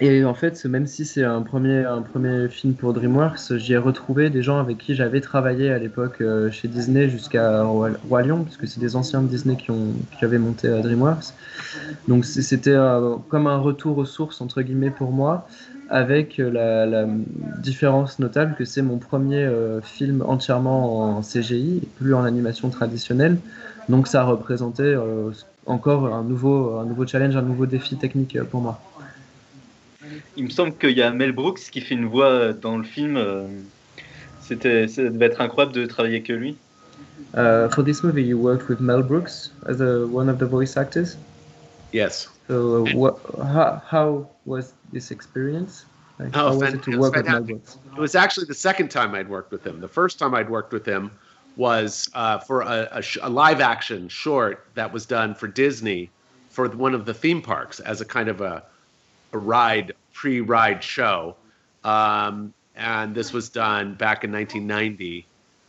Et en fait, même si c'est un premier, un premier film pour DreamWorks, j'y ai retrouvé des gens avec qui j'avais travaillé à l'époque euh, chez Disney jusqu'à Roi, Lion, puisque c'est des anciens de Disney qui, ont, qui avaient monté à DreamWorks. Donc c'était euh, comme un retour aux sources, entre guillemets, pour moi, avec euh, la, la différence notable que c'est mon premier euh, film entièrement en CGI, plus en animation traditionnelle. Donc ça représentait euh, encore un nouveau, un nouveau challenge, un nouveau défi technique euh, pour moi.
Il me semble qu'il y a Mel Brooks qui fait une voix euh, dans le film. euh, C'était, ça devait être incroyable de travailler avec lui.
Uh, for this movie, you worked with Mel Brooks as a, one of the voice actors?
Yes.
So, uh, what, how, how was this experience? Like,
Oh,
how was it to work with Mel. Brooks?
It was actually the second time I'd worked with him. The first time I'd worked with him was uh, for a, a, sh- a live action short that was done for Disney for one of the theme parks as a kind of a, a ride, pre ride show. Um, and this was done back in 1990.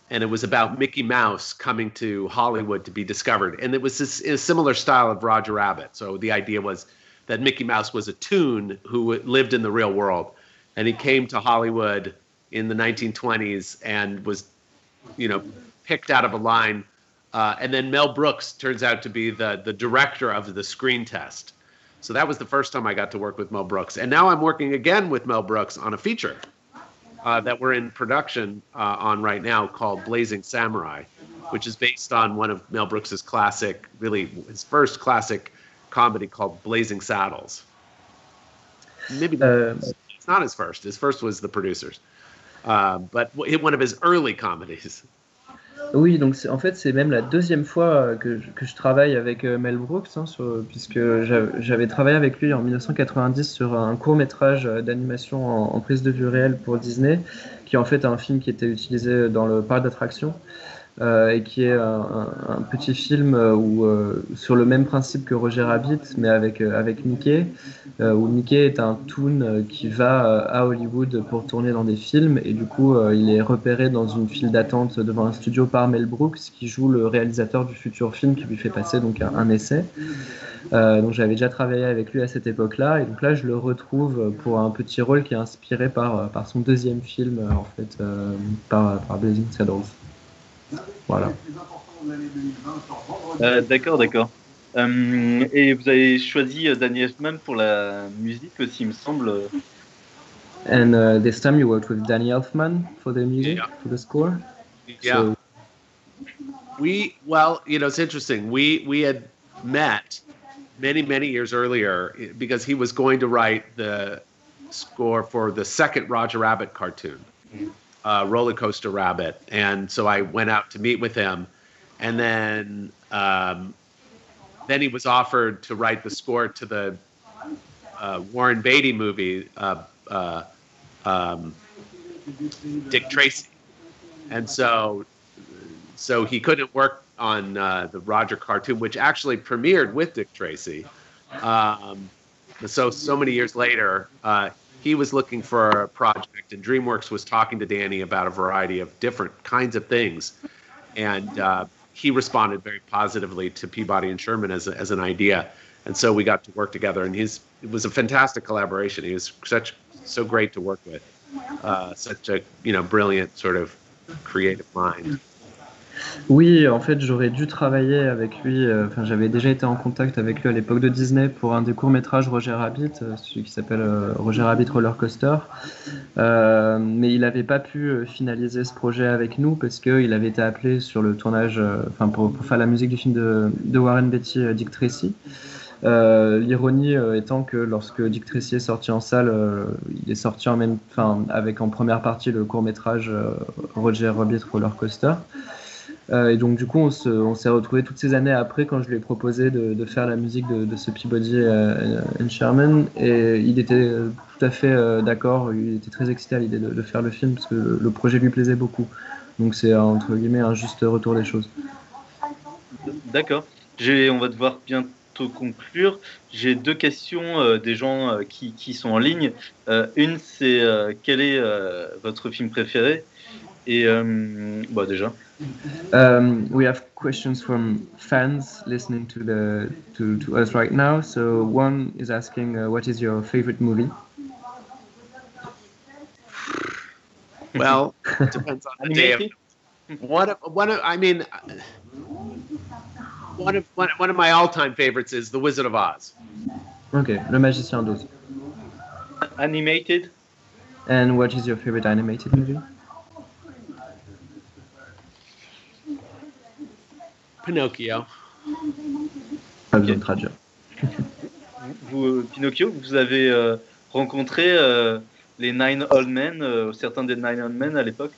And it was about Mickey Mouse coming to Hollywood to be discovered. And it was this, a similar style of Roger Rabbit. So the idea was that Mickey Mouse was a toon who lived in the real world and he came to Hollywood in the 1920s and was, you know, picked out of a line. Uh, and then Mel Brooks turns out to be the the director of the screen test. So that was the first time I got to work with Mel Brooks, and now I'm working again with Mel Brooks on a feature uh, that we're in production uh, on right now called Blazing Samurai, which is based on one of Mel Brooks's classic, really his first classic comedy called Blazing Saddles. Maybe
Euh,
it's not his first. His first was The Producers, uh, but one of his early comedies.
Oui, donc en fait, c'est même la deuxième fois euh, que, je- travaille avec euh, Mel Brooks, hein, sur- puisque j'a- j'avais travaillé avec lui en 1990 sur un court métrage euh, d'animation en, en prise de vue réelle pour Disney, qui est en fait un film qui était utilisé dans le parc d'attractions. Euh, et qui est un, petit film euh, où, euh, sur le même principe que Roger Rabbit, mais avec, avec Mickey, où Mickey est un toon qui va à Hollywood pour tourner dans des films, et du coup il est repéré dans une file d'attente devant un studio par Mel Brooks, qui joue le réalisateur du futur film, qui lui fait passer donc un, essai. Donc j'avais déjà travaillé avec lui à cette époque-là, et donc là je le retrouve pour un petit rôle qui est inspiré par, par son deuxième film, en fait, par, par Blazing Saddles. Voilà.
Euh, d'accord, d'accord. Euh, et vous avez choisi euh, Danny Elfman pour la musique aussi, il me semble.
And uh, this time you worked with Danny Elfman for the music,
Yeah.
for the score?
Yeah.
So,
We well, you know, it's interesting. We we had met many many years earlier because he was going to write the score for the second Roger Rabbit cartoon, uh, Roller Coaster Rabbit, and so I went out to meet with him, and then um, then he was offered to write the score to the uh, Warren Beatty movie, uh, uh, um, Dick Tracy, and so so he couldn't work on uh, the Roger cartoon, which actually premiered with Dick Tracy. Um, so so many years later, uh, he was looking for a project, and DreamWorks was talking to Danny about a variety of different kinds of things, and uh, he responded very positively to Peabody and Sherman as, a, as an idea, and so we got to work together, and he's it was a fantastic collaboration. He was such so great to work with, uh, such a you know brilliant sort of creative mind.
Oui, en fait, j'aurais dû travailler avec lui. euh, j'avais déjà été en contact avec lui à l'époque de Disney pour un des courts métrages Roger Rabbit, euh, celui qui s'appelle euh, Roger Rabbit Roller Coaster. Mais il n'avait pas pu finaliser ce projet avec nous parce qu'il avait été appelé sur le tournage, enfin pour, faire la musique du film de, Warren Beatty, Dick Tracy. L'ironie étant que lorsque Dick Tracy est sorti en salle, il est sorti en même, avec en première partie le court métrage Roger Rabbit Roller Coaster. Euh, et donc du coup, on, se- s'est retrouvés toutes ces années après quand je lui ai proposé de, faire la musique de, ce Peabody euh, and Sherman. Et il était euh, tout à fait euh, d'accord, il était très excité à l'idée de, faire le film parce que le, projet lui plaisait beaucoup. Donc c'est entre guillemets un juste retour des choses.
D'accord. On va devoir bientôt conclure. J'ai deux questions euh, des gens euh, qui, sont en ligne. Euh, une, c'est euh, quel est euh, votre film préféré? Et euh, bah déjà.
Um, we have questions from fans listening to the to, to us right now. So one is asking, uh, "What is your favorite movie?"
Well, it depends on the day. Of,
Animated?
one of one of I mean, one of one, one of my all-time favorites is The Wizard of Oz.
Ok, Le Magicien d'Oz.
Animated
And what is your favorite animated movie?
Pinocchio.
Pas besoin de traduire.
vous, euh, Pinocchio, vous avez euh, rencontré euh, les Nine Old Men, euh, certains des Nine Old Men à l'époque?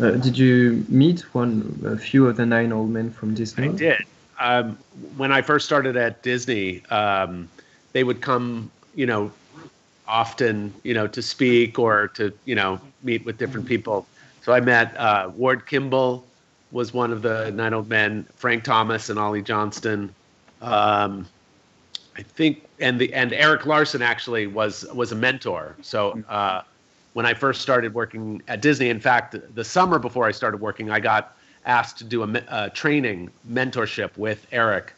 Uh, did you meet one, a few of the nine old men from Disney?
I did. Um, when I first started at Disney, um, they would come, you know, often, you know, to speak or to, you know, meet with different people. So I met uh, Ward Kimball was one of the nine old men, Frank Thomas and Ollie Johnston. Um, I think, and the and Eric Larson actually was was a mentor. So uh, when I first started working at Disney, in fact, the summer before I started working, I got asked to do a, a training mentorship with Eric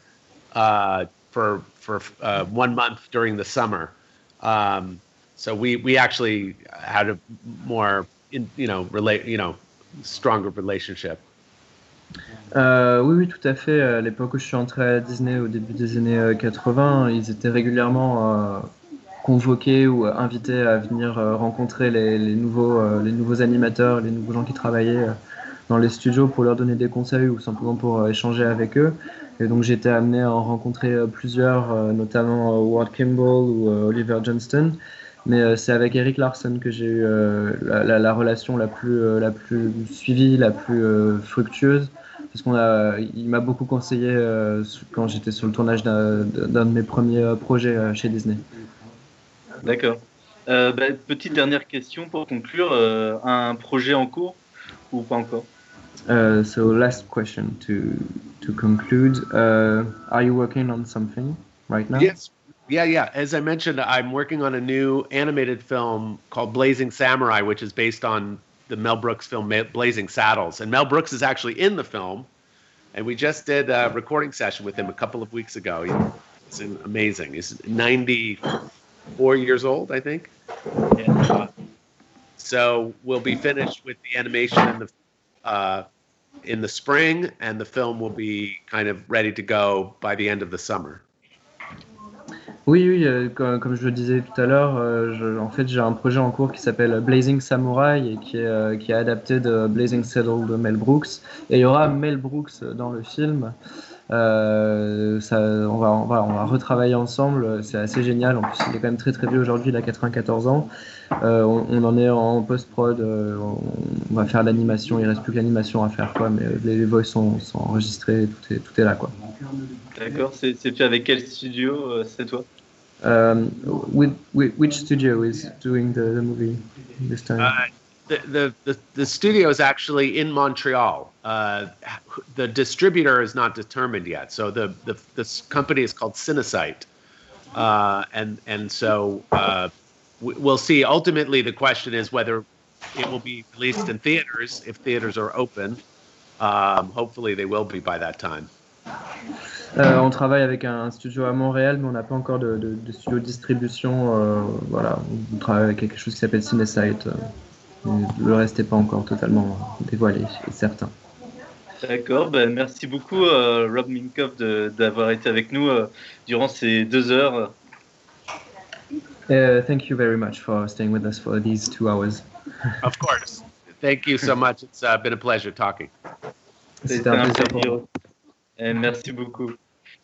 uh, for for uh, one month during the summer. Um, so we we actually had a more in, you know relate you know stronger relationship.
Euh, oui, oui, tout à fait. À l'époque où je suis entré à Disney, au début des années euh, 80, ils étaient régulièrement euh, convoqués ou euh, invités à venir euh, rencontrer les, nouveaux, euh, les nouveaux animateurs, les nouveaux gens qui travaillaient euh, dans les studios pour leur donner des conseils ou simplement pour euh, échanger avec eux. Et donc j'ai été amené à en rencontrer euh, plusieurs, euh, notamment euh, Ward Kimball ou euh, Oliver Johnston. Mais euh, c'est avec Eric Larson que j'ai eu euh, la, la- la relation la plus, euh, la plus suivie, la plus euh, fructueuse. Parce qu'on a, il m'a beaucoup conseillé euh, quand j'étais sur le tournage d'un d'un de mes premiers euh, projets euh, chez Disney.
D'accord. Euh, bah, petite dernière question pour conclure. euh, un projet en cours ou pas encore?
Uh, so last question to to conclude. Uh, are you working on something right now?
Yes. Yeah, yeah. As I mentioned, I'm working on a new animated film called Blazing Samurai, which is based on the Mel Brooks film Blazing Saddles. And Mel Brooks is actually in the film. And we just did a recording session with him a couple of weeks ago. It's amazing. He's 94 years old, I think. Uh, so we'll be finished with the animation in the uh, in the spring, and the film will be kind of ready to go by the end of the summer.
Oui, oui, euh, comme, je le disais tout à l'heure, euh, en fait j'ai un projet en cours qui s'appelle Blazing Samurai et qui est, euh, qui est adapté de Blazing Saddle de Mel Brooks. Et il y aura Mel Brooks dans le film. Euh, ça, on, va, on, va, on va retravailler ensemble, c'est assez génial. En plus, il est quand même très très vieux aujourd'hui, il a 94 ans. Euh, on, on en est en post-prod, euh, on, va faire l'animation, il reste plus que l'animation à faire, quoi, mais les, les voix sont, sont enregistrées, tout est, tout est là. Quoi.
D'accord. C'est fait avec quel studio euh, C'est toi?
Um, with, with, which studio is doing the, the movie this time?
Uh, the, the, the, studio is actually in Montreal. Uh, the distributor is not determined yet. So the, the this company is called Cinesite. Uh, and, and so uh, we- we'll see. Ultimately, the question is whether it will be released in theaters if theaters are open. Um, hopefully, they will be by that time.
Euh, on travaille avec un studio à Montréal, mais on n'a pas encore de, de, de studio de distribution. euh, voilà, on travaille avec quelque chose qui s'appelle Cinesite. euh, le reste n'est pas encore totalement dévoilé, c'est certain.
D'accord. Ben, merci beaucoup, euh, Rob Minkoff, de- d'avoir été avec nous euh, durant ces deux heures.
Uh, thank you very much for staying with us for these two hours.
Of course. Thank you so much. It's uh, been a pleasure talking.
C'était un plaisir pour moi.
Et merci beaucoup.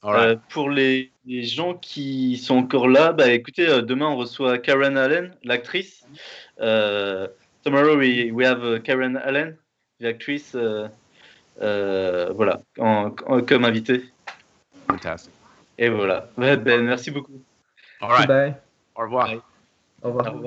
All right.
Euh, pour les, les gens qui sont encore là, bah, écoutez, euh, demain on reçoit Karen Allen, l'actrice. Euh, tomorrow we, we have uh, Karen Allen, the actress. Uh, euh, voilà, en- en- comme invité.
Fantastic.
Et voilà. Ben, merci beaucoup.
All right.
Bye.
Au revoir.
Bye.
Au revoir.
Au revoir.